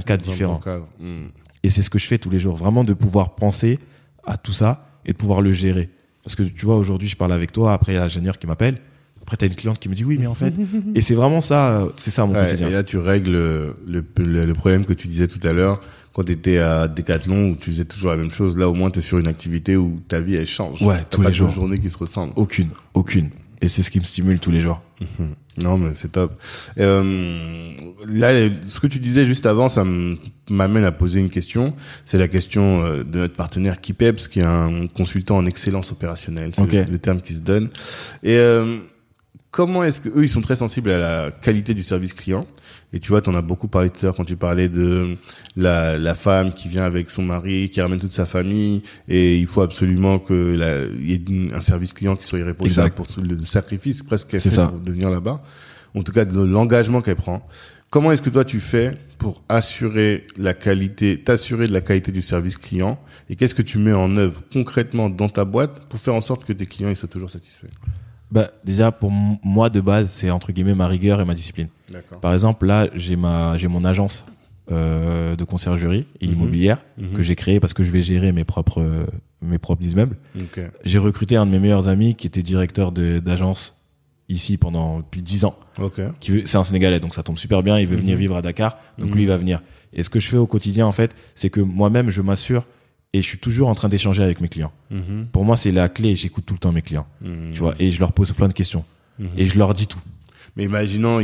[SPEAKER 2] cadre
[SPEAKER 1] Dans un
[SPEAKER 2] différent.
[SPEAKER 1] cadre. Mhm.
[SPEAKER 2] Et c'est ce que je fais tous les jours, vraiment de pouvoir penser à tout ça et de pouvoir le gérer. Parce que tu vois, aujourd'hui, je parle avec toi, après il y a l'ingénieur qui m'appelle, après tu as une cliente qui me dit oui, mais en fait, et c'est vraiment ça, euh, c'est ça mon
[SPEAKER 1] Ouais,
[SPEAKER 2] quotidien.
[SPEAKER 1] et là, tu règles le, le, le problème que tu disais tout à l'heure quand tu étais à Decathlon où tu faisais toujours la même chose. Là, au moins, tu es sur une activité où ta vie, elle change.
[SPEAKER 2] Ouais,
[SPEAKER 1] T'as
[SPEAKER 2] tous
[SPEAKER 1] pas
[SPEAKER 2] les jours.
[SPEAKER 1] journées qui se ressemblent.
[SPEAKER 2] Aucune, aucune. Et c'est ce qui me stimule tous les jours.
[SPEAKER 1] Non, mais c'est top. Euh, là, ce que tu disais juste avant, ça m'amène à poser une question. C'est la question euh, de notre partenaire Kipeps, qui est un consultant en excellence opérationnelle. C'est le, le terme qui se donne. Et euh, comment est-ce que eux, ils sont très sensibles à la qualité du service client? Et tu vois, tu en as beaucoup parlé tout à l'heure quand tu parlais de la, la femme qui vient avec son mari, qui ramène toute sa famille, et il faut absolument que la, y ait un service client qui soit irréprochable pour tout le sacrifice presque qu'elle fait
[SPEAKER 2] ça.
[SPEAKER 1] pour devenir là-bas. En tout cas, de l'engagement qu'elle prend. Comment est-ce que toi tu fais pour assurer la qualité, t'assurer de la qualité du service client? Et qu'est-ce que tu mets en œuvre concrètement dans ta boîte pour faire en sorte que tes clients ils soient toujours satisfaits?
[SPEAKER 2] Bah, déjà, pour moi, de base, c'est entre guillemets ma rigueur et ma discipline. Par exemple, là, j'ai ma, j'ai mon agence euh, de conciergerie et
[SPEAKER 1] Mhm.
[SPEAKER 2] immobilière
[SPEAKER 1] Mhm.
[SPEAKER 2] que j'ai créée parce que je vais gérer mes propres, euh, mes propres immeubles.
[SPEAKER 1] Ok.
[SPEAKER 2] J'ai recruté un de mes meilleurs amis qui était directeur d'agence ici pendant plus de 10 ans.
[SPEAKER 1] Ok.
[SPEAKER 2] Qui veut- C'est un Sénégalais, donc ça tombe super bien. Il veut venir
[SPEAKER 1] Mhm.
[SPEAKER 2] vivre à Dakar, donc lui il va venir. Et ce que je fais au quotidien, en fait, c'est que moi-même, je m'assure et je suis toujours en train d'échanger avec mes clients.
[SPEAKER 1] Mhm.
[SPEAKER 2] Pour moi, c'est la clé. J'écoute tout le temps mes clients,
[SPEAKER 1] Mhm.
[SPEAKER 2] tu vois, et je leur pose plein de questions
[SPEAKER 1] Mhm.
[SPEAKER 2] et je leur dis tout.
[SPEAKER 1] Mais imaginons,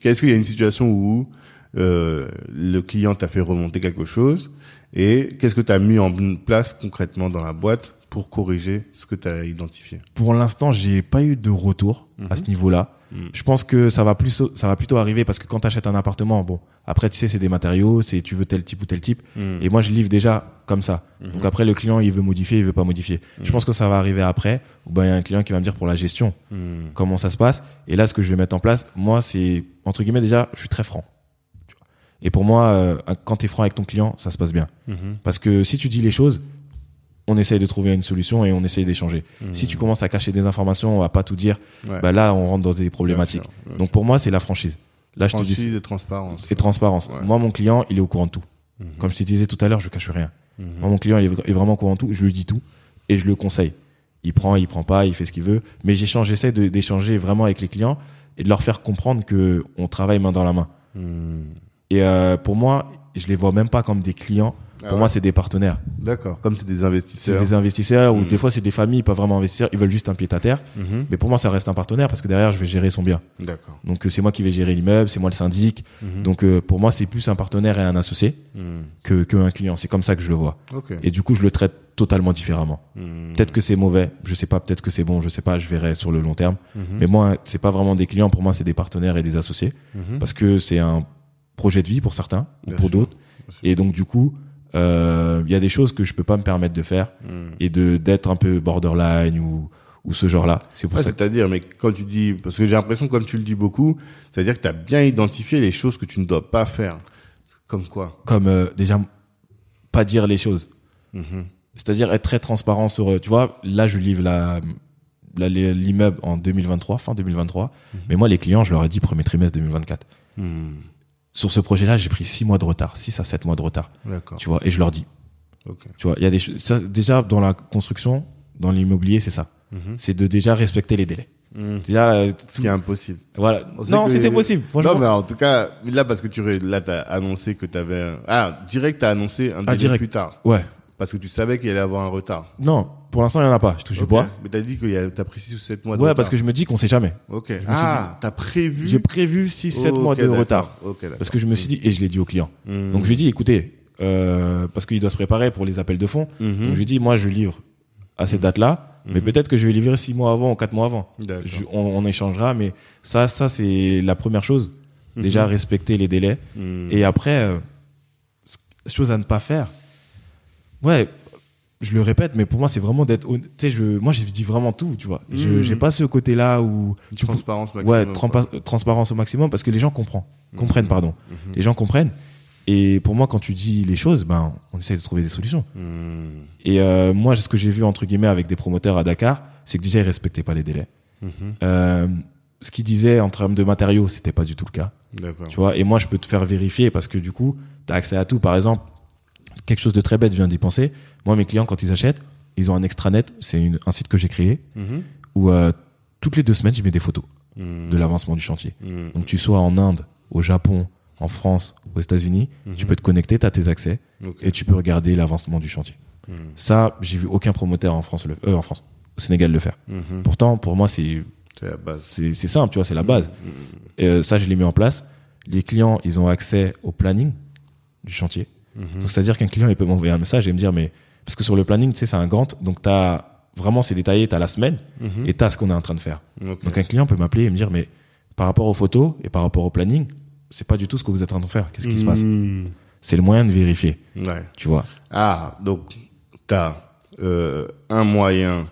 [SPEAKER 1] qu'est-ce qu'il y a une situation où euh, le client t'a fait remonter quelque chose et qu'est-ce que tu as mis en place concrètement dans la boîte pour corriger ce que tu as identifié
[SPEAKER 2] Pour l'instant, j'ai pas eu de retour à ce niveau-là.
[SPEAKER 1] Mhm.
[SPEAKER 2] Je pense que ça va plus, ça va plutôt arriver parce que quand tu achètes un appartement, bon, après tu sais, c'est des matériaux, c'est tu veux tel type ou tel type.
[SPEAKER 1] Mhm.
[SPEAKER 2] Et moi, je livre déjà comme ça. Donc après, le client, il veut modifier, il veut pas modifier. Je pense que ça va arriver après. Ou ben, il y a un client qui va me dire pour la gestion,
[SPEAKER 1] Mhm.
[SPEAKER 2] comment ça se passe. Et là, ce que je vais mettre en place, moi, c'est, entre guillemets, déjà, je suis très franc. Et pour moi, euh, quand tu es franc avec ton client, ça se passe bien.
[SPEAKER 1] Mhm.
[SPEAKER 2] Parce que si tu dis les choses, on essaye de trouver une solution et on essaye d'échanger. Si tu commences à cacher des informations, à pas tout dire,
[SPEAKER 1] Ouais.
[SPEAKER 2] bah là, on rentre dans des problématiques.
[SPEAKER 1] Bien sûr, bien
[SPEAKER 2] Donc pour moi, c'est la franchise. Là, je te dis,
[SPEAKER 1] franchise et transparence.
[SPEAKER 2] et transparence.
[SPEAKER 1] Ouais.
[SPEAKER 2] Moi, mon client, il est au courant de tout.
[SPEAKER 1] Mhm.
[SPEAKER 2] Comme je te disais tout à l'heure, je cache rien.
[SPEAKER 1] Mhm.
[SPEAKER 2] Moi, mon client, il est, vra- est vraiment au courant de tout. Je lui dis tout et je le conseille. Il prend, il prend pas, il fait ce qu'il veut. Mais j'échange, j'essaie d'échanger vraiment avec les clients et de leur faire comprendre que on travaille main dans la main. Et euh, pour moi, je les vois même pas comme des clients.
[SPEAKER 1] Ah
[SPEAKER 2] Pour
[SPEAKER 1] ouais.
[SPEAKER 2] moi, c'est des partenaires.
[SPEAKER 1] D'accord, comme c'est des
[SPEAKER 2] C'est
[SPEAKER 1] investisseurs.
[SPEAKER 2] des investisseurs ou
[SPEAKER 1] Mhm.
[SPEAKER 2] des fois c'est des familles, pas vraiment investir, ils veulent juste un pied à terre.
[SPEAKER 1] Mhm.
[SPEAKER 2] Mais pour moi, ça reste un partenaire parce que derrière, je vais gérer son bien.
[SPEAKER 1] D'accord.
[SPEAKER 2] Donc euh, c'est moi qui vais gérer l'immeuble, c'est moi le syndic.
[SPEAKER 1] Mhm.
[SPEAKER 2] Donc euh, pour moi, c'est plus un partenaire et un associé
[SPEAKER 1] Mhm.
[SPEAKER 2] que qu'un client. C'est comme ça que je le vois.
[SPEAKER 1] Ok.
[SPEAKER 2] Et du coup, je le traite totalement différemment.
[SPEAKER 1] Mhm.
[SPEAKER 2] Peut-être que c'est mauvais, je sais pas. Peut-être que c'est bon, je sais pas. Je verrai sur le long terme.
[SPEAKER 1] Mhm.
[SPEAKER 2] Mais moi, c'est pas vraiment des clients. Pour moi, c'est des partenaires et des associés parce que c'est un projet de vie pour certains ou pour d'autres. Et donc du coup, euh, il y a des choses que je peux pas me permettre de faire
[SPEAKER 1] Mhm.
[SPEAKER 2] et de d'être un peu borderline ou ou ce genre-là. C'est pour
[SPEAKER 1] Ouais,
[SPEAKER 2] ça.
[SPEAKER 1] C'est-à-dire, mais quand tu dis, parce que j'ai l'impression, comme tu le dis beaucoup, c'est-à-dire que tu as bien identifié les choses que tu ne dois pas faire. Comme quoi
[SPEAKER 2] Comme euh, déjà pas dire les choses.
[SPEAKER 1] Mhm.
[SPEAKER 2] C'est-à-dire être très transparent sur. euh, Tu vois, là je livre la la- l'immeuble en 2023, fin 2023.
[SPEAKER 1] Mhm.
[SPEAKER 2] Mais moi, les clients, je leur ai dit premier trimestre 2024. Sur ce projet-là, j'ai pris six mois de retard, 6 à 7 mois de retard.
[SPEAKER 1] D'accord.
[SPEAKER 2] Tu vois, et je leur dis.
[SPEAKER 1] Ok.
[SPEAKER 2] Tu vois, il y a des choses. ça, Déjà, dans la construction, dans l'immobilier, c'est ça.
[SPEAKER 1] Mhm.
[SPEAKER 2] C'est de déjà respecter les délais.
[SPEAKER 1] Mhm.
[SPEAKER 2] Déjà, euh,
[SPEAKER 1] Ce qui est impossible.
[SPEAKER 2] voilà.
[SPEAKER 1] On
[SPEAKER 2] Non,
[SPEAKER 1] que-
[SPEAKER 2] si c'est possible.
[SPEAKER 1] Non, mais en tout cas, là, parce que tu là, t'as annoncé que t'avais un... Ah, direct, t'as annoncé un délai
[SPEAKER 2] Ah, direct.
[SPEAKER 1] plus tard.
[SPEAKER 2] Ouais.
[SPEAKER 1] Parce que tu savais qu'il allait avoir un retard.
[SPEAKER 2] Non, pour l'instant, il y en a pas. Je touche du
[SPEAKER 1] Ok.
[SPEAKER 2] bois.
[SPEAKER 1] Mais t'as dit que t'as pris 6 ou 7 mois de
[SPEAKER 2] Ouais,
[SPEAKER 1] retard.
[SPEAKER 2] parce que je me dis qu'on sait jamais.
[SPEAKER 1] Ok. ah, t'as prévu
[SPEAKER 2] J'ai prévu 6 7
[SPEAKER 1] Oh,
[SPEAKER 2] mois de retard
[SPEAKER 1] Ok, d'accord.
[SPEAKER 2] parce que je me suis dit et je l'ai dit au client.
[SPEAKER 1] Mhm.
[SPEAKER 2] Donc je lui ai dit écoutez euh, parce qu'il doit se préparer pour les appels de fonds.
[SPEAKER 1] Mhm.
[SPEAKER 2] Donc je lui ai dit moi je livre à cette date-là Mais
[SPEAKER 1] Mhm.
[SPEAKER 2] peut-être que je vais livrer six mois avant ou quatre mois avant. Je- on, on échangera, mais ça, ça c'est la première chose. Déjà, respecter les délais. Et après, euh, chose à ne pas faire. Ouais, je le répète, mais pour moi, c'est vraiment d'être. Tu sais, je, moi, je dis vraiment tout, tu vois. Je
[SPEAKER 1] Mhm.
[SPEAKER 2] j'ai pas ce côté-là où. Tu peux-
[SPEAKER 1] transparence maximum.
[SPEAKER 2] Ouais, trampa- transparence au maximum parce que les gens comprennent. Comprennent,
[SPEAKER 1] Mhm.
[SPEAKER 2] pardon.
[SPEAKER 1] Mhm.
[SPEAKER 2] Les gens comprennent. Et pour moi, quand tu dis les choses, ben, on essaie de trouver des solutions. Et euh, moi, ce que j'ai vu entre guillemets avec des promoteurs à Dakar, c'est que déjà ils respectaient pas les délais. Euh, ce qu'ils disaient en termes de matériaux, c'était pas du tout le cas.
[SPEAKER 1] D'accord.
[SPEAKER 2] Tu vois. Et moi, je peux te faire vérifier parce que du coup, tu as accès à tout. Par exemple, quelque chose de très bête vient d'y penser. Moi, mes clients, quand ils achètent, ils ont un extranet. C'est une- un site que j'ai créé
[SPEAKER 1] Mhm.
[SPEAKER 2] où euh, toutes les deux semaines, je mets des photos
[SPEAKER 1] Mhm.
[SPEAKER 2] de l'avancement du chantier.
[SPEAKER 1] Mhm.
[SPEAKER 2] Donc, tu sois en Inde, au Japon, en France, aux États-Unis, tu peux te connecter, tu as tes accès et tu peux regarder l'avancement du chantier. Ça, j'ai vu aucun promoteur en France, le, euh, en France, au Sénégal le faire. Pourtant, pour moi, c'est
[SPEAKER 1] C'est
[SPEAKER 2] simple, tu vois, c'est la base. Et, euh, ça, je l'ai mis en place. Les clients, ils ont accès au planning du chantier.
[SPEAKER 1] Mhm.
[SPEAKER 2] Donc, c'est-à-dire qu'un client, il peut m'envoyer un message et me dire, mais parce que sur le planning, tu sais, c'est un Gantt, donc t'as vraiment c'est détaillé, t'as la semaine
[SPEAKER 1] Mhm.
[SPEAKER 2] et t'as ce qu'on est en train de faire. Donc, un client peut m'appeler et me dire, mais par rapport aux photos et par rapport au planning, c'est pas du tout ce que vous êtes en train de faire. Qu'est-ce qui se passe?
[SPEAKER 1] Mhm.
[SPEAKER 2] C'est le moyen de vérifier,
[SPEAKER 1] Ouais.
[SPEAKER 2] tu vois.
[SPEAKER 1] Ah, donc, tu as un moyen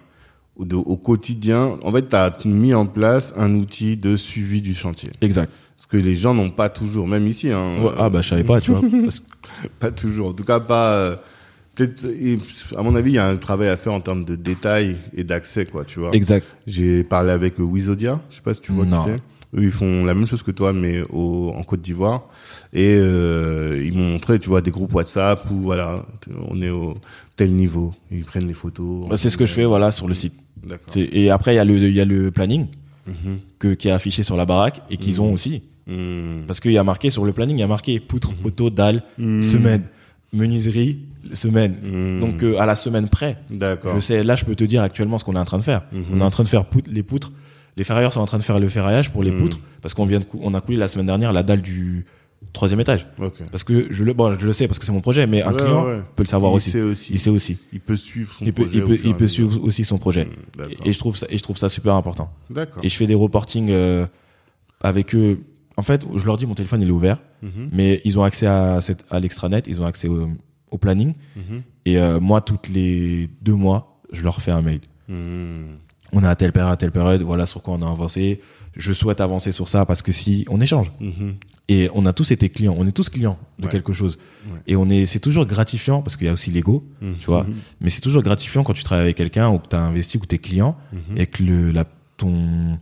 [SPEAKER 1] de, au quotidien. En fait, tu as mis en place un outil de suivi du chantier.
[SPEAKER 2] Exact.
[SPEAKER 1] Ce que les gens n'ont pas toujours, même ici. Hein,
[SPEAKER 2] Ouais, ah bah je savais pas, tu vois. parce que-
[SPEAKER 1] Pas toujours. En tout cas, pas. euh, peut-être, à mon avis, il y a un travail à faire en termes de détails et d'accès, quoi, tu vois.
[SPEAKER 2] exact.
[SPEAKER 1] J'ai parlé avec euh, Wizodia, je sais pas si tu vois
[SPEAKER 2] Non.
[SPEAKER 1] qui c'est. Eux, ils font la même chose que toi, mais au, en Côte d'Ivoire. Et euh, ils m'ont montré, tu vois, des groupes WhatsApp où voilà, on est au tel niveau. Ils prennent les photos.
[SPEAKER 2] Bah, c'est ce que je fais, voilà, sur le site.
[SPEAKER 1] D'accord.
[SPEAKER 2] Et après, il y a le, y a le planning
[SPEAKER 1] Mhm.
[SPEAKER 2] que, qui est affiché sur la baraque et qu'ils ont aussi.
[SPEAKER 1] Mhm.
[SPEAKER 2] Parce qu'il y a marqué sur le planning, il y a marqué poutre, poteau, dalle,
[SPEAKER 1] Mhm.
[SPEAKER 2] semaine, menuiserie, semaine. Donc euh, à la semaine près,
[SPEAKER 1] D'accord.
[SPEAKER 2] je sais, là je peux te dire actuellement ce qu'on est en train de faire. On est en train de faire poutre- les poutres. Les ferrailleurs sont en train de faire le ferraillage pour les poutres parce qu'on vient de cou- on a coulé la semaine dernière la dalle du troisième étage.
[SPEAKER 1] Ok.
[SPEAKER 2] Parce que je le, bon, je le sais parce que c'est mon projet, mais un
[SPEAKER 1] Ouais,
[SPEAKER 2] client
[SPEAKER 1] ouais.
[SPEAKER 2] peut le savoir
[SPEAKER 1] il
[SPEAKER 2] aussi.
[SPEAKER 1] Sait aussi.
[SPEAKER 2] Il sait aussi.
[SPEAKER 1] Il peut suivre son
[SPEAKER 2] Il peut,
[SPEAKER 1] projet.
[SPEAKER 2] il peut, il peut suivre aussi son projet. Et je trouve ça, et je trouve ça super important.
[SPEAKER 1] D'accord.
[SPEAKER 2] Et je fais des reportings euh, avec eux. En fait, je leur dis mon téléphone il est ouvert,
[SPEAKER 1] Mhm.
[SPEAKER 2] mais ils ont accès à, cette, à l'extranet, ils ont accès au, au planning.
[SPEAKER 1] Mhm.
[SPEAKER 2] Et euh, moi, toutes les deux mois, je leur fais un mail.
[SPEAKER 1] Mhm.
[SPEAKER 2] On est à telle période, à telle période, voilà sur quoi on a avancé. Je souhaite avancer sur ça parce que si on échange.
[SPEAKER 1] Mhm.
[SPEAKER 2] Et on a tous été clients, on est tous clients de
[SPEAKER 1] Ouais.
[SPEAKER 2] quelque chose.
[SPEAKER 1] Ouais.
[SPEAKER 2] Et on est, c'est toujours gratifiant parce qu'il y a aussi l'ego, tu vois. Mais c'est toujours gratifiant quand tu travailles avec quelqu'un ou que tu as investi ou que tu es client et que le, la, ton,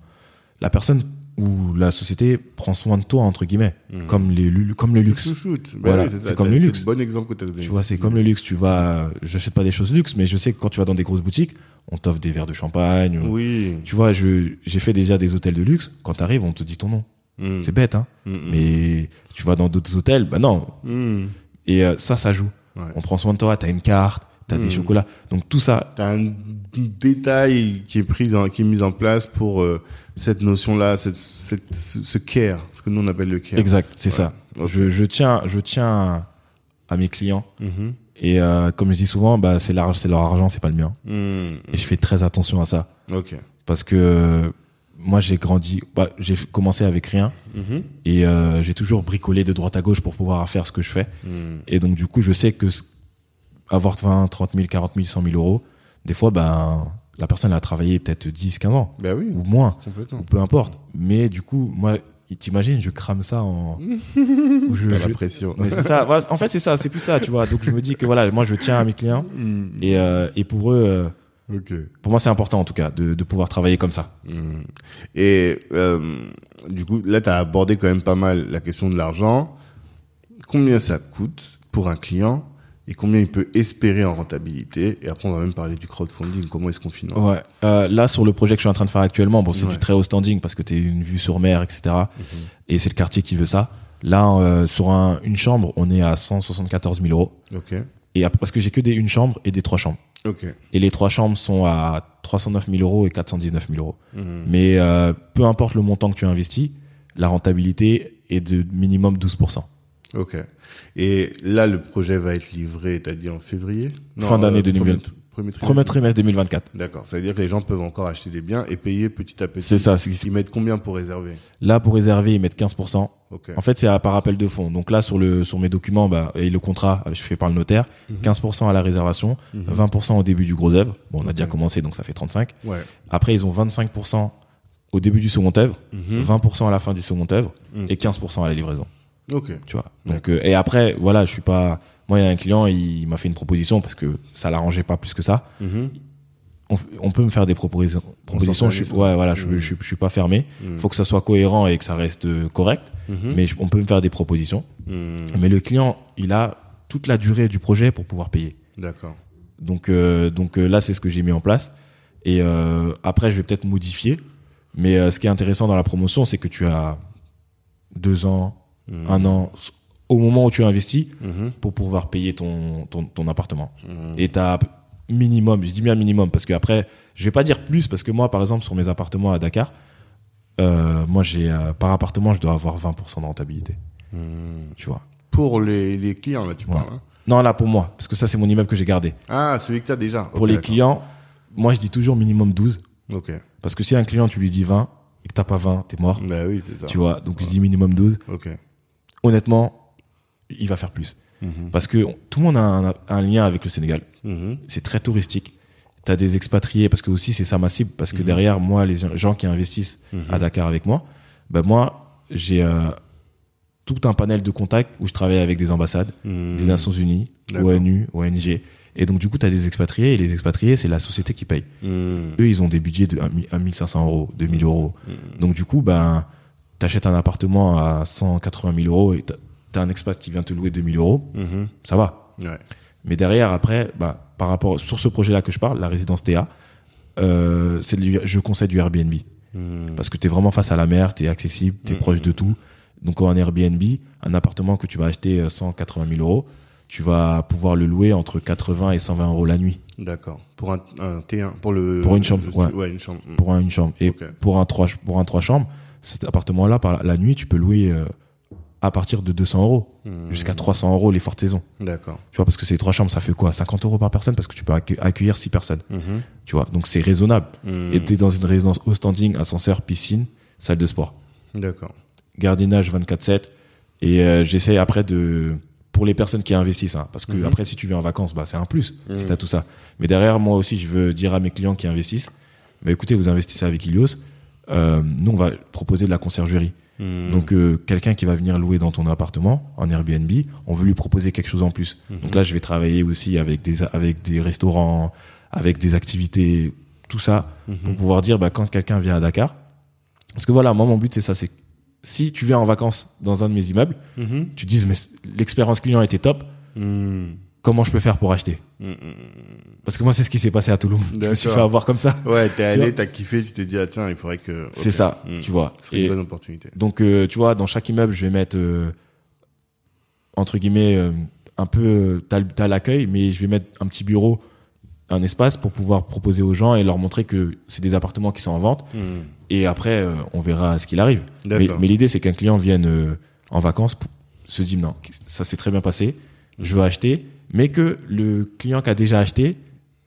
[SPEAKER 2] la personne ou la société prend soin de toi, entre guillemets, comme, les, lu- comme le luxe.
[SPEAKER 1] Chouchoute.
[SPEAKER 2] Voilà,
[SPEAKER 1] oui,
[SPEAKER 2] c'est comme le luxe.
[SPEAKER 1] Bon exemple que tu as donné.
[SPEAKER 2] Tu vois, c'est comme le luxe. Tu vas, j'achète pas des choses luxe, mais je sais que quand tu vas dans des grosses boutiques, on t'offre des verres de champagne. ou-
[SPEAKER 1] Oui.
[SPEAKER 2] Tu vois, je, j'ai fait déjà des hôtels de luxe. Quand t'arrives, on te dit ton nom.
[SPEAKER 1] Mhm.
[SPEAKER 2] C'est bête, hein.
[SPEAKER 1] Mhm.
[SPEAKER 2] Mais tu vas dans d'autres hôtels, bah non.
[SPEAKER 1] Mhm.
[SPEAKER 2] Et euh, ça, ça joue.
[SPEAKER 1] Ouais.
[SPEAKER 2] On prend soin de toi. T'as une carte, t'as des
[SPEAKER 1] Mhm.
[SPEAKER 2] chocolats. Donc tout ça,
[SPEAKER 1] T'as un détail qui est pris en, qui est mis en place pour euh, cette notion-là, cette, cette, ce care, ce que nous on appelle le care.
[SPEAKER 2] exact, c'est
[SPEAKER 1] Ouais.
[SPEAKER 2] ça. Je, je tiens, je tiens à mes clients.
[SPEAKER 1] Mhm.
[SPEAKER 2] Et euh, comme je dis souvent, bah c'est leur, c'est leur argent, c'est pas le mien.
[SPEAKER 1] Mhm.
[SPEAKER 2] Et je fais très attention à ça
[SPEAKER 1] Ok.
[SPEAKER 2] parce que moi j'ai grandi, bah, j'ai commencé avec rien
[SPEAKER 1] Mhm.
[SPEAKER 2] et euh, j'ai toujours bricolé de droite à gauche pour pouvoir faire ce que je fais.
[SPEAKER 1] Mhm.
[SPEAKER 2] Et donc du coup, je sais que avoir 20, 30 000, 40 000, 100 000 euros, des fois, ben la personne a travaillé peut-être 10, 15 ans
[SPEAKER 1] Ben oui,
[SPEAKER 2] ou moins, ou peu importe. Mais du coup, moi, t'imagines, je crame ça en. ou je-
[SPEAKER 1] la pression.
[SPEAKER 2] Mais c'est ça. voilà, en fait, c'est ça. C'est plus ça, tu vois. Donc je me dis que voilà, moi je tiens à mes clients
[SPEAKER 1] Mhm.
[SPEAKER 2] et euh, et pour eux, euh, pour moi c'est important en tout cas de de pouvoir travailler comme ça.
[SPEAKER 1] Mhm. Et euh, du coup, là, tu as abordé quand même pas mal la question de l'argent. Combien ça coûte pour un client et combien il peut espérer en rentabilité Et après, on va même parler du crowdfunding. Comment est-ce qu'on finance
[SPEAKER 2] Ouais. Euh, là, sur le projet que je suis en train de faire actuellement, bon, c'est
[SPEAKER 1] Ouais.
[SPEAKER 2] du très haut standing parce que t'es une vue sur mer, etc. Et c'est le quartier qui veut ça. Là, euh, sur un, une chambre, on est à 174 000 euros.
[SPEAKER 1] Ok.
[SPEAKER 2] Et après, parce que j'ai que des une chambre et des trois chambres.
[SPEAKER 1] Ok.
[SPEAKER 2] Et les trois chambres sont à 309 000 euros et 419 000 euros.
[SPEAKER 1] Mhm.
[SPEAKER 2] Mais euh, peu importe le montant que tu investis, la rentabilité est de minimum 12%.
[SPEAKER 1] Ok. Et là, le projet va être livré, t'as dit en février?
[SPEAKER 2] Fin d'année
[SPEAKER 1] euh,
[SPEAKER 2] 2020.
[SPEAKER 1] premier- premier trimestre
[SPEAKER 2] Premier trimestre 2024.
[SPEAKER 1] D'accord. Ça veut dire que les gens peuvent encore acheter des biens et payer petit à petit.
[SPEAKER 2] C'est ça. c'est-
[SPEAKER 1] Ils mettent combien pour réserver?
[SPEAKER 2] Là, pour réserver, ils mettent 15%.
[SPEAKER 1] Ok.
[SPEAKER 2] En fait, c'est à- par appel de fonds. Donc là, sur le sur mes documents, bah, et le contrat, je fais par le notaire, 15% à la réservation, 20% au début du gros œuvre. Bon, on a déjà commencé, donc ça fait 35.
[SPEAKER 1] Ouais.
[SPEAKER 2] Après, ils ont 25% au début du second œuvre,
[SPEAKER 1] Mhm.
[SPEAKER 2] 20% à la fin du second œuvre
[SPEAKER 1] Mhm.
[SPEAKER 2] et 15% à la livraison.
[SPEAKER 1] Ok.
[SPEAKER 2] Tu vois. Donc euh, et après, voilà, je suis pas. Moi, il y a un client, il m'a fait une proposition parce que ça l'arrangeait pas plus que ça.
[SPEAKER 1] Mhm.
[SPEAKER 2] On, on peut me faire des propositions. propositions je suis, ouais, voilà, je,
[SPEAKER 1] Mhm.
[SPEAKER 2] je, suis- je suis pas fermé.
[SPEAKER 1] Mhm.
[SPEAKER 2] Faut que ça soit cohérent et que ça reste euh, correct.
[SPEAKER 1] Mhm.
[SPEAKER 2] Mais on peut me faire des propositions. Mais le client, il a toute la durée du projet pour pouvoir payer.
[SPEAKER 1] D'accord.
[SPEAKER 2] Donc, euh, donc euh, là, c'est ce que j'ai mis en place. Et euh, après, je vais peut-être modifier. Mais ce qui est intéressant dans la promotion, c'est que tu as deux ans,
[SPEAKER 1] Mhm.
[SPEAKER 2] un an, au moment où tu investis,
[SPEAKER 1] Mhm.
[SPEAKER 2] pour pouvoir payer ton, ton, ton appartement.
[SPEAKER 1] Mhm.
[SPEAKER 2] Et tu as minimum, je dis bien minimum, parce que après, je vais pas dire plus, parce que moi, par exemple, sur mes appartements à Dakar, euh, moi, j'ai euh, par appartement, je dois avoir 20% de rentabilité. Tu vois.
[SPEAKER 1] Pour les, les clients, là, tu
[SPEAKER 2] Ouais.
[SPEAKER 1] parles. hein
[SPEAKER 2] Non, là, pour moi, parce que ça, c'est mon immeuble que j'ai gardé.
[SPEAKER 1] ah, celui que tu as déjà.
[SPEAKER 2] Pour les clients, moi, je dis toujours minimum 12.
[SPEAKER 1] Ok.
[SPEAKER 2] Parce que si un client, tu lui dis 20 et que t'as pas 20, t'es mort.
[SPEAKER 1] Bah oui, c'est ça.
[SPEAKER 2] Tu vois. Donc, je dis minimum 12.
[SPEAKER 1] Ok.
[SPEAKER 2] Honnêtement, il va faire plus.
[SPEAKER 1] Mhm.
[SPEAKER 2] Parce que tout le monde a un, un lien avec le Sénégal.
[SPEAKER 1] Mhm.
[SPEAKER 2] c'est très touristique. T'as des expatriés parce que aussi c'est ça ma cible parce que
[SPEAKER 1] Mhm.
[SPEAKER 2] derrière moi les gens qui investissent à Dakar avec moi, ben moi j'ai euh, tout un panel de contacts où je travaille avec des ambassades, des Nations Unies. ONU, ONG. Et donc du coup tu as des expatriés et les expatriés c'est la société qui paye. Eux ils ont des budgets de 1 1500 euros, 2000 euros. Donc du coup ben t'achètes un appartement à 180 000 euros et t'as un expat qui vient te louer 2000 euros,
[SPEAKER 1] Mhm.
[SPEAKER 2] ça va.
[SPEAKER 1] Ouais.
[SPEAKER 2] Mais derrière, après, bah, par rapport sur ce projet-là que je parle, la résidence TA, euh, c'est du- je conseille du Airbnb
[SPEAKER 1] Mhm.
[SPEAKER 2] parce que tu es vraiment face à la mer, tu es accessible, tu es
[SPEAKER 1] Mhm.
[SPEAKER 2] proche de tout. Donc en Airbnb, un appartement que tu vas acheter euh, 180 000 euros, tu vas pouvoir le louer entre 80 et 120 euros la nuit
[SPEAKER 1] D'accord. Pour un, un T1, pour le.
[SPEAKER 2] Pour une chambre,
[SPEAKER 1] le-
[SPEAKER 2] ouais.
[SPEAKER 1] une chambre.
[SPEAKER 2] Pour un- une chambre. Et pour un trois pour un trois chambres, cet appartement-là, par la nuit, tu peux louer euh, à partir de 200 euros
[SPEAKER 1] Mhm.
[SPEAKER 2] jusqu'à 300 euros les fortes saisons.
[SPEAKER 1] D'accord.
[SPEAKER 2] Tu vois, parce que ces trois chambres, ça fait quoi? 50 euros par personne parce que tu peux accue- accueillir six personnes.
[SPEAKER 1] Mhm.
[SPEAKER 2] Tu vois, donc c'est raisonnable.
[SPEAKER 1] Mhm.
[SPEAKER 2] Et t'es dans une résidence au standing, ascenseur, piscine, salle de sport.
[SPEAKER 1] D'accord.
[SPEAKER 2] Gardinage 24-7. Et euh, j'essaie après de... Pour les personnes qui investissent, hein, parce que après si tu viens en vacances, bah c'est un plus, si t'as tout ça. Mais derrière, moi aussi, je veux dire à mes clients qui investissent, bah écoutez, vous investissez avec Ilios, euh, nous on va proposer de la conciergerie.
[SPEAKER 1] Mhm.
[SPEAKER 2] Donc euh, quelqu'un qui va venir louer dans ton appartement en Airbnb, on veut lui proposer quelque chose en plus.
[SPEAKER 1] Mhm.
[SPEAKER 2] Donc là, je vais travailler aussi avec des avec des restaurants, avec des activités, tout ça pour
[SPEAKER 1] Mhm.
[SPEAKER 2] pouvoir dire bah quand quelqu'un vient à Dakar. Parce que voilà, moi mon but c'est ça, c'est si tu viens en vacances dans un de mes immeubles,
[SPEAKER 1] Mhm.
[SPEAKER 2] tu dises mais l'expérience client était top. Comment je peux faire pour acheter
[SPEAKER 1] Mhm.
[SPEAKER 2] Parce que moi c'est ce qui s'est passé à Toulouse. Je me suis fait avoir comme ça.
[SPEAKER 1] Ouais, t'es allé, t'as kiffé, tu t'es dit, ah tiens, il faudrait que.
[SPEAKER 2] C'est ça, tu vois.
[SPEAKER 1] Ce serait une bonne opportunité.
[SPEAKER 2] Donc, euh, tu vois, dans chaque immeuble, je vais mettre, euh, entre guillemets, euh, un peu, t'as, l'accueil, mais je vais mettre un petit bureau, un espace pour pouvoir proposer aux gens et leur montrer que c'est des appartements qui sont en vente. Et après, on verra ce qu'il arrive. Mais, mais l'idée, c'est qu'un client vienne en vacances, se dit non, ça s'est très bien passé, je veux acheter, mais que le client qui a déjà acheté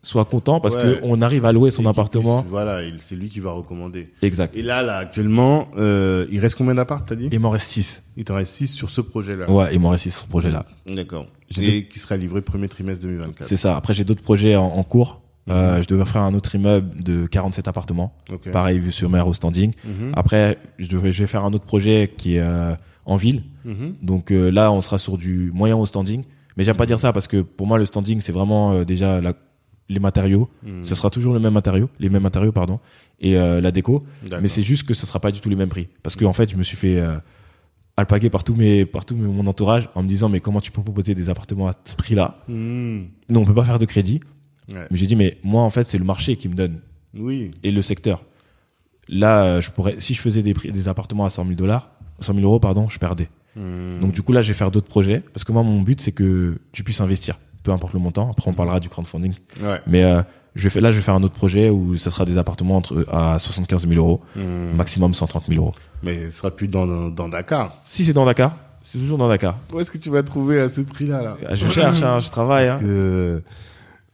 [SPEAKER 2] soit content parce
[SPEAKER 1] Ouais.
[SPEAKER 2] qu'on arrive à louer son appartement.
[SPEAKER 1] puisse- voilà, il- c'est lui qui va recommander.
[SPEAKER 2] Exact.
[SPEAKER 1] Et là, là, actuellement, euh, il reste combien d'appart, t'as dit?
[SPEAKER 2] Il m'en reste 6.
[SPEAKER 1] Il t'en reste 6 sur ce projet-là.
[SPEAKER 2] Ouais, il m'en reste 6 sur ce projet-là.
[SPEAKER 1] D'accord. Et qui sera livré premier trimestre 2024.
[SPEAKER 2] C'est ça. Après, j'ai d'autres projets en, en cours. Euh, je devais faire un autre immeuble de 47 appartements. Pareil, vue sur mer au standing.
[SPEAKER 1] Mhm.
[SPEAKER 2] Après, je, devais, je vais faire un autre projet qui est euh, en ville.
[SPEAKER 1] Mhm.
[SPEAKER 2] Donc euh, là, on sera sur du moyen au standing. Mais j'aime pas dire ça parce que pour moi, le standing, c'est vraiment euh, déjà la- les matériaux.
[SPEAKER 1] Mhm.
[SPEAKER 2] Ce sera toujours le même matériau, les mêmes matériaux, pardon, et euh, la déco. Mais c'est juste que ce sera pas du tout les mêmes prix. Parce que en fait, je me suis fait euh, alpaguer par tous mes, par tout mon entourage en me disant mais comment tu peux proposer des appartements à ce prix-là?
[SPEAKER 1] Mhm.
[SPEAKER 2] Nous, on peut pas faire de crédit.
[SPEAKER 1] Ouais.
[SPEAKER 2] Mais j'ai dit, mais moi, en fait, c'est le marché qui me donne
[SPEAKER 1] Oui.
[SPEAKER 2] et le secteur. Là, euh, je pourrais, si je faisais des, prix, des appartements à 100 000 dollars, 100 000 euros, pardon, je perdais.
[SPEAKER 1] Mhm.
[SPEAKER 2] Donc, du coup, là, je vais faire d'autres projets parce que moi, mon but, c'est que tu puisses investir, peu importe le montant. Après, on parlera du crowdfunding.
[SPEAKER 1] Ouais.
[SPEAKER 2] Mais euh, je vais faire, là, je vais faire un autre projet où ça sera des appartements entre à 75 000 euros,
[SPEAKER 1] Mhm.
[SPEAKER 2] maximum 130 000 euros.
[SPEAKER 1] Mais ce sera plus dans, dans, dans Dakar.
[SPEAKER 2] Si c'est dans Dakar, c'est toujours dans Dakar.
[SPEAKER 1] Où est-ce que tu vas trouver à ce prix-là, là?
[SPEAKER 2] Je cherche, hein, je travaille.
[SPEAKER 1] Parce
[SPEAKER 2] Hein.
[SPEAKER 1] que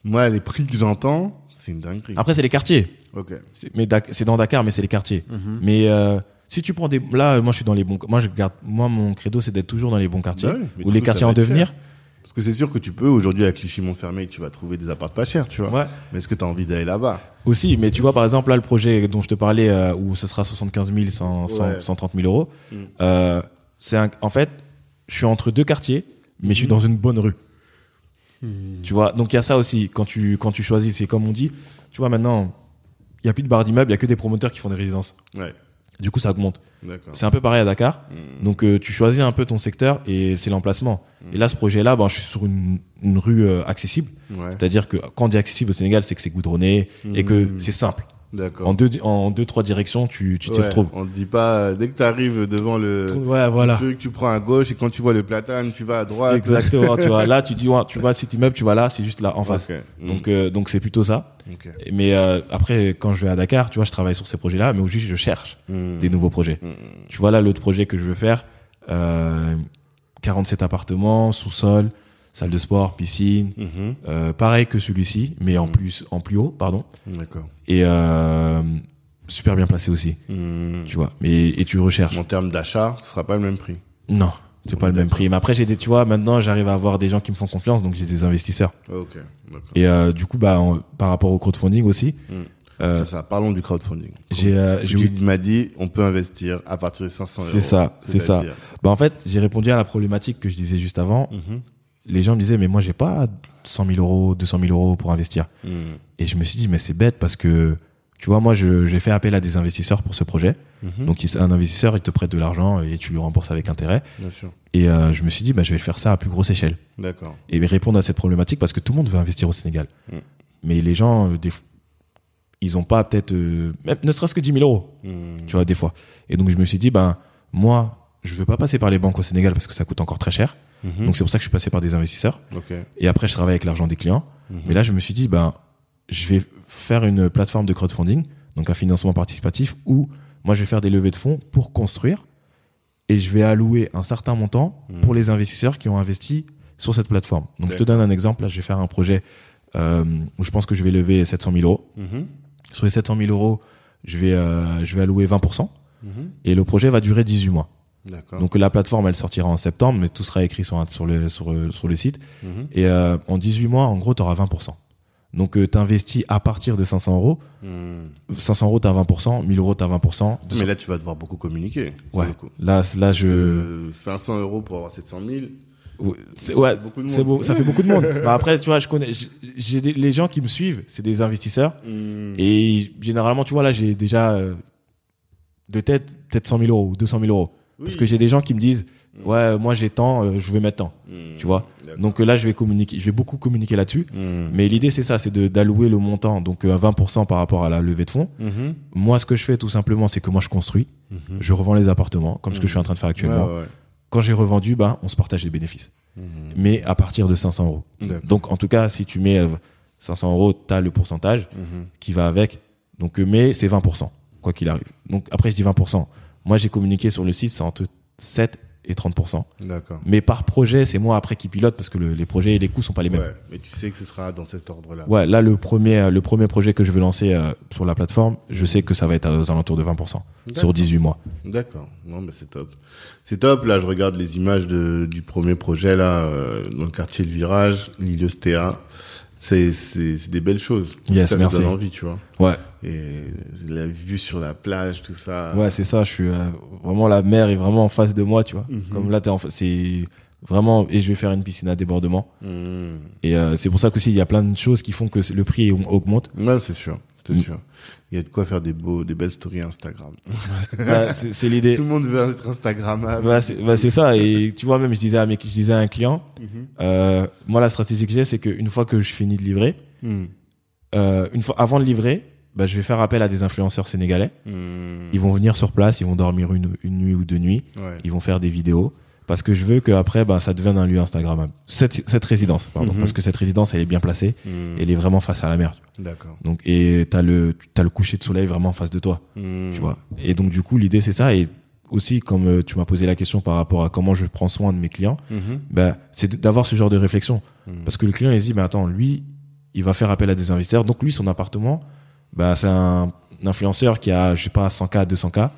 [SPEAKER 1] Moi, les prix que j'entends, c'est une dinguerie.
[SPEAKER 2] Après, c'est les quartiers.
[SPEAKER 1] Ok.
[SPEAKER 2] Mais c'est dans Dakar, mais c'est les quartiers.
[SPEAKER 1] Mhm.
[SPEAKER 2] Mais euh, si tu prends des, là, moi, je suis dans les bons. Moi, je garde. Moi, mon credo, c'est d'être toujours dans les bons quartiers
[SPEAKER 1] Bah oui,
[SPEAKER 2] ou les quartiers en devenir.
[SPEAKER 1] cher. Parce que c'est sûr que tu peux, aujourd'hui, à Clichy-Montfermeil, tu vas trouver des apparts pas chers, tu vois.
[SPEAKER 2] Ouais.
[SPEAKER 1] Mais est-ce que tu as envie d'aller là-bas?
[SPEAKER 2] Aussi, mais tu vois, par exemple, là, le projet dont je te parlais, euh, où ce sera 75 000, 100, 100,
[SPEAKER 1] Ouais.
[SPEAKER 2] 130 000 euros,
[SPEAKER 1] Mm.
[SPEAKER 2] euh, c'est un, en fait, je suis entre deux quartiers, mais je suis
[SPEAKER 1] Mhm.
[SPEAKER 2] dans une bonne rue. Tu vois, donc il y a ça aussi, quand tu, quand tu choisis, c'est comme on dit, tu vois, maintenant, il y a plus de barres d'immeubles, il y a que des promoteurs qui font des résidences.
[SPEAKER 1] Ouais,
[SPEAKER 2] Du coup, ça augmente. C'est un peu pareil à Dakar.
[SPEAKER 1] Mm.
[SPEAKER 2] Donc, euh, tu choisis un peu ton secteur et c'est l'emplacement. Et là, ce projet-là, ben, je suis sur une, une rue euh, accessible.
[SPEAKER 1] Ouais,
[SPEAKER 2] C'est-à-dire que quand on dit accessible au Sénégal, c'est que c'est goudronné et que c'est simple.
[SPEAKER 1] D'accord.
[SPEAKER 2] En deux, en deux, trois directions, tu, tu t'y
[SPEAKER 1] Ouais,
[SPEAKER 2] retrouves.
[SPEAKER 1] On te dit pas, euh, dès que tu arrives devant le
[SPEAKER 2] Ouais, voilà.
[SPEAKER 1] truc, tu prends à gauche et quand tu vois le platane, tu vas à droite.
[SPEAKER 2] Exactement, tu vois. Là, tu dis, ouais, tu vois cet immeuble, tu vas là, c'est juste là, en face.
[SPEAKER 1] Ok. Mm.
[SPEAKER 2] Donc, euh, donc c'est plutôt ça. Mais euh, après, quand je vais à Dakar, tu vois, je travaille sur ces projets-là, mais aujourd'hui, je cherche
[SPEAKER 1] Mm.
[SPEAKER 2] des nouveaux projets.
[SPEAKER 1] Mm.
[SPEAKER 2] Tu vois, là, l'autre projet que je veux faire, euh, 47 appartements, sous-sol, salle de sport, piscine,
[SPEAKER 1] Mhm.
[SPEAKER 2] euh, pareil que celui-ci, mais en
[SPEAKER 1] Mhm.
[SPEAKER 2] plus, en plus haut, pardon.
[SPEAKER 1] D'accord.
[SPEAKER 2] Et euh, super bien placé aussi,
[SPEAKER 1] Mm.
[SPEAKER 2] tu vois. Mais et tu recherches.
[SPEAKER 1] En termes d'achat, ce sera pas le même prix.
[SPEAKER 2] Non, c'est pas le même prix. Mais après, j'ai des, tu vois, maintenant, j'arrive à avoir des gens qui me font confiance, donc j'ai des investisseurs.
[SPEAKER 1] Ok.
[SPEAKER 2] Et euh, du coup, bah, en- par rapport au crowdfunding aussi,
[SPEAKER 1] Mm.
[SPEAKER 2] euh,
[SPEAKER 1] C'est ça. Parlons du crowdfunding.
[SPEAKER 2] j'ai, euh,
[SPEAKER 1] Tu m'as dit, on peut investir à partir de 500 euros.
[SPEAKER 2] C'est ça, c'est ça. Bah, en fait, j'ai répondu à la problématique que je disais juste avant.
[SPEAKER 1] Mhm.
[SPEAKER 2] Les gens me disaient, mais moi, j'ai pas 100 000 euros, 200 000 euros pour investir.
[SPEAKER 1] Mm.
[SPEAKER 2] Et je me suis dit, mais c'est bête parce que, tu vois, moi, j'ai fait appel à des investisseurs pour ce projet.
[SPEAKER 1] Mhm.
[SPEAKER 2] Donc, un investisseur, il te prête de l'argent et tu lui rembourses avec intérêt.
[SPEAKER 1] Bien sûr.
[SPEAKER 2] Et euh, je me suis dit, bah, je vais faire ça à plus grosse échelle.
[SPEAKER 1] D'accord.
[SPEAKER 2] et répondre à cette problématique parce que tout le monde veut investir au Sénégal.
[SPEAKER 1] Mm.
[SPEAKER 2] Mais les gens, euh, des ils ont pas peut-être, euh, ne serait-ce que 10 000 euros,
[SPEAKER 1] Mm.
[SPEAKER 2] tu vois, des fois. Et donc je me suis dit, ben moi, je veux pas passer par les banques au Sénégal parce que ça coûte encore très cher.
[SPEAKER 1] Mhm.
[SPEAKER 2] Donc c'est pour ça que je suis passé par des investisseurs. Et après, je travaille avec l'argent des clients.
[SPEAKER 1] Mhm.
[SPEAKER 2] Mais là, je me suis dit, ben je vais faire une plateforme de crowdfunding, donc un financement participatif où moi je vais faire des levées de fonds pour construire et je vais allouer un certain montant
[SPEAKER 1] Mhm.
[SPEAKER 2] pour les investisseurs qui ont investi sur cette plateforme. Donc je te donne un exemple. Là, je vais faire un projet euh, où je pense que je vais lever 700 000 euros. Sur les 700 000 euros, je vais euh, je vais allouer 20%
[SPEAKER 1] Mhm.
[SPEAKER 2] et le projet va durer 18 mois. Donc la plateforme, elle sortira en septembre, mais tout sera écrit sur sur le sur, euh, sur le site.
[SPEAKER 1] Mhm.
[SPEAKER 2] Et euh, en 18 mois, en gros, tu auras 20%. Donc tu investis à partir de 500 euros.
[SPEAKER 1] Mm.
[SPEAKER 2] 500 euros, t'as 20%. 1000 euros, t'as 20%.
[SPEAKER 1] Mais là, tu vas devoir beaucoup communiquer.
[SPEAKER 2] ouais.
[SPEAKER 1] le coup.
[SPEAKER 2] Là, là, je.
[SPEAKER 1] Euh, 500 euros pour avoir 700 000.
[SPEAKER 2] Ouais, c'est-
[SPEAKER 1] ça
[SPEAKER 2] ouais,
[SPEAKER 1] fait beaucoup de
[SPEAKER 2] c'est
[SPEAKER 1] monde.
[SPEAKER 2] beau, ça fait beaucoup de monde. Bah, après, tu vois, je connais, j'ai- les gens qui me suivent, c'est des investisseurs.
[SPEAKER 1] Mm.
[SPEAKER 2] Et généralement, tu vois, là, j'ai déjà euh, de tête peut-être 100 000 euros ou 200 000 euros. Parce que j'ai des gens qui me disent, ouais, moi j'ai tant, euh, je vais mettre tant.
[SPEAKER 1] Mm.
[SPEAKER 2] Tu vois. Donc euh, là, je vais communiquer, je vais beaucoup communiquer là-dessus.
[SPEAKER 1] Mm.
[SPEAKER 2] Mais l'idée, c'est ça, c'est de- d'allouer le montant, donc euh, à 20% par rapport à la levée de fonds.
[SPEAKER 1] Mhm.
[SPEAKER 2] Moi, ce que je fais tout simplement, c'est que moi, je construis,
[SPEAKER 1] Mhm.
[SPEAKER 2] je revends les appartements, comme ce que je suis en train de faire actuellement.
[SPEAKER 1] Ouais, ouais.
[SPEAKER 2] Quand j'ai revendu, ben, on se partage les bénéfices.
[SPEAKER 1] Mhm.
[SPEAKER 2] Mais à partir de 500 euros. Donc, en tout cas, si tu mets euh, 500 euros, tu as le pourcentage qui va avec. Donc, euh, mais c'est 20%, quoi qu'il arrive. Donc, après, je dis 20%. Moi, j'ai communiqué sur le site, c'est entre 7 et 30%.
[SPEAKER 1] D'accord.
[SPEAKER 2] Mais par projet, c'est moi après qui pilote parce que le- les projets et les coûts sont pas les mêmes.
[SPEAKER 1] Ouais, mais tu sais que ce sera dans cet ordre-là.
[SPEAKER 2] Ouais, là, le premier, euh, le premier projet que je veux lancer euh, sur la plateforme, je sais que ça va être aux alentours de 20% sur
[SPEAKER 1] D'accord.
[SPEAKER 2] 18 mois.
[SPEAKER 1] D'accord. Non, mais c'est top. C'est top. Là, je regarde les images de, du premier projet là euh, dans le quartier Le Virage, l'île Stéa. C'est c'est des belles choses.
[SPEAKER 2] Yes,
[SPEAKER 1] ça,
[SPEAKER 2] merci.
[SPEAKER 1] ça donne envie, tu vois.
[SPEAKER 2] Ouais,
[SPEAKER 1] Et la vue sur la plage, tout ça.
[SPEAKER 2] ouais, c'est ça. Je suis euh, vraiment la mer est vraiment en face de moi, tu vois.
[SPEAKER 1] Mhm.
[SPEAKER 2] Comme là, t'es en fa- c'est vraiment et je vais faire une piscine à débordement.
[SPEAKER 1] Mmh.
[SPEAKER 2] Et euh, c'est pour ça qu'aussi il y a plein de choses qui font que le prix augmente.
[SPEAKER 1] Ouais, c'est sûr. C'est
[SPEAKER 2] Mm.
[SPEAKER 1] sûr. Il y a de quoi faire des beaux, des belles stories Instagram.
[SPEAKER 2] C'est l'idée.
[SPEAKER 1] Tout le monde veut être Instagrammable.
[SPEAKER 2] Bah, c'est bah, ça. Et tu vois même, je disais à mes, je disais à un client,
[SPEAKER 1] Mhm.
[SPEAKER 2] euh, moi la stratégie que j'ai, c'est qu'une fois que je finis de livrer,
[SPEAKER 1] Mmh.
[SPEAKER 2] euh, une fois avant de livrer, bah, je vais faire appel à des influenceurs sénégalais.
[SPEAKER 1] Mmh.
[SPEAKER 2] Ils vont venir sur place, ils vont dormir une, une nuit ou deux nuits,
[SPEAKER 1] Ouais.
[SPEAKER 2] ils vont faire des vidéos. Parce que je veux qu'après, ben, ça devienne un lieu Instagrammable. Cette, cette résidence, pardon.
[SPEAKER 1] Mhm.
[SPEAKER 2] Parce que cette résidence, elle est bien placée.
[SPEAKER 1] Mmh.
[SPEAKER 2] Elle est vraiment face à la mer.
[SPEAKER 1] D'accord.
[SPEAKER 2] Donc, et t'as le, t'as le coucher de soleil vraiment en face de toi.
[SPEAKER 1] Mmh.
[SPEAKER 2] Tu vois. Et donc, du coup, l'idée, c'est ça. Et aussi, comme euh, tu m'as posé la question par rapport à comment je prends soin de mes clients,
[SPEAKER 1] Mhm.
[SPEAKER 2] ben, c'est d'avoir ce genre de réflexion.
[SPEAKER 1] Mhm.
[SPEAKER 2] Parce que le client, il se dit, ben, attends, lui, il va faire appel à des investisseurs. Donc lui, son appartement, bah, c'est un, influenceur qui a, je sais pas, 100K, 200K.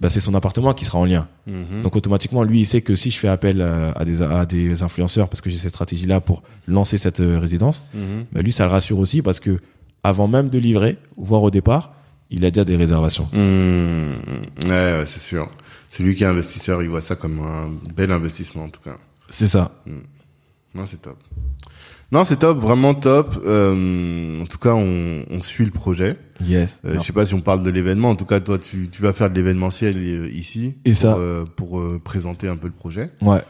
[SPEAKER 2] Bah, c'est son appartement qui sera en lien.
[SPEAKER 1] Mhm.
[SPEAKER 2] Donc automatiquement, lui, il sait que si je fais appel euh, à des, à des influenceurs, parce que j'ai cette stratégie-là pour lancer cette euh, résidence,
[SPEAKER 1] Mhm.
[SPEAKER 2] bah, lui, ça le rassure aussi parce que avant même de livrer, voire au départ, il a déjà des réservations.
[SPEAKER 1] Mmh. Ouais, ouais, c'est sûr. Celui qui est investisseur, il voit ça comme un bel investissement en tout cas.
[SPEAKER 2] C'est ça.
[SPEAKER 1] Non, c'est top. Non, c'est top, vraiment top. Euh, en tout cas, on, on suit le projet.
[SPEAKER 2] Yes.
[SPEAKER 1] Euh, je sais pas si on parle de l'événement. En tout cas, toi, tu, tu vas faire de l'événementiel euh, ici.
[SPEAKER 2] Et
[SPEAKER 1] pour,
[SPEAKER 2] ça.
[SPEAKER 1] euh, pour euh, présenter un peu le projet.
[SPEAKER 2] Ouais.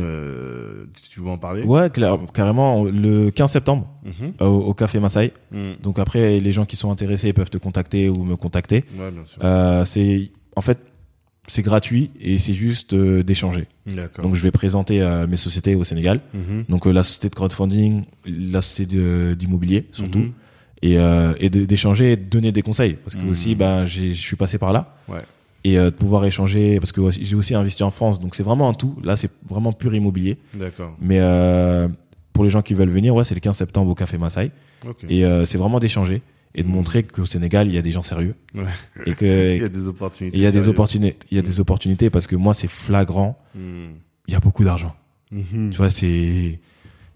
[SPEAKER 1] Euh, tu, tu veux en parler?
[SPEAKER 2] Ouais, clair- carrément. Le 15 septembre,
[SPEAKER 1] Mhm.
[SPEAKER 2] au, au Café Massaï.
[SPEAKER 1] Mhm.
[SPEAKER 2] Donc après, les gens qui sont intéressés peuvent te contacter ou me contacter.
[SPEAKER 1] Ouais, bien sûr.
[SPEAKER 2] Euh, c'est, en fait, c'est gratuit et c'est juste euh, d'échanger. Donc je vais présenter euh, mes sociétés au Sénégal.
[SPEAKER 1] Mhm.
[SPEAKER 2] Donc euh, la société de crowdfunding, la société d'immobilier surtout.
[SPEAKER 1] Mhm.
[SPEAKER 2] Et, et d'échanger et de donner des conseils. Parce que
[SPEAKER 1] Mhm.
[SPEAKER 2] aussi, ben, je suis passé par là.
[SPEAKER 1] Ouais.
[SPEAKER 2] Et de pouvoir échanger, parce que j'ai aussi investi en France. Donc c'est vraiment un tout. Là, c'est vraiment pur immobilier.
[SPEAKER 1] D'accord.
[SPEAKER 2] Mais pour les gens qui veulent venir, ouais, c'est le 15 septembre au Café Massaï.
[SPEAKER 1] Ok.
[SPEAKER 2] Et c'est vraiment d'échanger et de montrer qu'au Sénégal, il y a des gens sérieux.
[SPEAKER 1] Ouais.
[SPEAKER 2] Et que
[SPEAKER 1] Il y a des opportunités.
[SPEAKER 2] il y a des
[SPEAKER 1] sérieuses.
[SPEAKER 2] opportunités. Il y a des opportunités parce que moi, c'est flagrant.
[SPEAKER 1] Mhm.
[SPEAKER 2] Il y a beaucoup d'argent.
[SPEAKER 1] Mhm.
[SPEAKER 2] Tu vois, c'est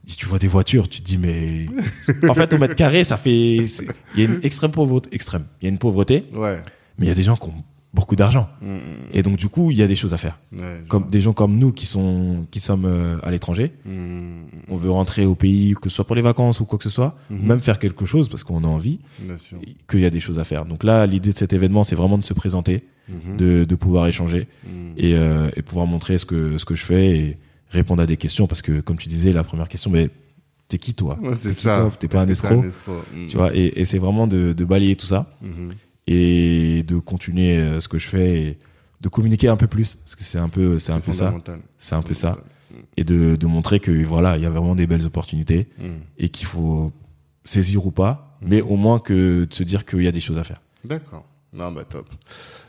[SPEAKER 2] si tu vois des voitures, tu te dis mais en fait au mètre carré, ça fait il y a une extrême pauvreté, extrême. Il y a une pauvreté,
[SPEAKER 1] Ouais.
[SPEAKER 2] mais il y a des gens qui ont beaucoup d'argent.
[SPEAKER 1] Mhm.
[SPEAKER 2] Et donc du coup, il y a des choses à faire.
[SPEAKER 1] Ouais,
[SPEAKER 2] Comme
[SPEAKER 1] vois.
[SPEAKER 2] des gens comme nous qui sont qui sommes euh, à l'étranger, on veut rentrer au pays, que ce soit pour les vacances ou quoi que ce soit, ou même faire quelque chose parce qu'on a envie, qu'il y a des choses à faire. Donc là, l'idée de cet événement, c'est vraiment de se présenter,
[SPEAKER 1] Mhm.
[SPEAKER 2] de, de pouvoir échanger et, euh, et pouvoir montrer ce que ce que je fais et répondre à des questions parce que comme tu disais, la première question, mais t'es qui toi?
[SPEAKER 1] Ouais, c'est ça.
[SPEAKER 2] T'es pas un escroc? Tu vois? Et, et c'est vraiment de, de balayer tout ça
[SPEAKER 1] Mhm.
[SPEAKER 2] Et de continuer euh, ce que je fais et de communiquer un peu plus parce que c'est un peu c'est un peu ça, c'est un peu ça et de, de montrer que voilà, il y a vraiment des belles opportunités
[SPEAKER 1] Mhm.
[SPEAKER 2] et qu'il faut saisir ou pas, mais au moins que de se dire qu'il y a des choses à faire.
[SPEAKER 1] D'accord. Non, bah top.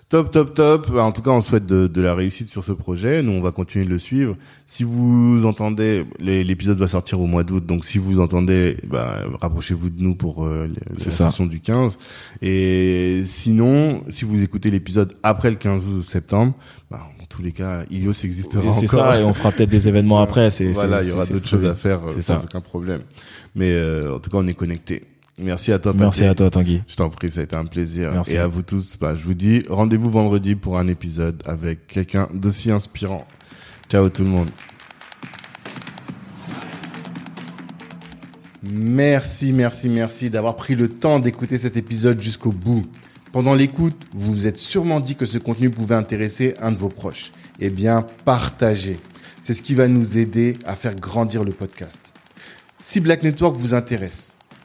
[SPEAKER 1] Top, top, top. Bah, En tout cas, on souhaite de, de la réussite sur ce projet. Nous, on va continuer de le suivre. Si vous entendez, l'é- l'épisode va sortir au mois d'août, donc si vous entendez, bah, rapprochez-vous de nous pour euh, la session du 15. Et sinon, si vous écoutez l'épisode après le 15 août septembre, bah, en tous les cas, Ilios existera
[SPEAKER 2] Et C'est
[SPEAKER 1] encore.
[SPEAKER 2] ça, et on fera peut-être des événements après. C'est
[SPEAKER 1] voilà, il y aura d'autres choses à faire euh,
[SPEAKER 2] C'est
[SPEAKER 1] sans
[SPEAKER 2] ça.
[SPEAKER 1] aucun problème. Mais euh, en tout cas, on est connecté. Merci à toi.
[SPEAKER 2] Merci à toi, Tanguy.
[SPEAKER 1] Je t'en prie, ça a été un plaisir.
[SPEAKER 2] Merci.
[SPEAKER 1] Et à vous tous, bah, je vous dis rendez-vous vendredi pour un épisode avec quelqu'un d'aussi inspirant. Ciao tout le monde. Merci, merci, merci d'avoir pris le temps d'écouter cet épisode jusqu'au bout. Pendant l'écoute, vous vous êtes sûrement dit que ce contenu pouvait intéresser un de vos proches. Eh bien, partagez. C'est ce qui va nous aider à faire grandir le podcast. Si Black Network vous intéresse,